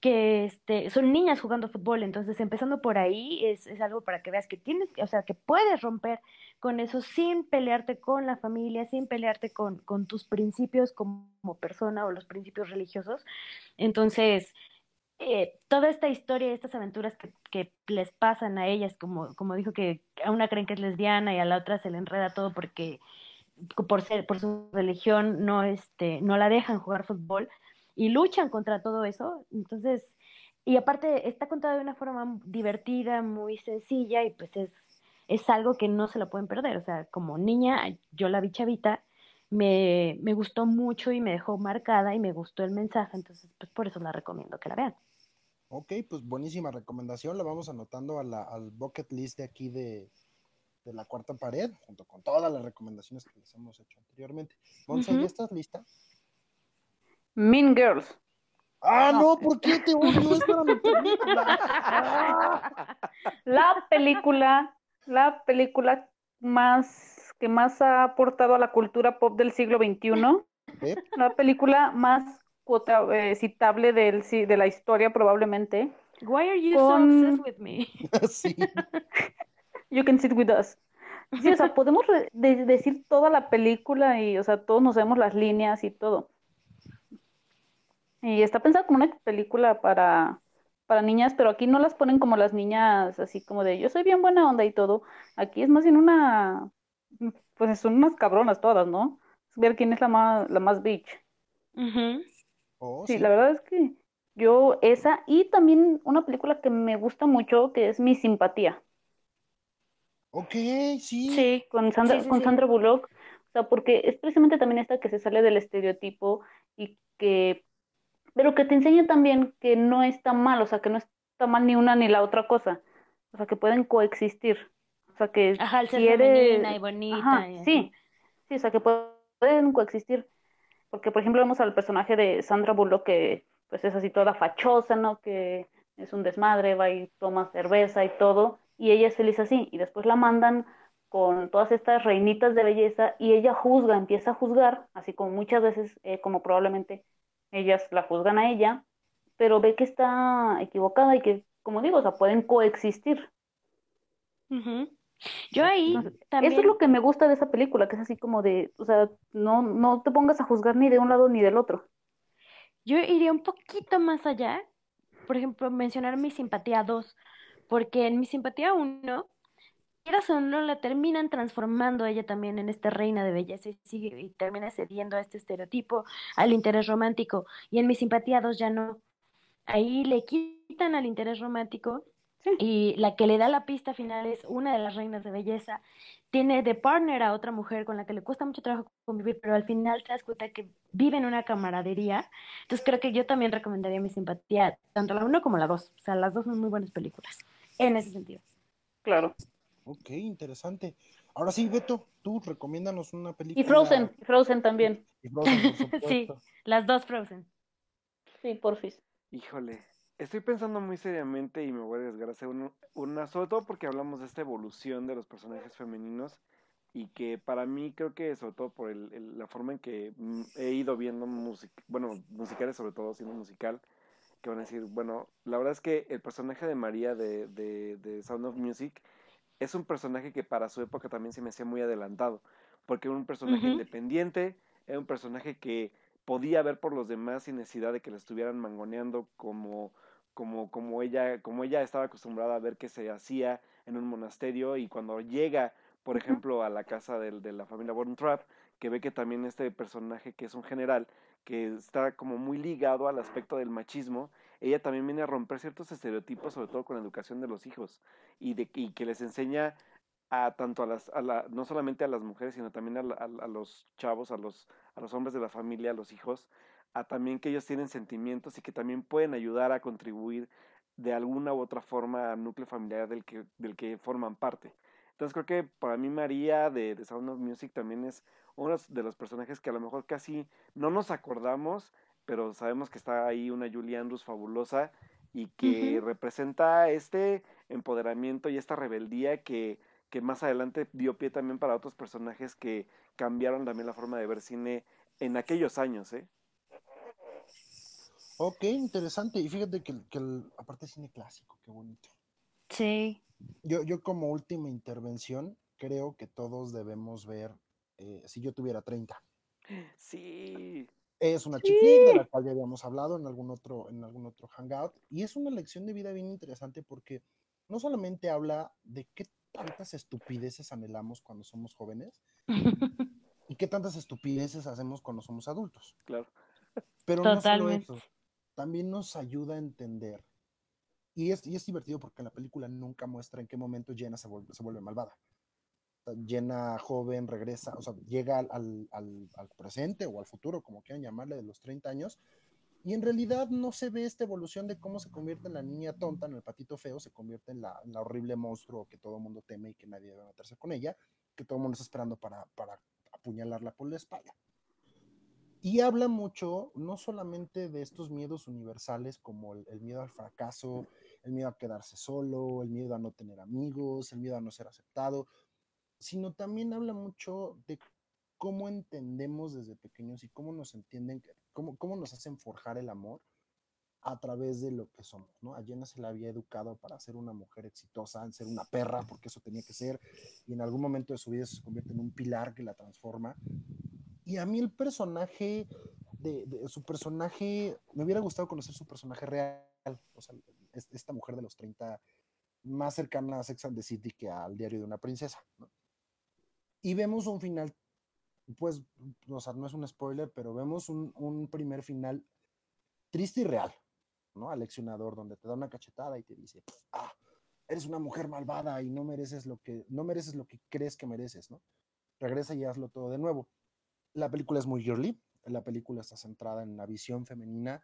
que este, son niñas jugando fútbol, entonces empezando por ahí es, es, algo para que veas que tienes, o sea, que puedes romper con eso sin pelearte con la familia, sin pelearte con, con tus principios como persona o los principios religiosos. Entonces, eh, toda esta historia, estas aventuras que, que, les pasan a ellas, como, como dijo que a una creen que es lesbiana y a la otra se le enreda todo porque por ser, por su religión no, este, no la dejan jugar fútbol y luchan contra todo eso. Entonces, y aparte está contado de una forma divertida, muy sencilla y pues es, es algo que no se lo pueden perder. O sea, como niña, yo la vi chavita, me, me gustó mucho y me dejó marcada y me gustó el mensaje, entonces pues por eso la recomiendo que la vean.
Ok, pues buenísima recomendación. La vamos anotando a la, al bucket list de aquí de, de la cuarta pared, junto con todas las recomendaciones que les hemos hecho anteriormente. Monza, ¿ya estás lista?
Mean Girls.
Ah, no, ¿por qué te odio? Es para mi película.
La película, la película más que más ha aportado a la cultura pop del siglo XXI.
¿Eh?
La película más cuota- eh, citable del, de la historia, probablemente.
Why are you
Con-
so obsessed with me?
Sí.
You can sit with us. Sí, o sea, podemos de- decir toda la película y, o sea, todos nos vemos las líneas y todo. Y está pensada como una película para, para niñas, pero aquí no las ponen como las niñas, así como de yo soy bien buena onda y todo. Aquí es más bien una, pues son unas cabronas todas, ¿no? Es ver quién es la más, la más bitch.
Oh,
Sí,
sí.
la verdad es que yo esa y también una película que me gusta mucho que es Mi Simpatía.
Ok, sí.
Sí.
con Sandra,
Sí, sí,
con
sí.
Sandra Bullock, o sea, porque es precisamente también esta que se sale del estereotipo y que, pero que te enseña también que no está mal, o sea, que no está mal ni una ni la otra cosa, o sea, que pueden coexistir, o sea, que
Ajá, el
si eres-
y bonita.
Ajá,
y
sí, sí, o sea, que pueden coexistir, porque por ejemplo vemos al personaje de Sandra Bullock que pues es así toda fachosa, ¿no? Que es un desmadre, va y toma cerveza y todo, y ella es feliz así, y después la mandan con todas estas reinitas de belleza y ella juzga, empieza a juzgar, así como muchas veces, eh, como probablemente ellas la juzgan a ella, pero ve que está equivocada y que, como digo, o sea, pueden coexistir.
Yo ahí también.
Eso es lo que me gusta de esa película, que es así como de, o sea, no, no te pongas a juzgar ni de un lado ni del otro.
Yo iría un poquito más allá, por ejemplo, mencionar mi simpatía 2, porque en mi simpatía 1, quieras o no, la terminan transformando ella también en esta reina de belleza y, sigue, y termina cediendo a este estereotipo, al interés romántico, y en mi simpatía 2 ya no. Ahí le quitan al interés romántico
Sí.
y la que le da la pista final es una de las reinas de belleza. Tiene de partner a otra mujer con la que le cuesta mucho trabajo convivir, pero al final te das cuenta que viven una camaradería. Entonces creo que yo también recomendaría mi simpatía, tanto la 1 como la 2. O sea, las dos son muy buenas películas, en ese sentido.
Claro.
Ok, interesante. Ahora sí, Beto, tú recomiéndanos una película.
Y Frozen, Frozen también.
Y Frozen, por
Sí. Las dos Frozen.
Sí, porfis.
Híjole, estoy pensando muy seriamente y me voy a a hacer un- una, sobre todo porque hablamos de esta evolución de los personajes femeninos y que para mí creo que sobre todo por el, el- la forma en que mm, he ido viendo music, bueno, musicales sobre todo, siendo musical, que van a decir, bueno, la verdad es que el personaje de María de, de, de Sound of Music es un personaje que para su época también se me hacía muy adelantado, porque era un personaje independiente, era un personaje que podía ver por los demás sin necesidad de que la estuvieran mangoneando como, como, como ella, como ella estaba acostumbrada a ver que se hacía en un monasterio y cuando llega, por ejemplo, a la casa del- de, la familia Von Trapp, que ve que también este personaje que es un general, que está como muy ligado al aspecto del machismo, ella también viene a romper ciertos estereotipos, sobre todo con la educación de los hijos, y, de, que les enseña a tanto a las, no solamente a las mujeres, sino también a, los chavos, a los, hombres de la familia, a los hijos, a también que ellos tienen sentimientos y que también pueden ayudar a contribuir de alguna u otra forma al núcleo familiar del que, forman parte. Entonces creo que para mí María de Sound of Music también es uno de los personajes que a lo mejor casi no nos acordamos, pero sabemos que está ahí una Julie Andrews fabulosa y que representa este empoderamiento y esta rebeldía que, que más adelante dio pie también para otros personajes que cambiaron también la forma de ver cine en aquellos años, ¿eh?
Ok, interesante. Y fíjate que, que el- aparte es cine clásico, qué bonito.
Sí.
Yo, yo como última intervención, creo que todos debemos ver eh, Si yo tuviera 30.
Sí.
Es una flick de la cual ya habíamos hablado en algún otro, en algún otro hangout. Y es una lección de vida bien interesante porque no solamente habla de qué tantas estupideces anhelamos cuando somos jóvenes y qué tantas estupideces hacemos cuando somos adultos.
Claro.
Pero no solo
Totalmente.
eso, también nos ayuda a entender. Y es, y es divertido porque en la película nunca muestra en qué momento Jenna se vuelve, se vuelve malvada. Jenna joven regresa, o sea, llega al, al- presente o al futuro, como quieran llamarle, de los 30 años, Y en realidad no se ve esta evolución de cómo se convierte en la niña tonta, en el patito feo, se convierte en la, horrible monstruo que todo el mundo teme y que nadie debe meterse con ella, que todo el mundo está esperando para, para apuñalarla por la espalda. Y habla mucho, no solamente de estos miedos universales como el, miedo al fracaso, el miedo a quedarse solo, el miedo a no tener amigos, el miedo a no ser aceptado, sino también habla mucho de cómo entendemos desde pequeños y cómo nos entienden, cómo, cómo nos hacen forjar el amor a través de lo que somos, ¿no? A Jenna se la había educado para ser una mujer exitosa, en ser una perra, porque eso tenía que ser, y en algún momento de su vida se convierte en un pilar que la transforma. Y a mí el personaje, de, su personaje, me hubiera gustado conocer su personaje real, o sea, esta mujer de los 30, más cercana a Sex and the City que al diario de una princesa, ¿no? Y vemos un final pues, o sea, no es un spoiler, pero vemos un, primer final triste y real, ¿no? Aleccionador, donde te da una cachetada y te dice, ah, eres una mujer malvada y no mereces lo que, no mereces lo que crees que mereces, ¿no? Regresa y hazlo todo de nuevo. La película es muy girly, la película está centrada en la visión femenina,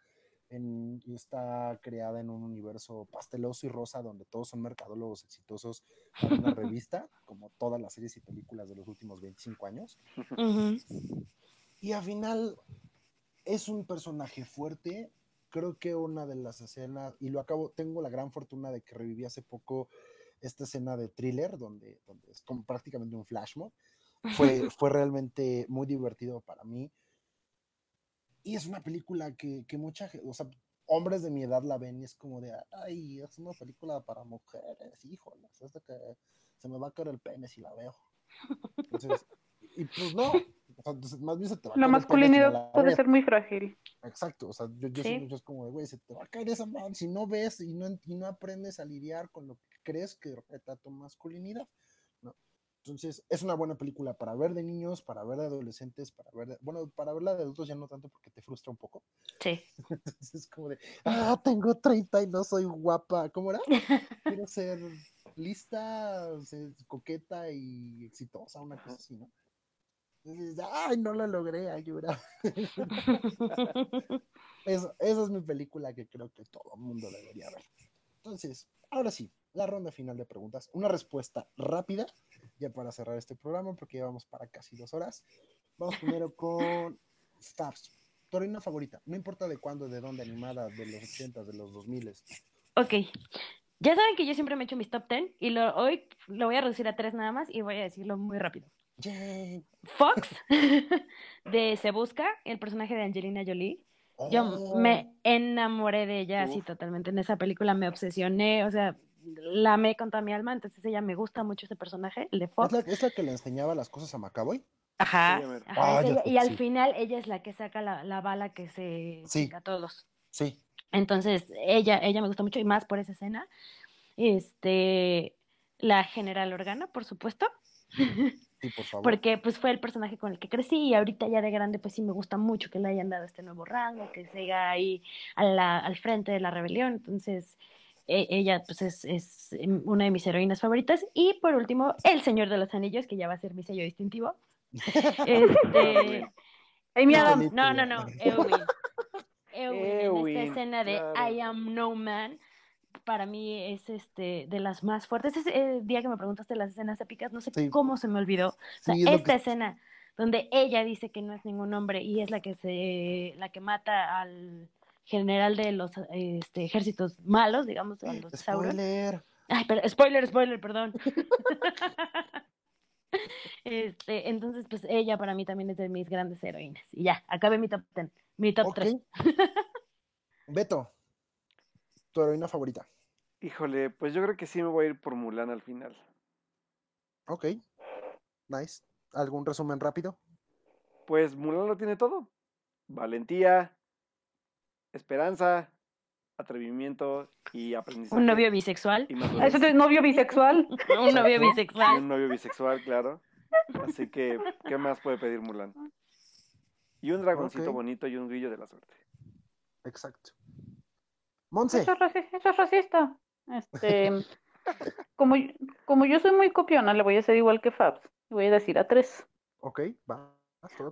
en, está creada en un universo pasteloso y rosa donde todos son mercadólogos exitosos en una revista, como todas las series y películas de los últimos 25 años. Uh -huh. Y al final es un personaje fuerte. Creo que una de las escenas, y lo acabo, tengo la gran fortuna de que reviví hace poco esta escena de thriller, donde, donde es como prácticamente un flash mob. Fue, fue realmente muy divertido para mí. Y es una película que, que mucha gente, o sea, hombres de mi edad la ven y es como de, ay, es una película para mujeres, híjolas, de que se me va a caer el pene si la veo. Entonces, y pues no, o sea, más bien se te va a
La masculinidad si puede ser muy frágil.
Exacto, o sea, yo, yo, ¿Sí? yo es como de, güey, se te va a caer esa mano si no ves y no, y no aprendes a lidiar con lo que crees que respeta tu masculinidad. Entonces, es una buena película para ver de niños, para ver de adolescentes, para ver de, bueno, para verla de adultos ya no tanto porque te frustra un poco.
Sí.
Entonces es como de, ah, tengo 30 y no soy guapa. ¿Cómo era? Quiero ser lista, coqueta y exitosa, una cosa así, ¿no? Entonces, ay, no lo logré, ayuda. Eso, esa es mi película que creo que todo el mundo debería ver. Entonces, ahora sí, la ronda final de preguntas. Una respuesta rápida, ya para cerrar este programa, porque llevamos para casi dos horas. Vamos primero con Fabs. Tu heroína favorita, no importa de cuándo, de dónde, animada, de los 80, de los 2000.
Ok. Ya saben que yo siempre me echo mis top 10 y lo, hoy lo voy a reducir a tres nada más y voy a decirlo muy rápido.
Yay.
Fox, de Se Busca, el personaje de Angelina Jolie. Yo
Oh.
me enamoré de ella así totalmente. En esa película me obsesioné, o sea, la amé con toda mi alma. Entonces ella me gusta mucho ese personaje, el de
¿Es
Fox.
la, es la que le enseñaba las cosas a Macaboy?
Ajá.
Ah,
ella. y al
sí.
final ella es la que saca la, la bala que se
Sí.
a todos.
Sí.
Entonces, ella, ella me gusta mucho y más por esa escena. Este, la General Organa, por supuesto,
Sí, por favor.
porque pues fue el personaje con el que crecí y ahorita ya de grande pues sí me gusta mucho que le hayan dado este nuevo rango, que siga ahí a la- al frente de la rebelión. Entonces, ella pues es, es em, una de mis heroínas favoritas. Y por último, El Señor de los Anillos, que ya va a ser mi sello distintivo. Este,
Amy
No,
Adams.
No, no, no, Eowyn. Eowyn, en esta escena de
claro.
I am no man, para mí es este de las más fuertes. Ese eh, día que me preguntaste las escenas épicas, no sé
Sí.
cómo se me olvidó. O sea,
Sí, es lo
esta
que-
escena donde ella dice que no es ningún hombre y es la que se la que mata al general de los este, ejércitos malos, digamos, a los.
Spoiler.
Ay, pero spoiler, spoiler, perdón. Este, entonces, pues ella para mí también es de mis grandes heroínas. Y ya, acabé mi top 10, mi top
Ok.
3.
Beto, tu heroína favorita.
Híjole, pues yo creo que sí me voy a ir por Mulan al final.
Ok. Nice. ¿Algún resumen rápido?
Pues Mulan lo tiene todo. Valentía, esperanza, atrevimiento y aprendizaje.
Un novio bisexual.
madurez.
Ah, ¿Eso es novio bisexual?
Un novio
Y
bisexual.
un novio bisexual, claro. Así que, ¿qué más puede pedir Mulan? Y un dragoncito bonito y un grillo de la suerte.
Exacto. Monse.
Eso es, raci- eso es racista. Este, como, yo- como yo soy muy copiona, le voy a hacer igual que Fabs. Le voy a decir a tres.
Ok, va.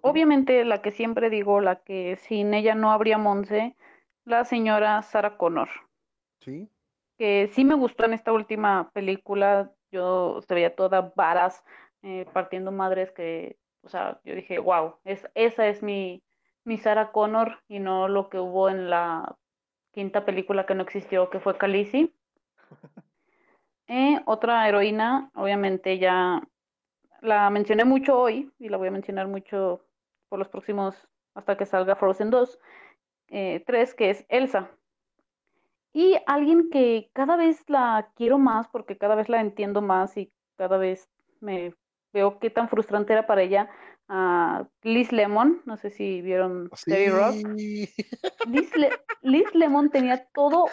Obviamente la que siempre digo, la que sin ella no habría Monse, la señora Sarah Connor.
Sí.
Que sí me gustó en esta última película. Yo se veía toda varas, eh, partiendo madres que, o sea, yo dije, wow, es, esa es mi, mi Sarah Connor y no lo que hubo en la quinta película que no existió, que fue Khaleesi. Eh, otra heroína, obviamente ya la mencioné mucho hoy y la voy a mencionar mucho por los próximos, hasta que salga Frozen 2, eh, 3, que es Elsa. Y alguien que cada vez la quiero más porque cada vez la entiendo más y cada vez me veo qué tan frustrante era para ella, a Liz Lemon, no sé si vieron Terry Rock. Liz, Liz, Lemon tenía todo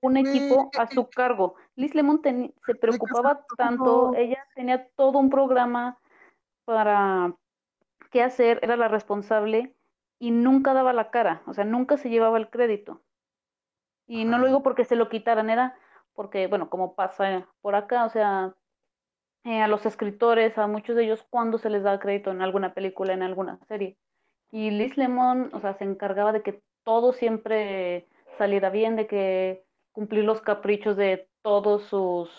un equipo a su cargo. Liz Lemon se preocupaba tanto, ella tenía todo un programa para qué hacer, era la responsable y nunca daba la cara, o sea, nunca se llevaba el crédito. Y no lo digo porque se lo quitaran, era porque, bueno, como pasa por acá, o sea, eh, a los escritores, a muchos de ellos, cuando se les da crédito en alguna película, en alguna serie. Y Liz Lemon, o sea, se encargaba de que todo siempre saliera bien, de que cumplir los caprichos de todos sus,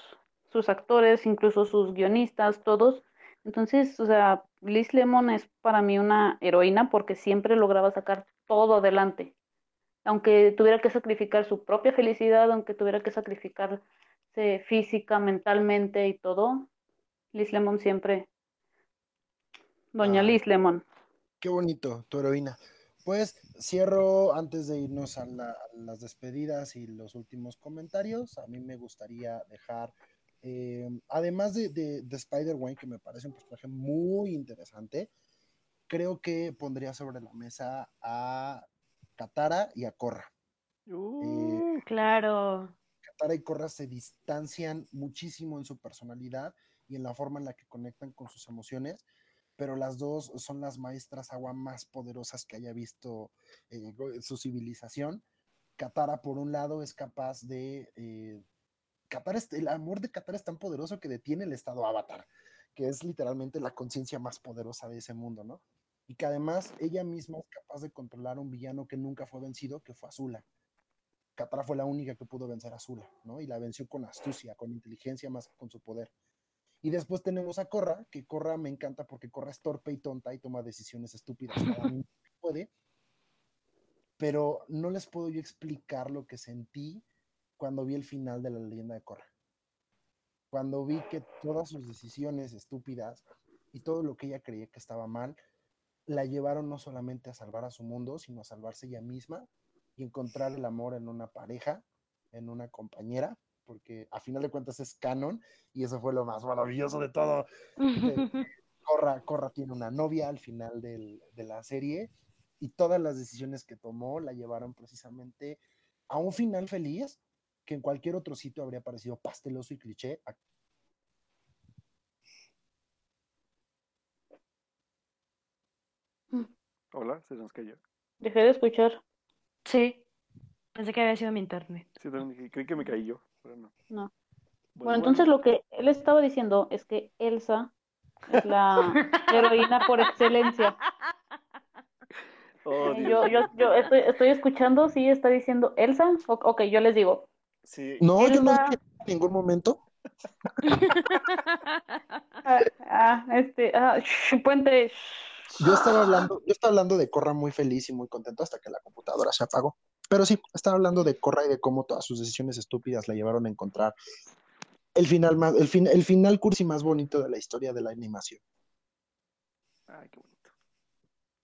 sus actores, incluso sus guionistas, todos. Entonces, o sea, Liz Lemon es para mí una heroína porque siempre lograba sacar todo adelante. Aunque tuviera que sacrificar su propia felicidad, aunque tuviera que sacrificarse física, mentalmente y todo, Liz Lemon siempre. Doña Liz Lemon.
Qué bonito, tu heroína. Pues cierro antes de irnos a, las despedidas y los últimos comentarios. A mí me gustaría dejar, eh, además de, de, Spider-Man, que me parece un personaje muy interesante, creo que pondría sobre la mesa a Katara y a Korra.
Uh, claro.
Katara y Korra se distancian muchísimo en su personalidad y en la forma en la que conectan con sus emociones, pero las dos son las maestras agua más poderosas que haya visto eh, su civilización. Katara, por un lado, es capaz de... Eh, el amor de Katara es tan poderoso que detiene el estado avatar, que es literalmente la conciencia más poderosa de ese mundo, ¿no? Y que además ella misma es capaz de controlar a un villano que nunca fue vencido, que fue Azula. Katara fue la única que pudo vencer a Azula, ¿no? Y la venció con astucia, con inteligencia más que con su poder. Y después tenemos a Corra, que Corra me encanta porque Corra es torpe y tonta y toma decisiones estúpidas puede. Pero no les puedo yo explicar lo que sentí cuando vi el final de la leyenda de Corra. Cuando vi que todas sus decisiones estúpidas y todo lo que ella creía que estaba mal, la llevaron no solamente a salvar a su mundo, sino a salvarse ella misma y encontrar el amor en una pareja, en una compañera porque a final de cuentas es canon y eso fue lo más maravilloso de todo. Corra, Corra tiene una novia al final de la serie y todas las decisiones que tomó la llevaron precisamente a un final feliz que en cualquier otro sitio habría parecido pasteloso y cliché.
Hola, se nos cayó.
Dejé de escuchar.
Sí, pensé que había sido mi internet.
Sí, creí que me caí yo.
No. Bueno, entonces lo que él estaba diciendo es que Elsa es la heroína por excelencia. Oh, yo, yo, yo estoy, estoy, escuchando, sí, está diciendo Elsa. ok, yo les digo.
Sí. No, yo no dije en ningún momento.
ah, ah, este, ah, puente.
Yo estaba hablando, yo estaba hablando de Corra muy feliz y muy contento hasta que la computadora se apagó. Pero sí, estaba hablando de Corra y de cómo todas sus decisiones estúpidas la llevaron a encontrar el final más, el, fin, el final cursi más bonito de la historia de la animación.
Ay, qué bonito.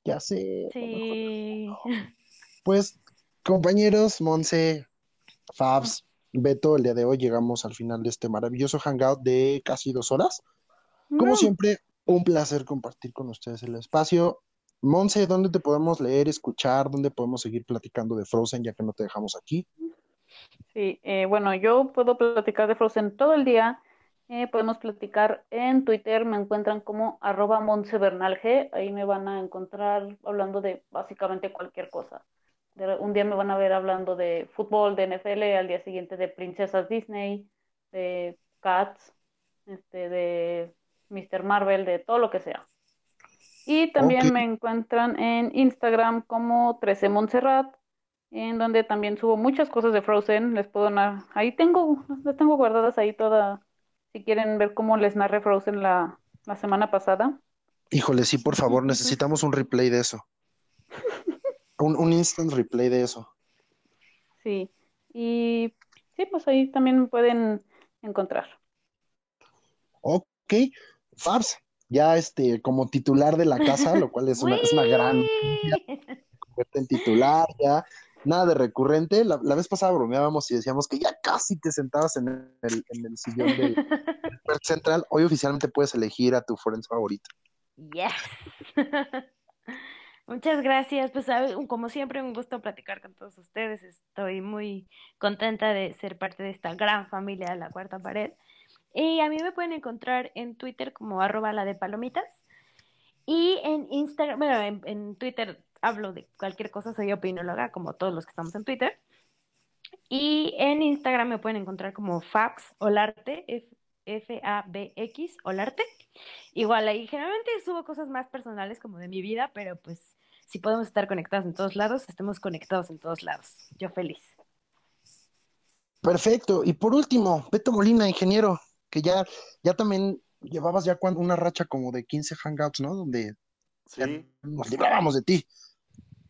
Ya sé.
Sí.
Pues, compañeros, Monse, Fabs, Beto, el día de hoy llegamos al final de este maravilloso hangout de casi dos horas. Como mm. siempre, un placer compartir con ustedes el espacio. Monse, ¿dónde te podemos leer, escuchar? ¿Dónde podemos seguir platicando de Frozen ya que no te dejamos aquí?
Sí, eh, bueno, yo puedo platicar de Frozen todo el día. Eh, podemos platicar en Twitter, me encuentran como arroba G, ahí me van a encontrar hablando de básicamente cualquier cosa. Un día me van a ver hablando de fútbol, de NFL, al día siguiente de princesas Disney, de Cats, este, de Mr. Marvel, de todo lo que sea. Y también me encuentran en Instagram como 13 Montserrat. en donde también subo muchas cosas de Frozen. Les puedo narrar, ahí tengo, las tengo guardadas ahí toda, si quieren ver cómo les narré Frozen la, la semana pasada.
Híjole, sí, por favor, necesitamos un replay de eso. Un, un instant replay de eso.
Sí, y sí, pues ahí también pueden encontrar.
Ok, Fabs, ya este, como titular de la casa, lo cual es una, es una gran en titular, ya, nada de recurrente. La, la vez pasada bromeábamos y decíamos que ya casi te sentabas en el, en el sillón del Park Central. Hoy oficialmente puedes elegir a tu Friends favorito.
Yes. Muchas gracias. Pues como siempre, un gusto platicar con todos ustedes. Estoy muy contenta de ser parte de esta gran familia de la cuarta pared. Y a mí me pueden encontrar en Twitter como arroba la de palomitas. Y en Instagram, bueno, en, Twitter hablo de cualquier cosa, soy opinóloga, como todos los que estamos en Twitter. Y en Instagram me pueden encontrar como Fax Olarte, F-A-B-X, Olarte. Igual ahí generalmente subo cosas más personales como de mi vida, pero pues si podemos estar conectados en todos lados, estemos conectados en todos lados. Yo feliz.
Perfecto. Y por último, Beto Molina, ingeniero, que ya, ya también llevabas ya una racha como de 15 hangouts, ¿no? Donde
Sí,
nos librábamos de ti.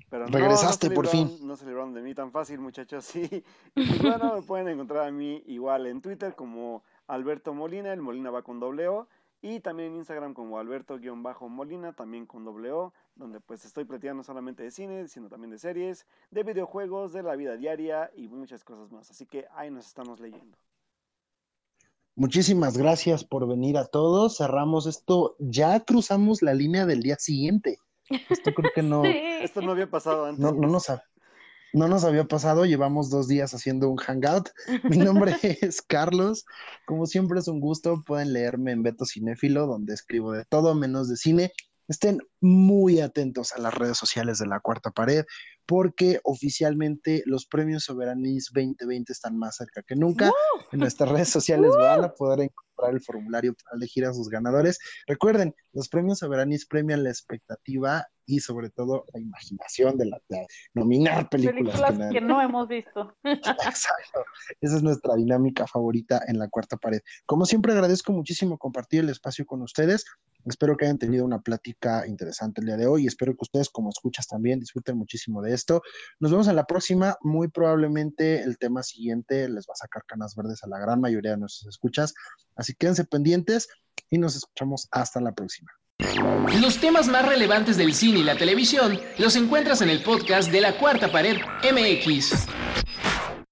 pero no,
Regresaste
no
por fin.
No se libraron de mí tan fácil, muchachos, sí. Y pues bueno, me pueden encontrar a mí igual en Twitter como Alberto Molina, el Molina va con doble O, y también en Instagram como Alberto-Molina, también con doble O, donde pues estoy platicando no solamente de cine, sino también de series, de videojuegos, de la vida diaria y muchas cosas más. Así que ahí nos estamos leyendo.
Muchísimas gracias por venir a todos. Cerramos esto. Ya cruzamos la línea del día siguiente. Esto creo que no,
Sí.
Esto no había pasado antes.
no, no nos ha- no nos había pasado. Llevamos dos días haciendo un hangout. Mi nombre es Carlos. Como siempre es un gusto. Pueden leerme en Beto Cinéfilo, donde escribo de todo menos de cine. Estén muy atentos a las redes sociales de la Cuarta Pared, porque oficialmente los premios Soberanis 2020 están más cerca que nunca. En nuestras redes sociales van a poder encontrar el formulario para elegir a sus ganadores. Recuerden, los premios Soberanis premian la expectativa y sobre todo la imaginación de la de nominar películas,
Películas
que
que no hemos visto.
Exacto. Esa es nuestra dinámica favorita en la cuarta pared. Como siempre, agradezco muchísimo compartir el espacio con ustedes. Espero que hayan tenido una plática interesante el día de hoy espero que ustedes, como escuchas, también disfruten muchísimo de esto. Nos vemos en la próxima. Muy probablemente el tema siguiente les va a sacar canas verdes a la gran mayoría de nuestros escuchas. Así quédense pendientes y nos escuchamos hasta la próxima.
Los temas más relevantes del cine y la televisión los encuentras en el podcast de la Cuarta Pared MX.